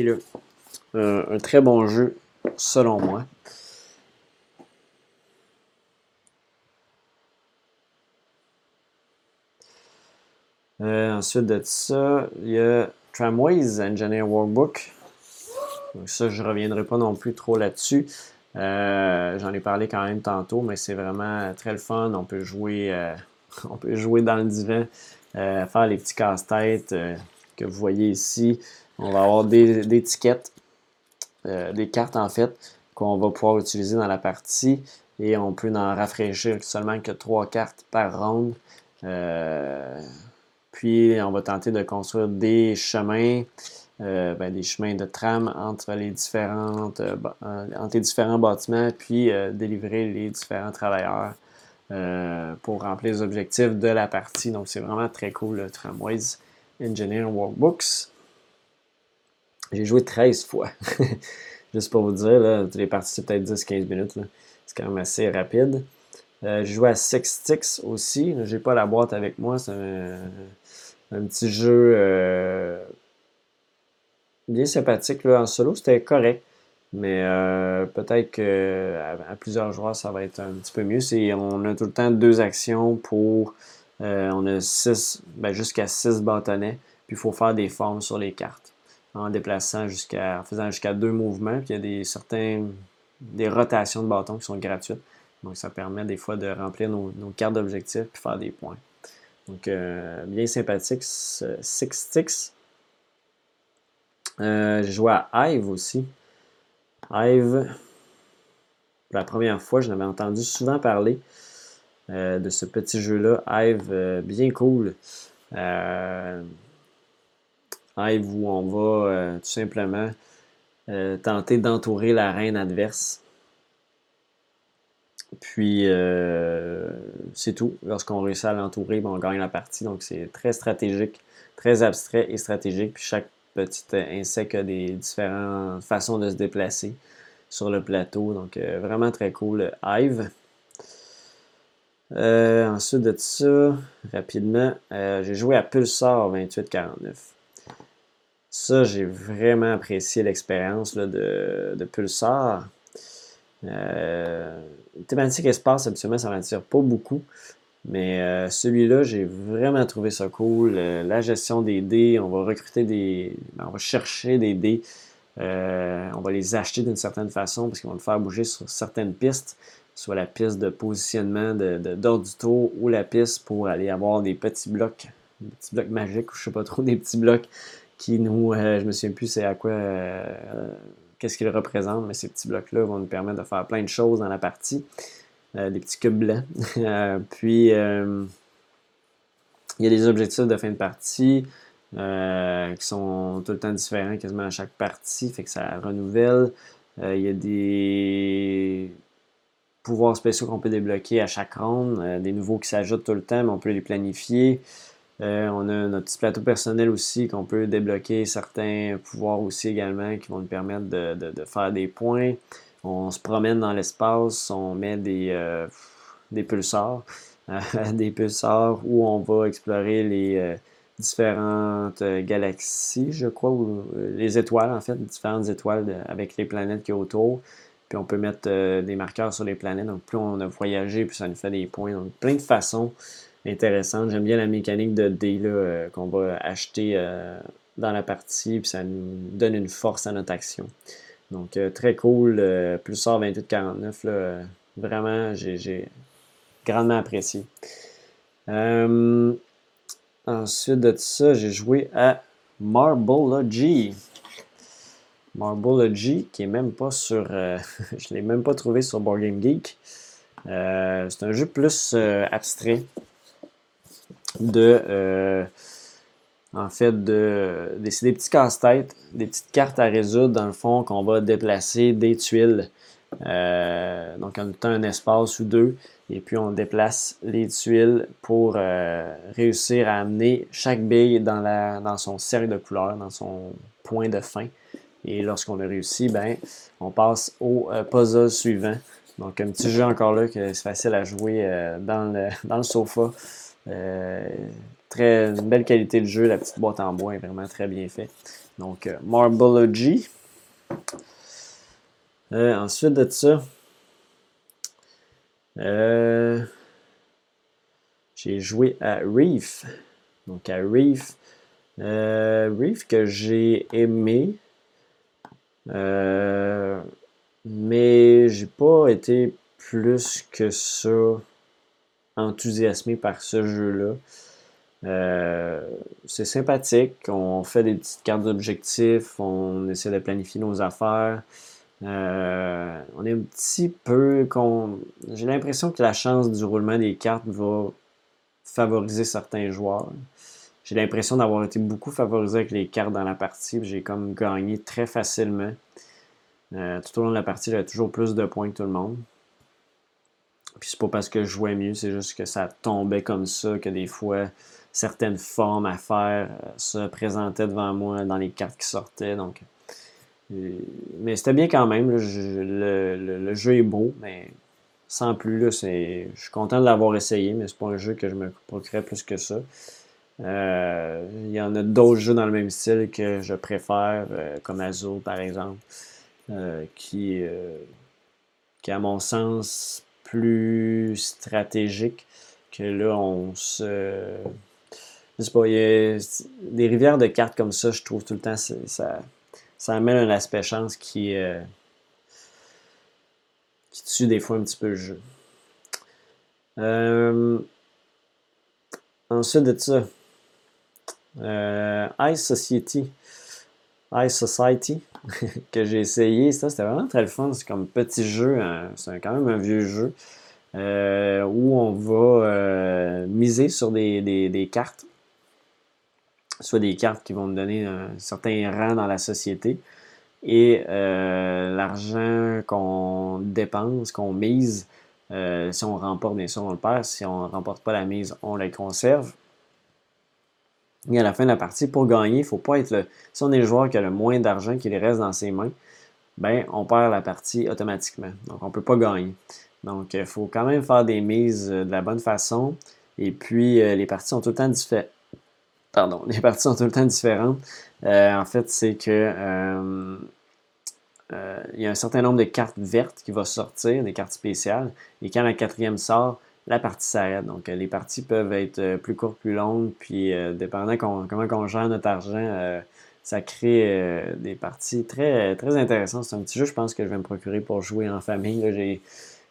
un, très bon jeu selon moi. Ensuite de ça, il y a Tramways Engineer Workbook. Donc ça, je ne reviendrai pas non plus trop là-dessus. Euh, j'en ai parlé quand même tantôt, mais c'est vraiment très le fun. On peut jouer, euh, on peut jouer dans le divan, euh, faire les petits casse-têtes que vous voyez ici. On va avoir des, des étiquettes, des cartes en fait, qu'on va pouvoir utiliser dans la partie. Et on peut en rafraîchir seulement que trois cartes par ronde. Puis on va tenter de construire des chemins. Euh, ben, des chemins de tram entre les, différentes, euh, euh, entre les différents bâtiments, puis délivrer les différents travailleurs pour remplir les objectifs de la partie. Donc, c'est vraiment très cool, le Tramways Engineering Workbooks. J'ai joué 13 fois. Juste pour vous dire, là, les parties, c'est peut-être 10-15 minutes. C'est quand même assez rapide. j'ai joué à Six Sticks aussi. J'ai pas la boîte avec moi. Un, petit jeu bien sympathique. En solo, c'était correct. Mais euh, peut-être qu'à à plusieurs joueurs, ça va être un petit peu mieux. On a tout le temps deux actions pour. Euh, on a six, ben, jusqu'à six bâtonnets. Puis il faut faire des formes sur les cartes. En déplaçant jusqu'à. En faisant jusqu'à deux mouvements. Puis il y a des certains. des rotations de bâtons qui sont gratuites. Donc ça permet des fois de remplir nos, cartes d'objectifs puis faire des points. Donc euh, bien sympathique. Six Sticks. Euh, j'ai joué à Hive aussi. Hive, pour la première fois, je n'avais entendu souvent parler euh, de ce petit jeu-là. Hive, euh, bien cool. Hive où on va tout simplement tenter d'entourer la reine adverse. Puis c'est tout. Lorsqu'on réussit à l'entourer, ben, on gagne la partie. Donc c'est très stratégique, très abstrait et stratégique. Puis chaque petit insecte a des différentes façons de se déplacer sur le plateau. Donc, euh, vraiment très cool. Hive. Euh, ensuite de ça, rapidement, euh, j'ai joué à Pulsar 2849. Ça, j'ai vraiment apprécié l'expérience de, de, Pulsar. Thématique espace, habituellement, ça m'attire pas beaucoup. Mais euh, celui-là, j'ai vraiment trouvé ça cool. Euh, la gestion des dés, on va recruter des. Ben, on va chercher des dés. Euh, on va les acheter d'une certaine façon parce qu'ils vont le faire bouger sur certaines pistes, soit la piste de positionnement d'ordre du tour ou la piste pour aller avoir des petits blocs, des petits blocs magiques ou je sais pas trop, des petits blocs qui nous. je me souviens plus c'est à quoi. Qu'est-ce qu'ils représentent, mais ces petits blocs-là vont nous permettre de faire plein de choses dans la partie. Euh, des petits cubes blancs. Euh, puis, euh, il y a des objectifs de fin de partie qui sont tout le temps différents quasiment à chaque partie, fait que ça renouvelle. il y a des pouvoirs spéciaux qu'on peut débloquer à chaque ronde, des nouveaux qui s'ajoutent tout le temps, mais on peut les planifier. On a notre petit plateau personnel aussi qu'on peut débloquer certains pouvoirs aussi également qui vont nous permettre de, faire des points. On se promène dans l'espace, on met des, des pulsars, des pulsars où on va explorer les différentes galaxies, je crois, ou les étoiles en fait, différentes étoiles avec les planètes qui autour. Puis on peut mettre euh, des marqueurs sur les planètes. Donc plus on a voyagé, plus ça nous fait des points. Donc plein de façons intéressantes. J'aime bien la mécanique de dés euh, qu'on va acheter euh, dans la partie. Puis ça nous donne une force à notre action. Donc très cool. plus sort 2849. Là, vraiment, j'ai grandement apprécié. ensuite de ça, j'ai joué à Marbology. Marbology, qui est même pas sur. Euh, je l'ai même pas trouvé sur Board Game Geek. Euh, c'est un jeu plus euh, abstrait de. en fait, de. C'est des petits casse-têtes, des petites cartes à résoudre, dans le fond, qu'on va déplacer des tuiles. donc, en temps un espace ou deux. Et puis, on déplace les tuiles pour réussir à amener chaque bille dans, la, dans son cercle de couleur, dans son point de fin. Et lorsqu'on a réussi, ben, on passe au euh, puzzle suivant. Donc, un petit jeu encore là que c'est facile à jouer euh, dans, le, dans le sofa. Euh, très, une belle qualité de jeu. La petite boîte en bois est vraiment très bien faite. Donc, Marbology. ensuite de ça, j'ai joué à Reef. Donc, à Reef. Reef que j'ai aimé. Euh, mais j'ai pas été plus que ça enthousiasmé par ce jeu-là. Euh, c'est sympathique, on fait des petites cartes d'objectifs, on essaie de planifier nos affaires. Euh, on est un petit peu. J'ai l'impression que la chance du roulement des cartes va favoriser certains joueurs. J'ai l'impression d'avoir été beaucoup favorisé avec les cartes dans la partie. J'ai comme gagné très facilement. Euh, tout au long de la partie, j'avais toujours plus de points que tout le monde. Puis c'est pas parce que je jouais mieux, c'est juste que ça tombait comme ça, que des fois, certaines formes à faire euh, se présentaient devant moi dans les cartes qui sortaient. Donc, euh, mais c'était bien quand même. le, jeu est beau, mais sans plus, là, je suis content de l'avoir essayé, mais c'est pas un jeu que je me procurais plus que ça. Euh, il y en a d'autres jeux dans le même style que je préfère, comme Azul par exemple, qui, qui, à mon sens, plus stratégique que là, on se. Je sais pas, il y a des rivières de cartes comme ça, je trouve tout le temps, ça, ça amène un aspect chance qui, qui tue des fois un petit peu le jeu. ensuite de ça, euh, Ice Society. Ice Society que j'ai essayé. Ça, c'était vraiment très fun. C'est comme petit jeu. Hein. C'est quand même un vieux jeu. Euh, où on va euh, miser sur des, cartes. Soit des cartes qui vont nous donner un certain rang dans la société. Et l'argent qu'on dépense, qu'on mise, si on remporte, bien sûr, on le perd. Si on ne remporte pas la mise, on la conserve. Et à la fin de la partie, pour gagner, il faut pas être le. Si on est le joueur qui a le moins d'argent qui reste dans ses mains, ben on perd la partie automatiquement. Donc on ne peut pas gagner. Donc il faut quand même faire des mises euh, de la bonne façon. Et puis euh, les parties sont tout le temps différentes. Pardon, les parties sont tout le temps différentes. Euh, en fait, c'est que il y a un certain nombre de cartes vertes qui vont sortir, des cartes spéciales. Et quand la quatrième sort, la partie s'arrête. Donc, euh, les parties peuvent être euh, plus courtes, plus longues, puis euh, dépendant comment on gère notre argent, ça crée des parties très, très intéressantes. C'est un petit jeu, je pense, que je vais me procurer pour jouer en famille.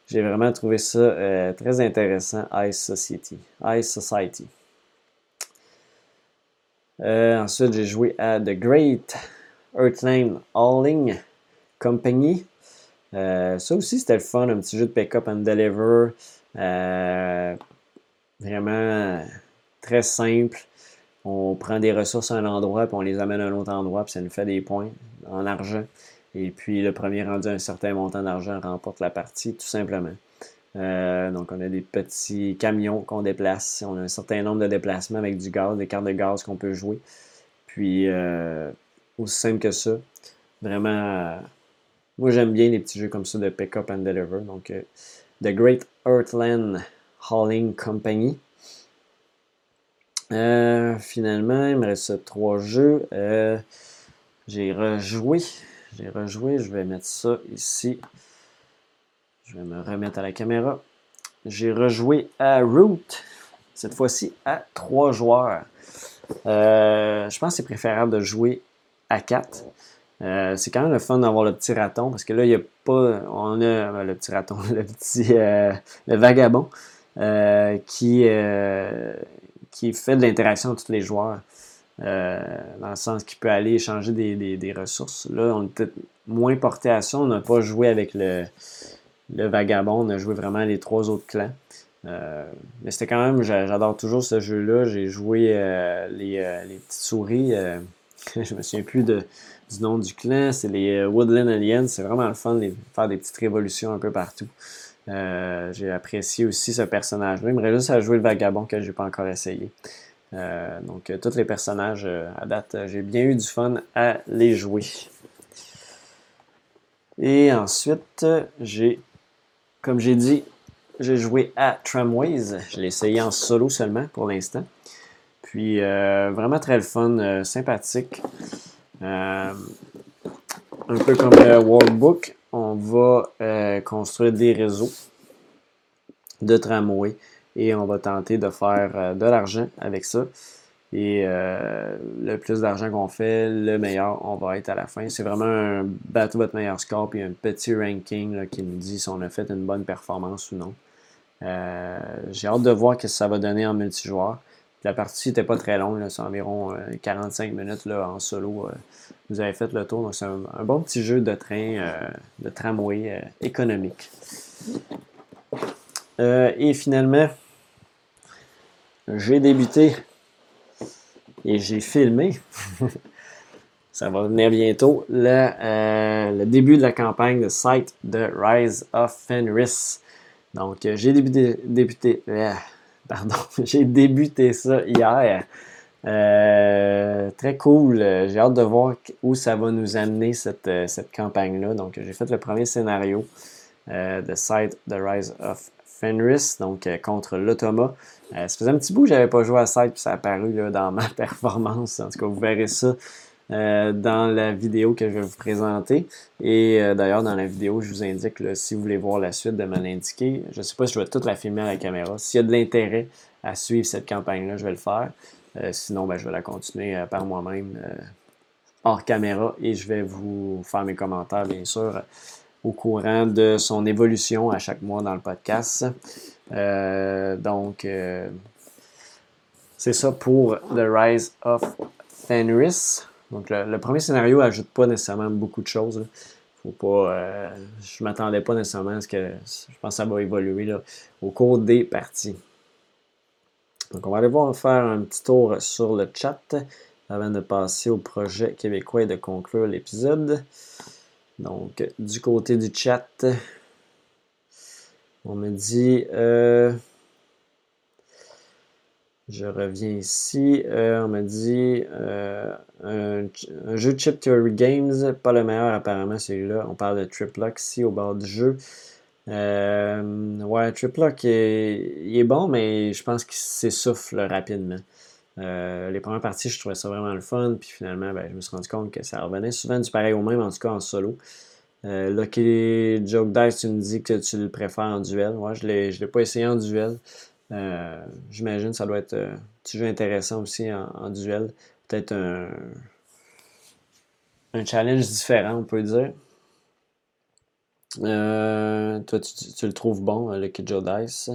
J'ai vraiment trouvé ça très intéressant, Ice Society. Ice Society. ensuite, j'ai joué à The Great Earthline Hauling Company. ça aussi, c'était le fun, un petit jeu de pick-up and deliver. Euh, vraiment très simple. On prend des ressources à un endroit, puis on les amène à un autre endroit, puis ça nous fait des points en argent. Et puis le premier rendu un certain montant d'argent remporte la partie, tout simplement. donc, on a des petits camions qu'on déplace. On a un certain nombre de déplacements avec du gaz, des cartes de gaz qu'on peut jouer. Puis, aussi simple que ça. Vraiment, moi j'aime bien les petits jeux comme ça de Pick Up and Deliver. Donc, The Great Earthland Hauling Company. Euh, finalement, il me reste trois jeux. Euh, j'ai rejoué. J'ai rejoué. Je vais mettre ça ici. Je vais me remettre à la caméra. J'ai rejoué à Root. Cette fois-ci à trois joueurs. Euh, je pense que c'est préférable de jouer à quatre. C'est quand même le fun d'avoir le petit raton parce que là, il n'y a pas. On a ben, le petit raton, le petit. le vagabond qui qui fait de l'interaction entre tous les joueurs. Euh, dans le sens qu'il peut aller échanger des, ressources. Là, on est peut-être moins porté à ça. On n'a pas joué avec le, vagabond, on a joué vraiment les trois autres clans. Euh, mais c'était quand même, j'adore toujours ce jeu-là. J'ai joué euh, les, petites souris. je me souviens plus de, du nom du clan. C'est les Woodland Aliens. C'est vraiment le fun de faire des petites révolutions un peu partout. Euh, j'ai apprécié aussi ce personnage-là. Il me reste juste à jouer le vagabond que je n'ai pas encore essayé. Euh, donc, euh, tous les personnages à date, j'ai bien eu du fun à les jouer. Et ensuite, j'ai, comme j'ai dit, j'ai joué à Tramways. Je l'ai essayé en solo seulement pour l'instant. Puis, vraiment très le fun, sympathique. Un peu comme le on va euh, construire des réseaux de tramway et on va tenter de faire euh, de l'argent avec ça. Et euh, le plus d'argent qu'on fait, le meilleur on va être à la fin. C'est vraiment un battre votre meilleur score puis un petit ranking qui nous dit si on a fait une bonne performance ou non. J'ai hâte de voir ce que ça va donner en multijoueur. La partie n'était pas très longue, c'est environ 45 minutes là, en solo vous avez fait le tour. C'est un, bon petit jeu de train, euh, de tramway euh, économique. Euh, et finalement, j'ai débuté et j'ai filmé. Ça va venir bientôt. Le, début de la campagne de site de Rise of Fenris. Donc, j'ai débuté pardon, j'ai débuté ça hier. Euh, très cool. J'ai hâte de voir où ça va nous amener cette, euh, campagne-là. Donc, j'ai fait le premier scénario euh, de Side The Rise of Fenris, donc contre l'Automa. ça faisait un petit bout que j'avais pas joué à Side, puis ça a apparu dans ma performance. En tout cas, vous verrez ça dans la vidéo que je vais vous présenter. Et d'ailleurs, dans la vidéo, je vous indique, si vous voulez voir la suite, de me l'indiquer. Je ne sais pas si je vais toute la filmer à la caméra. S'il y a de l'intérêt à suivre cette campagne-là, je vais le faire. Euh, sinon, ben, je vais la continuer euh, par moi-même euh, hors caméra et je vais vous faire mes commentaires, bien sûr, au courant de son évolution à chaque mois dans le podcast. donc, c'est ça pour The Rise of Fenris. Donc, le, premier scénario n'ajoute pas nécessairement beaucoup de choses. Faut pas, je ne m'attendais pas nécessairement à ce que je pense que ça va évoluer au cours des parties. Donc, on va aller voir faire un petit tour sur le chat avant de passer au projet québécois et de conclure l'épisode. Donc, du côté du chat, on me dit. Euh, je reviens ici. Euh, on me dit euh, un, jeu de Chip Theory Games, pas le meilleur apparemment celui-là. On parle de Triplock ici au bord du jeu. Euh, ouais, Triplock, il est bon, mais je pense qu'il s'essouffle rapidement. Les premières parties, je trouvais ça vraiment le fun, puis finalement, ben, je me suis rendu compte que ça revenait souvent du pareil au même, en tout cas en solo. Lucky Joke Dice, tu me dis que tu le préfères en duel. Ouais, je ne l'ai pas essayé en duel. Euh, j'imagine que ça doit être un petit jeu intéressant aussi en, duel. Peut-être un, un challenge différent, on peut dire. Euh, toi, tu, le trouves bon, euh, le Kid Dice.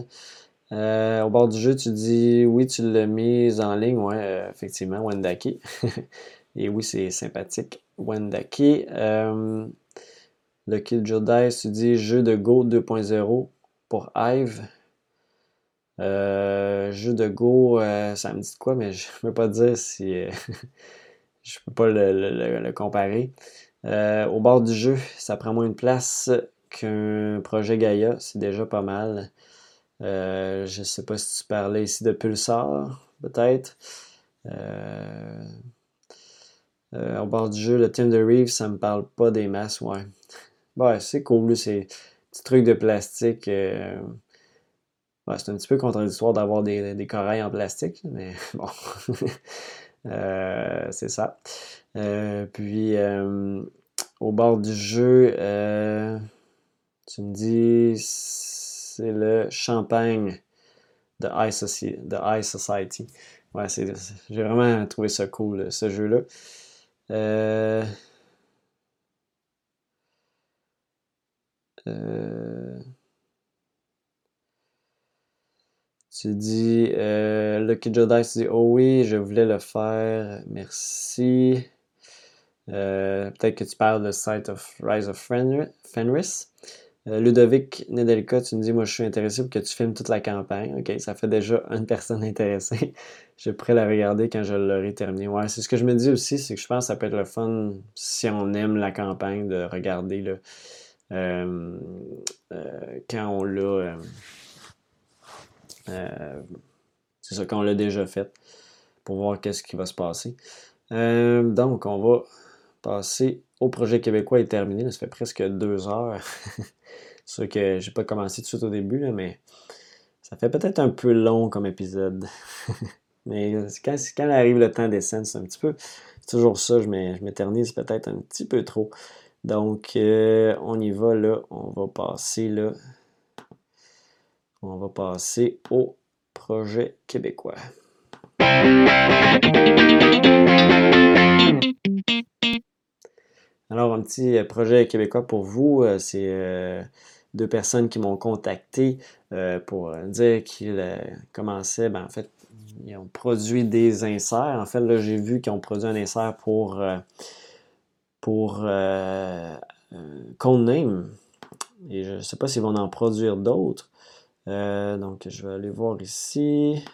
Euh, au bord du jeu, tu dis oui, tu l'as mis en ligne, ouais, effectivement, Wendaki. Et oui, c'est sympathique, Wendaki. le Kid Dice, tu dis jeu de Go 2.0 pour Hive. Jeu de Go, ça me dit quoi, mais je ne peux pas dire si je ne peux pas le comparer. Euh, au bord du jeu, ça prend moins de place qu'un projet Gaia, c'est déjà pas mal. Euh, je ne sais pas si tu parlais ici de Pulsar, peut-être. Euh, euh, au bord du jeu, le Tinder Reef, ça me parle pas des masses, ouais. Ouais, c'est cool, ces petits trucs de plastique. C'est un petit peu contradictoire d'avoir des, des, corails en plastique, mais bon. c'est ça. puis, au bord du jeu, tu me dis c'est le champagne de High Society. Ouais, j'ai vraiment trouvé ça cool, ce jeu-là. Euh, euh, tu dis, euh, Lucky Jedi, tu dis, oh oui, je voulais le faire, merci. Peut-être que tu parles de Site of Rise of Fenris. Euh, Ludovic Nedelka, tu me dis, moi je suis intéressé pour que tu filmes toute la campagne. Ok, ça fait déjà une personne intéressée. je vais la regarder quand je l'aurai terminé. Ouais, c'est ce que je me dis aussi, c'est que je pense que ça peut être le fun si on aime la campagne de regarder euh, euh, quand on l'a. C'est ça, quand on l'a déjà fait pour voir qu'est-ce qui va se passer. donc, on va passer au projet québécois est terminé. Ça fait presque deux heures. C'est que j'ai pas commencé tout de suite au début, mais ça fait peut-être un peu long comme épisode. mais quand, quand arrive le temps des scènes, c'est un petit peu. Toujours ça, je m'éternise peut-être un petit peu trop. Donc, euh, on y va là. On va passer là. On va passer au projet québécois. Alors, un petit projet québécois pour vous, euh, c'est euh, deux personnes qui m'ont contacté euh, pour dire qu'ils euh, commençaient, ben, en fait, ils ont produit des inserts. En fait, là, j'ai vu qu'ils ont produit un insert pour, euh, pour Codename. Et je ne sais pas s'ils vont en produire d'autres. Donc, je vais aller voir ici.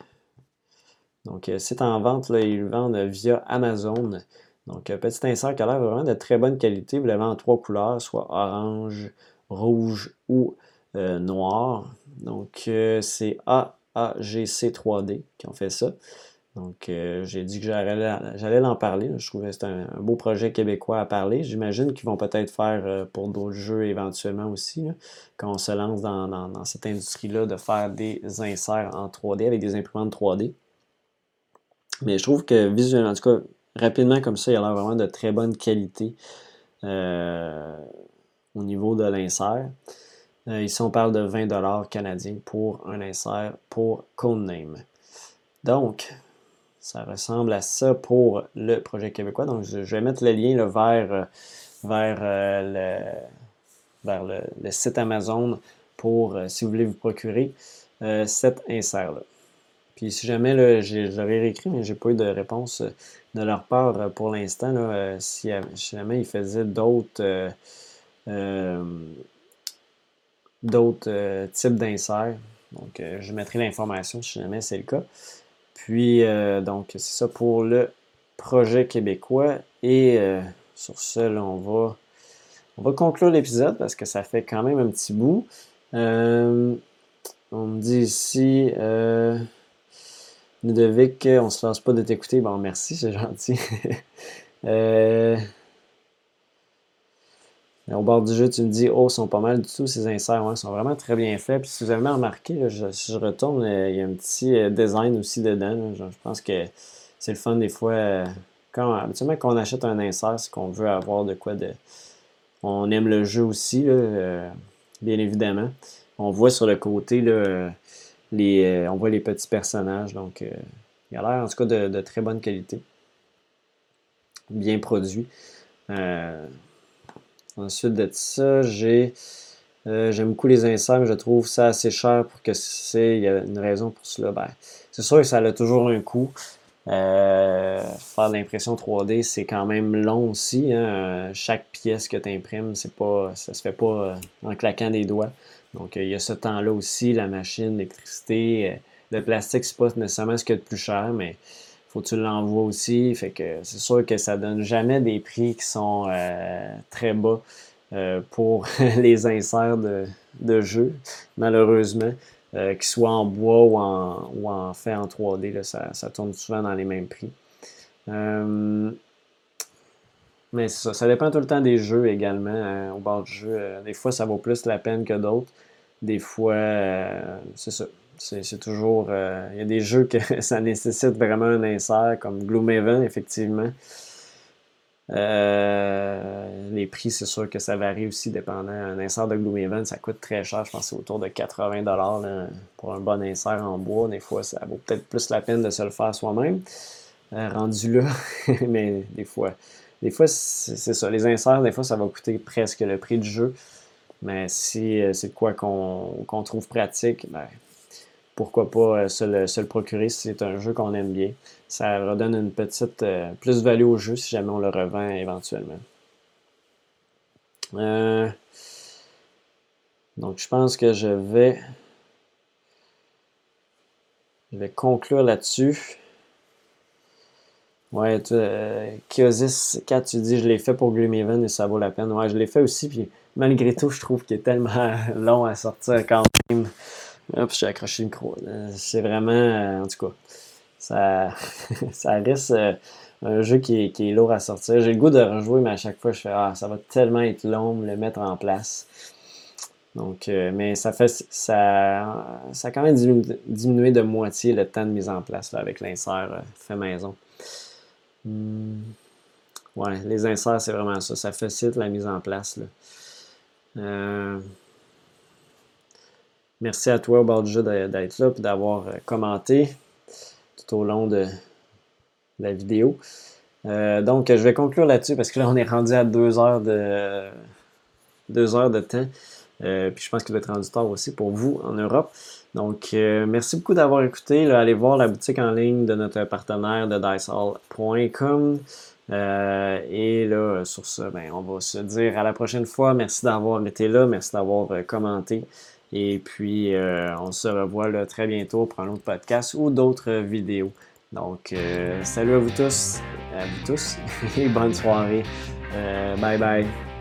Donc, c'est en vente, là, ils le vendent via Amazon. Donc, petit insert qui a l'air vraiment de très bonne qualité. Vous l'avez en trois couleurs, soit orange, rouge ou euh, noir. Donc, euh, c'est AAGC 3D qui ont fait ça. Donc, euh, j'ai dit que j'allais l'en parler. Je trouvais que c'était un, beau projet québécois à parler. J'imagine qu'ils vont peut-être faire pour d'autres jeux éventuellement aussi, quand on se lance dans, cette industrie-là de faire des inserts en 3D avec des imprimantes 3D. Mais je trouve que visuellement, en tout cas, rapidement comme ça, il a l'air vraiment de très bonne qualité au niveau de l'insert. Euh, ici, on parle de 20$ canadiens pour un insert pour Codename. Donc, ça ressemble à ça pour le projet québécois. Donc, je, vais mettre le lien vers, euh, vers, euh, le, vers le, site Amazon pour, si vous voulez vous procurer cet insert-là. Puis si jamais, j'aurais réécrit, mais j'ai pas eu de réponse de leur part pour l'instant, si, si, jamais ils faisaient d'autres euh, d'autres euh, types d'inserts. Donc, euh, je mettrai l'information si jamais c'est le cas. Puis, donc, c'est ça pour le projet québécois. Et sur ce, on va, on va conclure l'épisode parce que ça fait quand même un petit bout. on me dit ici, Ludovic, on se lance pas de t'écouter. Bon, merci, c'est gentil. au bord du jeu, tu me dis, oh, ils sont pas mal du tout, ces inserts. ils sont vraiment très bien faits. Puis si vous avez remarqué, si je retourne, euh, il y a un petit euh, design aussi dedans. je pense que c'est le fun des fois. Euh, quand, habituellement, quand on achète un insert, c'est qu'on veut avoir de quoi de. On aime le jeu aussi, bien évidemment. On voit sur le côté, les, on voit les petits personnages. Donc, il a l'air en tout cas de, de, très bonne qualité. Bien produit. Ensuite de ça, j'ai euh, j'aime beaucoup les inserts, mais je trouve ça assez cher pour que c'est. Il y a une raison pour cela. Ben, c'est sûr que ça a toujours un coût. Euh, faire l'impression 3D, c'est quand même long aussi. Hein. Chaque pièce que tu imprimes, c'est pas, ça se fait pas euh, en claquant des doigts. Donc il y a ce temps-là aussi, la machine, l'électricité. le plastique, c'est pas nécessairement ce qu'il y a de plus cher, mais faut que tu l'envoies aussi. Fait que c'est sûr que ça donne jamais des prix qui sont euh, très bas. pour les inserts de, de jeu, malheureusement. qu'ils soient en bois ou en, ou en fait en 3D, ça, ça, tourne souvent dans les mêmes prix. mais ça, ça dépend tout le temps des jeux également, au bord du jeu. des fois, ça vaut plus la peine que d'autres. Des fois, c'est ça. C'est toujours. Euh, il y a des jeux que ça nécessite vraiment un insert, comme Gloomhaven, effectivement. Euh, les prix, c'est sûr que ça varie aussi dépendant. Un insert de Gloomhaven, ça coûte très cher. Je pense que c'est autour de 80$ là, pour un bon insert en bois. Des fois, ça vaut peut-être plus la peine de se le faire soi-même. Euh, rendu là, mais des fois, des fois c'est ça. Les inserts, des fois, ça va coûter presque le prix du jeu. Mais si c'est quoi qu'on trouve pratique, ben, pourquoi pas euh, se le, procurer si c'est un jeu qu'on aime bien. Ça redonne une petite euh, plus-value au jeu si jamais on le revend éventuellement. Euh, donc je pense que je vais, je vais conclure là-dessus. Ouais, Kiosis 4, tu dis je l'ai fait pour Gloomhaven et ça vaut la peine. Ouais, je l'ai fait aussi, puis malgré tout, je trouve qu'il est tellement long à sortir quand même. Hop, j'ai accroché le micro. C'est vraiment, euh, en tout cas, ça, ça reste euh, un jeu qui est, lourd à sortir. J'ai le goût de rejouer, mais à chaque fois, je fais Ah, ça va tellement être long de le mettre en place. Donc, euh, mais ça fait ça, ça a quand même diminué, de moitié le temps de mise en place avec l'insert fait maison. Hmm. Ouais, les inserts, c'est vraiment ça. Ça facilite la mise en place. Là. Merci à toi, au d'être là et d'avoir euh, commenté tout au long de la vidéo. Euh, donc, je vais conclure là-dessus parce que là, on est rendu à deux heures de, deux heures de temps. Euh, puis je pense qu'il va être rendu tard aussi pour vous en Europe. Donc, merci beaucoup d'avoir écouté. allez voir la boutique en ligne de notre partenaire de dicehall.com. et là, sur ça, ben, on va se dire à la prochaine fois. Merci d'avoir été là. Merci d'avoir commenté. Et puis, euh, on se revoit très bientôt pour un autre podcast ou d'autres vidéos. Donc, euh, salut à vous tous, à vous tous, et bonne soirée. Euh, bye bye.